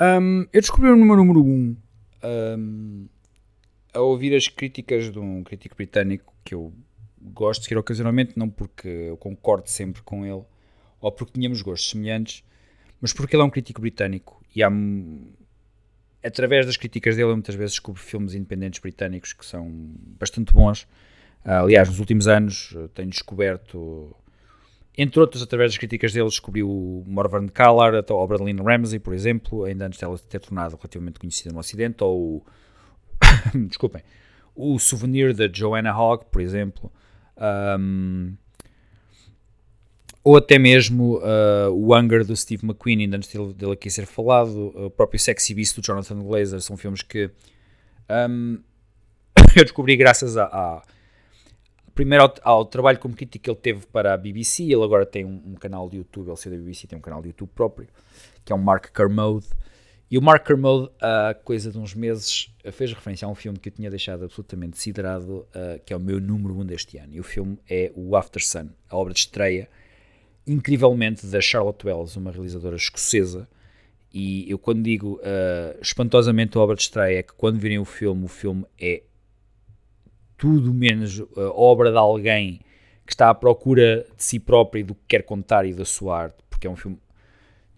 Um, eu descobri o número número 1 um, um, a ouvir as críticas de um crítico britânico que eu gosto de seguir ocasionalmente, não porque eu concordo sempre com ele ou porque tínhamos gostos semelhantes, mas porque ele é um crítico britânico e há, através das críticas dele eu muitas vezes descubro filmes independentes britânicos que são bastante bons. aliás, nos últimos anos tenho descoberto entre outros, através das críticas dele, descobriu Morvan Callar, a obra de Lynn Ramsey, por exemplo, ainda antes dela ter tornado relativamente conhecida no Ocidente, ou desculpem, o Souvenir da Joanna Hogg, por exemplo, um, ou até mesmo uh, o Hunger do Steve McQueen, ainda antes dele, dele aqui ser falado, o próprio Sexy Beast do Jonathan Glazer, são filmes que um, eu descobri graças a, a primeiro ao, ao, trabalho como crítico que ele teve para a BBC, ele agora tem um, um, canal de YouTube, ele saiu da BBC, tem um canal de YouTube próprio, que é o Mark Kermode, e o Mark Kermode, há coisa de uns meses, fez referência a um filme que eu tinha deixado absolutamente desiderado, uh, que é o meu número 1 um deste ano, e o filme é o After Sun, a obra de estreia, incrivelmente, da Charlotte Wells, uma realizadora escocesa, e eu quando digo uh, espantosamente a obra de estreia, é que quando virem o filme, o filme é tudo menos uh, obra de alguém que está à procura de si próprio e do que quer contar e da sua arte, porque é um filme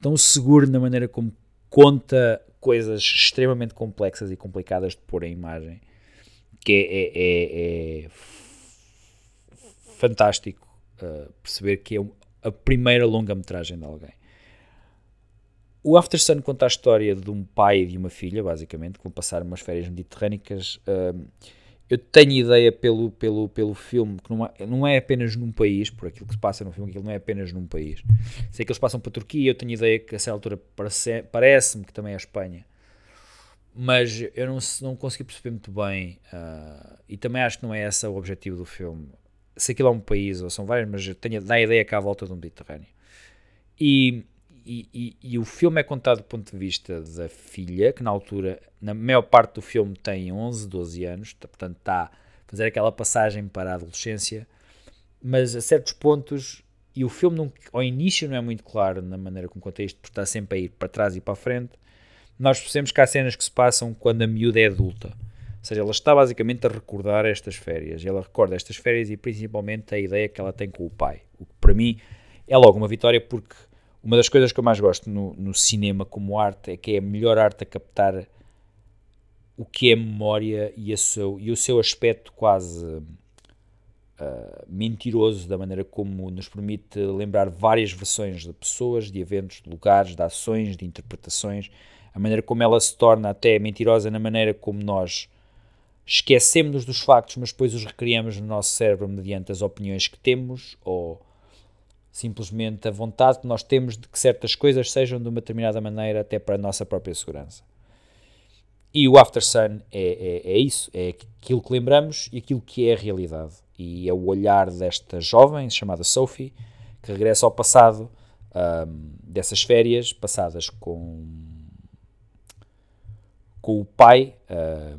tão seguro na maneira como conta coisas extremamente complexas e complicadas de pôr em imagem, que é, é, é, é fantástico uh, perceber que é a primeira longa-metragem de alguém. O After Sun conta a história de um pai e de uma filha, basicamente, que vão passar umas férias mediterrânicas. Uh, eu tenho ideia pelo, pelo, pelo filme que não é, não é apenas num país, por aquilo que se passa no filme, ele não é apenas num país. Sei que eles passam para a Turquia, eu tenho ideia que a essa altura parece, parece-me que também é a Espanha. Mas eu não, não consegui perceber muito bem, uh, e também acho que não é esse o objetivo do filme. Se aquilo é um país, ou são vários, mas eu tenho dá a ideia que há à volta do Mediterrâneo. E e, e, o filme é contado do ponto de vista da filha, que na altura, na maior parte do filme, tem 11, 12 anos, portanto está a fazer aquela passagem para a adolescência, mas a certos pontos, e o filme não, ao início não é muito claro na maneira como conta isto, porque está sempre a ir para trás e para a frente, nós percebemos que há cenas que se passam quando a miúda é adulta. Ou seja, ela está basicamente a recordar estas férias, ela recorda estas férias e principalmente a ideia que ela tem com o pai, o que para mim é logo uma vitória porque uma das coisas que eu mais gosto no, no, cinema como arte é que é a melhor arte a captar o que é memória e, a seu, e o seu aspecto quase uh, mentiroso da maneira como nos permite lembrar várias versões de pessoas, de eventos, de lugares, de ações, de interpretações, a maneira como ela se torna até mentirosa na maneira como nós esquecemos dos factos, mas depois os recriamos no nosso cérebro mediante as opiniões que temos ou simplesmente a vontade que nós temos de que certas coisas sejam de uma determinada maneira até para a nossa própria segurança. E o After Sun é, é, é isso, é aquilo que lembramos e aquilo que é a realidade. E é o olhar desta jovem chamada Sophie que regressa ao passado um, dessas férias passadas com, com o pai um,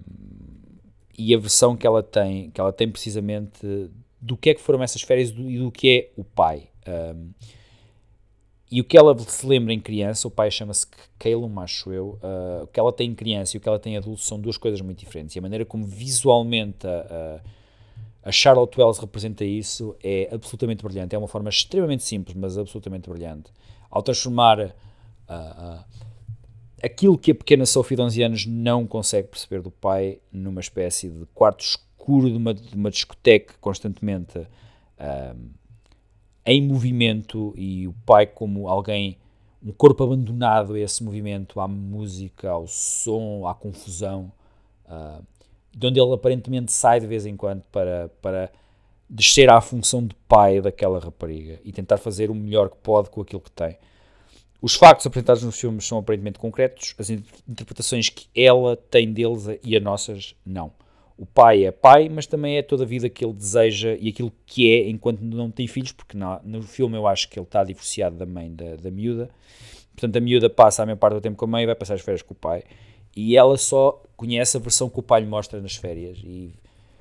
e a versão que ela tem que ela tem precisamente do que é que foram essas férias e do que é o pai. Um, e o que ela se lembra em criança, o pai chama-se Calum, acho eu, uh, o que ela tem em criança e o que ela tem em adulto são duas coisas muito diferentes. E a maneira como visualmente a, a Charlotte Wells representa isso é absolutamente brilhante. É uma forma extremamente simples, mas absolutamente brilhante. Ao transformar uh, uh, aquilo que a pequena Sophie de 11 anos não consegue perceber do pai numa espécie de quarto escuro de uma, de uma discoteca constantemente em movimento e o pai como alguém, um corpo abandonado a esse movimento, à música, ao som, à confusão, uh, de onde ele aparentemente sai de vez em quando para, para descer à função de pai daquela rapariga e tentar fazer o melhor que pode com aquilo que tem. Os factos apresentados nos filmes são aparentemente concretos, as interpretações que ela tem deles e as nossas não o pai é pai, mas também é toda a vida que ele deseja e aquilo que é enquanto não tem filhos, porque no, no filme eu acho que ele está divorciado da mãe da, da miúda. Portanto, a miúda passa a maior parte do tempo com a mãe e vai passar as férias com o pai. E ela só conhece a versão que o pai lhe mostra nas férias. E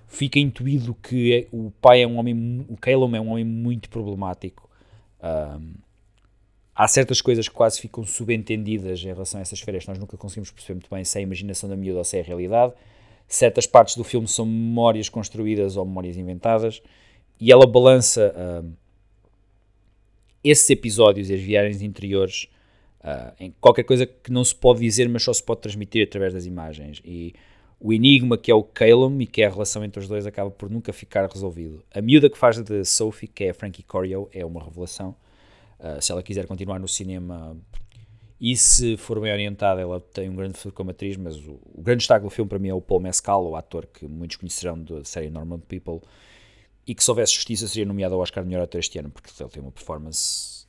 fica intuído que é, o pai é um homem, o Calum é um homem muito problemático. Um, há certas coisas que quase ficam subentendidas em relação a essas férias que nós nunca conseguimos perceber muito bem se é a imaginação da miúda ou se é a realidade certas partes do filme são memórias construídas ou memórias inventadas, e ela balança uh, esses episódios e as viagens interiores uh, em qualquer coisa que não se pode dizer, mas só se pode transmitir através das imagens. E o enigma que é o Calum e que é a relação entre os dois acaba por nunca ficar resolvido. A miúda que faz de Sophie, que é a Frankie Corio, é uma revelação. Uh, se ela quiser continuar no cinema, e se for bem orientada, ela tem um grande futuro como atriz, mas o, o, grande destaque do filme para mim é o Paul Mescal, o ator que muitos conhecerão da série Normal People, e que se houvesse justiça seria nomeado ao Oscar de melhor ator este ano, porque ele tem uma performance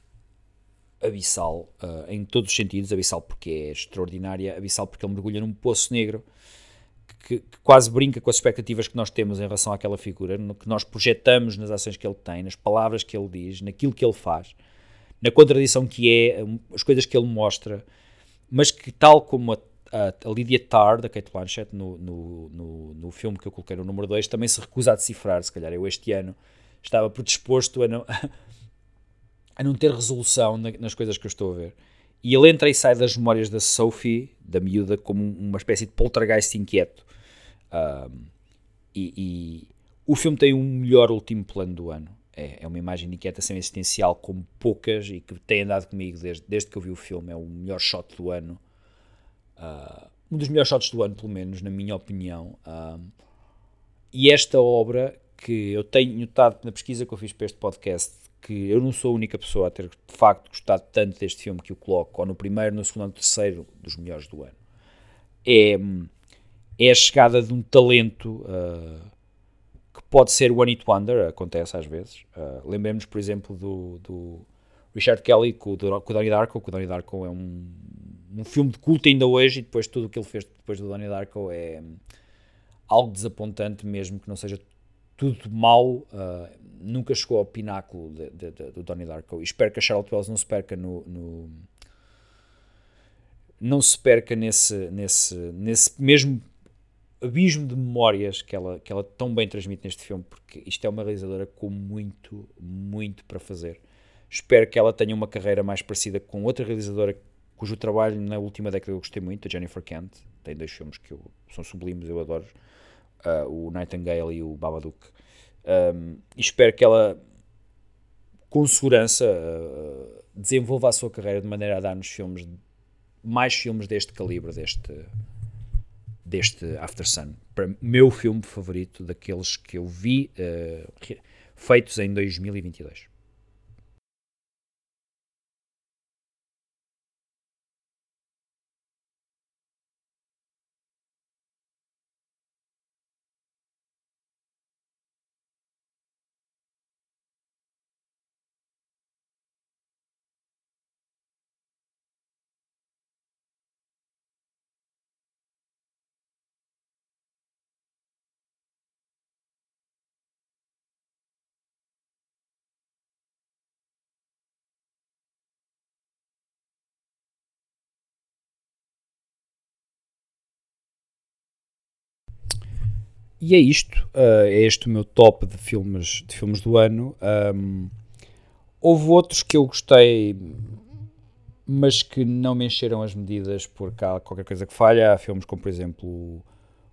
abissal uh, em todos os sentidos, abissal porque é extraordinária, abissal porque ele mergulha num poço negro que, que, quase brinca com as expectativas que nós temos em relação àquela figura, no que nós projetamos nas ações que ele tem, nas palavras que ele diz, naquilo que ele faz na contradição que é as coisas que ele mostra, mas que, tal como a, a, a Lydia Tarr, da Kate Blanchett, no, no, no, no, filme que eu coloquei no número 2, também se recusa a decifrar. Se calhar eu este ano estava predisposto a não, a não ter resolução nas coisas que eu estou a ver. E ele entra e sai das memórias da Sophie, da miúda, como uma espécie de poltergeist inquieto. Um, e, e o filme tem um melhor último plano do ano é, é uma imagem de inquietação existencial como poucas e que tem andado comigo desde, desde que eu vi o filme. É o melhor shot do ano. Uh, um dos melhores shots do ano, pelo menos, na minha opinião. Uh, e esta obra, que eu tenho notado na pesquisa que eu fiz para este podcast, que eu não sou a única pessoa a ter de facto gostado tanto deste filme que o coloco, ou no primeiro, no segundo, no terceiro dos melhores do ano, é, é a chegada de um talento. Uh, pode ser One It Wonder, acontece às vezes. Uh, lembremos, por exemplo, do, do Richard Kelly com, com o Donnie Darko, o Donnie Darko é um, um filme de culto ainda hoje e depois tudo o que ele fez depois do Donnie Darko é algo desapontante mesmo que não seja tudo mau, uh, nunca chegou ao pináculo de, de, de, do Donnie Darko. E espero que a Charlotte Wells não se perca no, no não se perca nesse, nesse, nesse mesmo abismo de memórias que ela, que ela tão bem transmite neste filme, porque isto é uma realizadora com muito, muito para fazer. Espero que ela tenha uma carreira mais parecida com outra realizadora cujo trabalho na última década eu gostei muito, a Jennifer Kent. Tem dois filmes que eu, são sublimes, eu adoro. Uh, o Nightingale e o Babadook. Um, e espero que ela, com segurança, uh, desenvolva a sua carreira de maneira a dar-nos filmes, mais filmes deste calibre, deste, deste After Sun. Para meu filme favorito, daqueles que eu vi uh, feitos em 2022. E é isto, uh, é este o meu top de filmes, de filmes do ano. Um, houve outros que eu gostei, mas que não me encheram as medidas porque há qualquer coisa que falha. Há filmes como, por exemplo,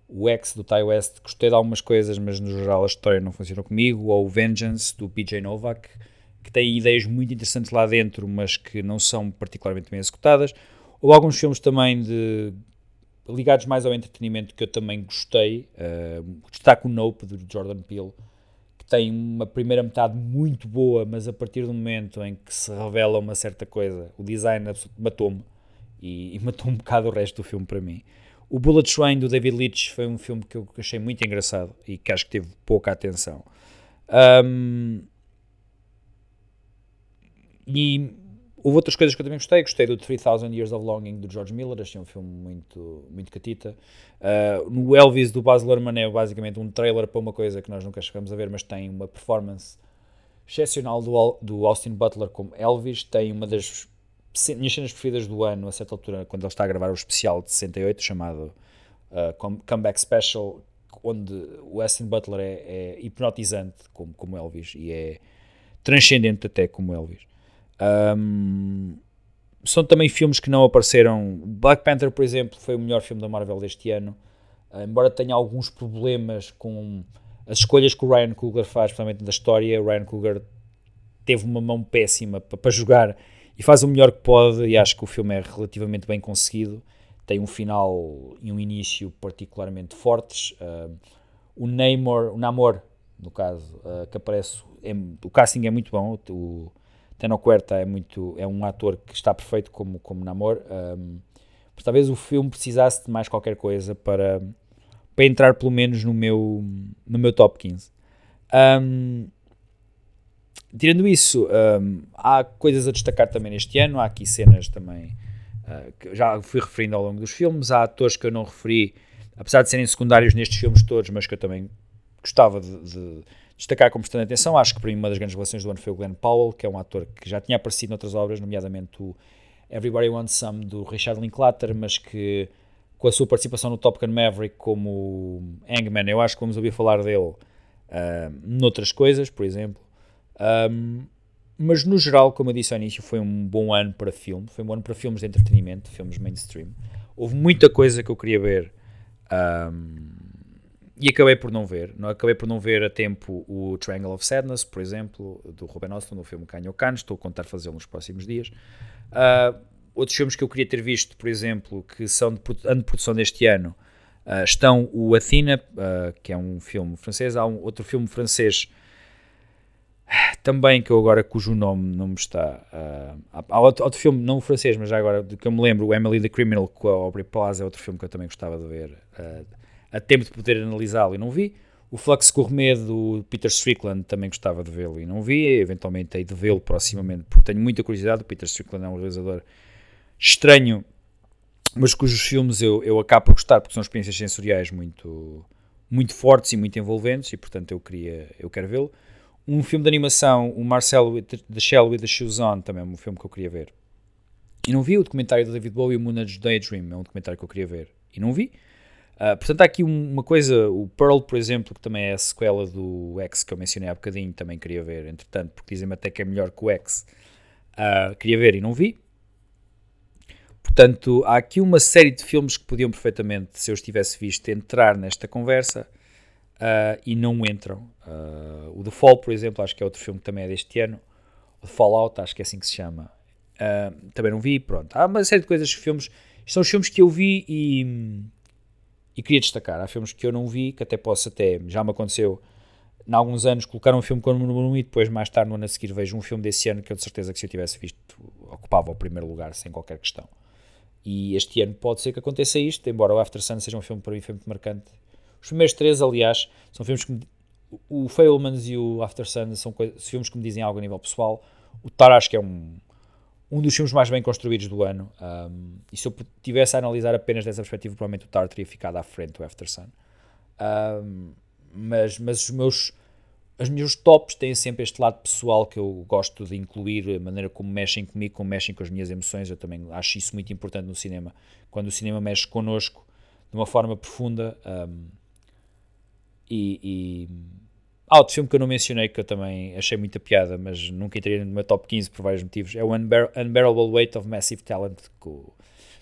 o X do Ty West, gostei de algumas coisas, mas no geral a história não funcionou comigo. Ou o Vengeance do PJ Novak, que tem ideias muito interessantes lá dentro, mas que não são particularmente bem executadas. Ou alguns filmes também de ligados mais ao entretenimento que eu também gostei. Uh, destaco o Nope, do Jordan Peele, que tem uma primeira metade muito boa, mas a partir do momento em que se revela uma certa coisa, o design matou-me e, e, matou um bocado o resto do filme para mim. O Bullet Train, do David Leitch, foi um filme que eu achei muito engraçado e que acho que teve pouca atenção. Um, e Houve outras coisas que eu também gostei. Gostei do 3000 Years of Longing do George Miller, achei um filme muito, muito catita. Uh, no Elvis do Baz Luhrmann é basicamente um trailer para uma coisa que nós nunca chegamos a ver, mas tem uma performance excepcional do, do Austin Butler como Elvis. Tem uma das minhas cenas preferidas do ano, a certa altura, quando ele está a gravar o especial de 68, chamado uh, Comeback Special, onde o Austin Butler é, é hipnotizante como, como Elvis e é transcendente até como Elvis. Um, são também filmes que não apareceram. Black Panther, por exemplo, foi o melhor filme da Marvel deste ano, uh, embora tenha alguns problemas com as escolhas que o Ryan Coogler faz, principalmente da história. O Ryan Coogler teve uma mão péssima para, jogar e faz o melhor que pode. E acho que o filme é relativamente bem conseguido. Tem um final e um início particularmente fortes. Uh, o Namor, o Namor, no caso, uh, que aparece, é, o casting é muito bom. O, Teno Huerta é muito é um ator que está perfeito como como Namor. Um, talvez o filme precisasse de mais qualquer coisa para para entrar pelo menos no meu no meu top 15 um, tirando isso um, há coisas a destacar também neste ano. Há aqui cenas também uh, que já fui referindo ao longo dos filmes. Há atores que eu não referi apesar de serem secundários nestes filmes todos mas que eu também gostava de, de destacar como prestando atenção, acho que para mim uma das grandes relações do ano foi o Glenn Powell, que é um ator que já tinha aparecido noutras obras, nomeadamente o Everybody Wants Some do Richard Linklater, mas que com a sua participação no Top Gun Maverick como Hangman, eu acho que vamos ouvir falar dele uh, noutras coisas, por exemplo. Um, mas no geral, como eu disse ao início, foi um bom ano para filme, foi um ano para filmes de entretenimento, filmes mainstream. Houve muita coisa que eu queria ver. Um, e acabei por não ver. Não, acabei por não ver a tempo o Triangle of Sadness, por exemplo, do Ruben Östlund, no filme Canho Cannes. Estou a contar fazê-lo nos próximos dias. Uh, outros filmes que eu queria ter visto, por exemplo, que são de ano de produção deste ano, uh, estão o Athena, uh, que é um filme francês. Há um outro filme francês também que eu agora cujo nome não me está há outro, outro, filme não francês mas já agora do que eu me lembro o Emily the Criminal com a Aubrey Plaza é outro filme que eu também gostava de ver uh, a tempo de poder analisá-lo e não vi. O Flux Gourmet do Peter Strickland também gostava de vê-lo e não vi. Eventualmente hei de vê-lo proximamente porque tenho muita curiosidade. O Peter Strickland é um realizador estranho, mas cujos filmes eu, eu acabo por gostar porque são experiências sensoriais muito, muito fortes e muito envolventes e portanto eu queria eu quero vê-lo. Um filme de animação, o Marcel the Shell with the Shoes On, também é um filme que eu queria ver. E não vi o documentário do David Bowie, o Moonage Daydream, é um documentário que eu queria ver e não vi. Uh, portanto, há aqui uma coisa, o Pearl, por exemplo, que também é a sequela do X que eu mencionei há bocadinho, também queria ver, entretanto, porque dizem-me até que é melhor que o X. Uh, queria ver e não vi. Portanto, há aqui uma série de filmes que podiam perfeitamente, se eu os tivesse visto, entrar nesta conversa uh, e não entram. o The Fall, por exemplo, acho que é outro filme que também é deste ano. O The Fallout, acho que é assim que se chama. também não vi, pronto. Há uma série de coisas, filmes. São os filmes que eu vi e e queria destacar, há filmes que eu não vi, que até posso até, já me aconteceu, em alguns anos, colocar um filme como número 1 um, e depois mais tarde no ano a seguir vejo um filme desse ano que eu de certeza que se eu tivesse visto ocupava o primeiro lugar sem qualquer questão. E este ano pode ser que aconteça isto, embora o After Sun seja um filme para mim foi muito marcante. Os primeiros três, aliás, são filmes que me, o Fablemans e o After Sun são filmes que me dizem algo a nível pessoal. O Tar acho que é um, um dos filmes mais bem construídos do ano. Um, e se eu tivesse a analisar apenas dessa perspectiva, provavelmente o Tar teria ficado à frente do After Sun. Um, mas, mas os meus os meus tops têm sempre este lado pessoal que eu gosto de incluir, a maneira como mexem comigo, como mexem com as minhas emoções. Eu também acho isso muito importante no cinema. Quando o cinema mexe connosco de uma forma profunda, um, e, e há outro filme que eu não mencionei que eu também achei muita piada, mas nunca entraria no meu top 15 por vários motivos. É o Unbear Unbearable Weight of Massive Talent com,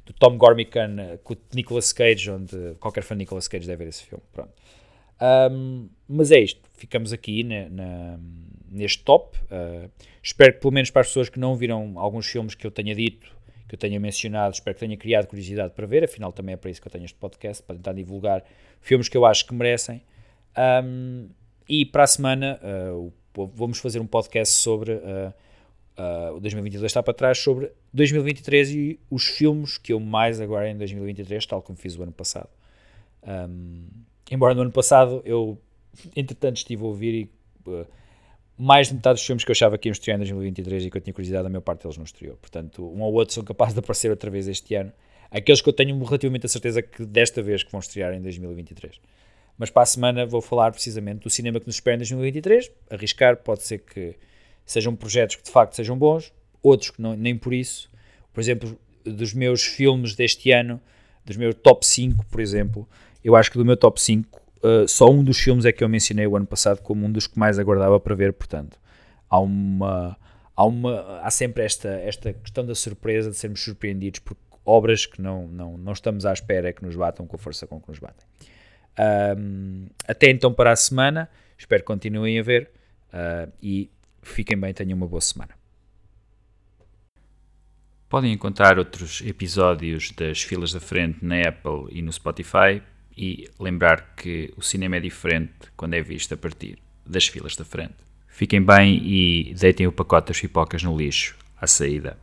do Tom Gormican eh, com o Nicolas Cage, onde qualquer fã de Nicolas Cage deve ver esse filme. Pronto. Um, mas é isto, ficamos aqui na, na, neste top. Uh, espero que, pelo menos para as pessoas que não viram alguns filmes que eu tenha dito, que eu tenha mencionado, espero que tenha criado curiosidade para ver. Afinal, também é para isso que eu tenho este podcast para tentar divulgar filmes que eu acho que merecem. Um, e para a semana uh, vamos fazer um podcast sobre. Uh, Uh, o 2022 está para trás sobre 2023 e os filmes que eu mais agora em 2023, tal como fiz o ano passado. Um, embora no ano passado eu, entretanto, estive a ouvir e uh, mais de metade dos filmes que eu achava que iam estrear em 2023 e que eu tinha curiosidade, a maior parte deles não estreou. Portanto, um ou outro são capazes de aparecer outra vez este ano. Aqueles que eu tenho relativamente a certeza que desta vez que vão estrear em 2023. Mas para a semana vou falar precisamente do cinema que nos espera em 2023. Arriscar, pode ser que sejam projetos que de facto sejam bons, outros que não, nem por isso. Por exemplo, dos meus filmes deste ano, dos meus top 5, por exemplo, eu acho que do meu top 5, uh, só um dos filmes é que eu mencionei o ano passado como um dos que mais aguardava para ver, portanto, há uma. Há, uma, há sempre esta, esta questão da surpresa, de sermos surpreendidos por obras que não, não, não estamos à espera que nos batam com a força com que nos batem. Um, até então para a semana, espero que continuem a ver uh, e Fiquem bem, tenham uma boa semana. Podem encontrar outros episódios das filas da frente na Apple e no Spotify e lembrar que o cinema é diferente quando é visto a partir das filas da frente. Fiquem bem e deitem o pacote das pipocas no lixo à saída.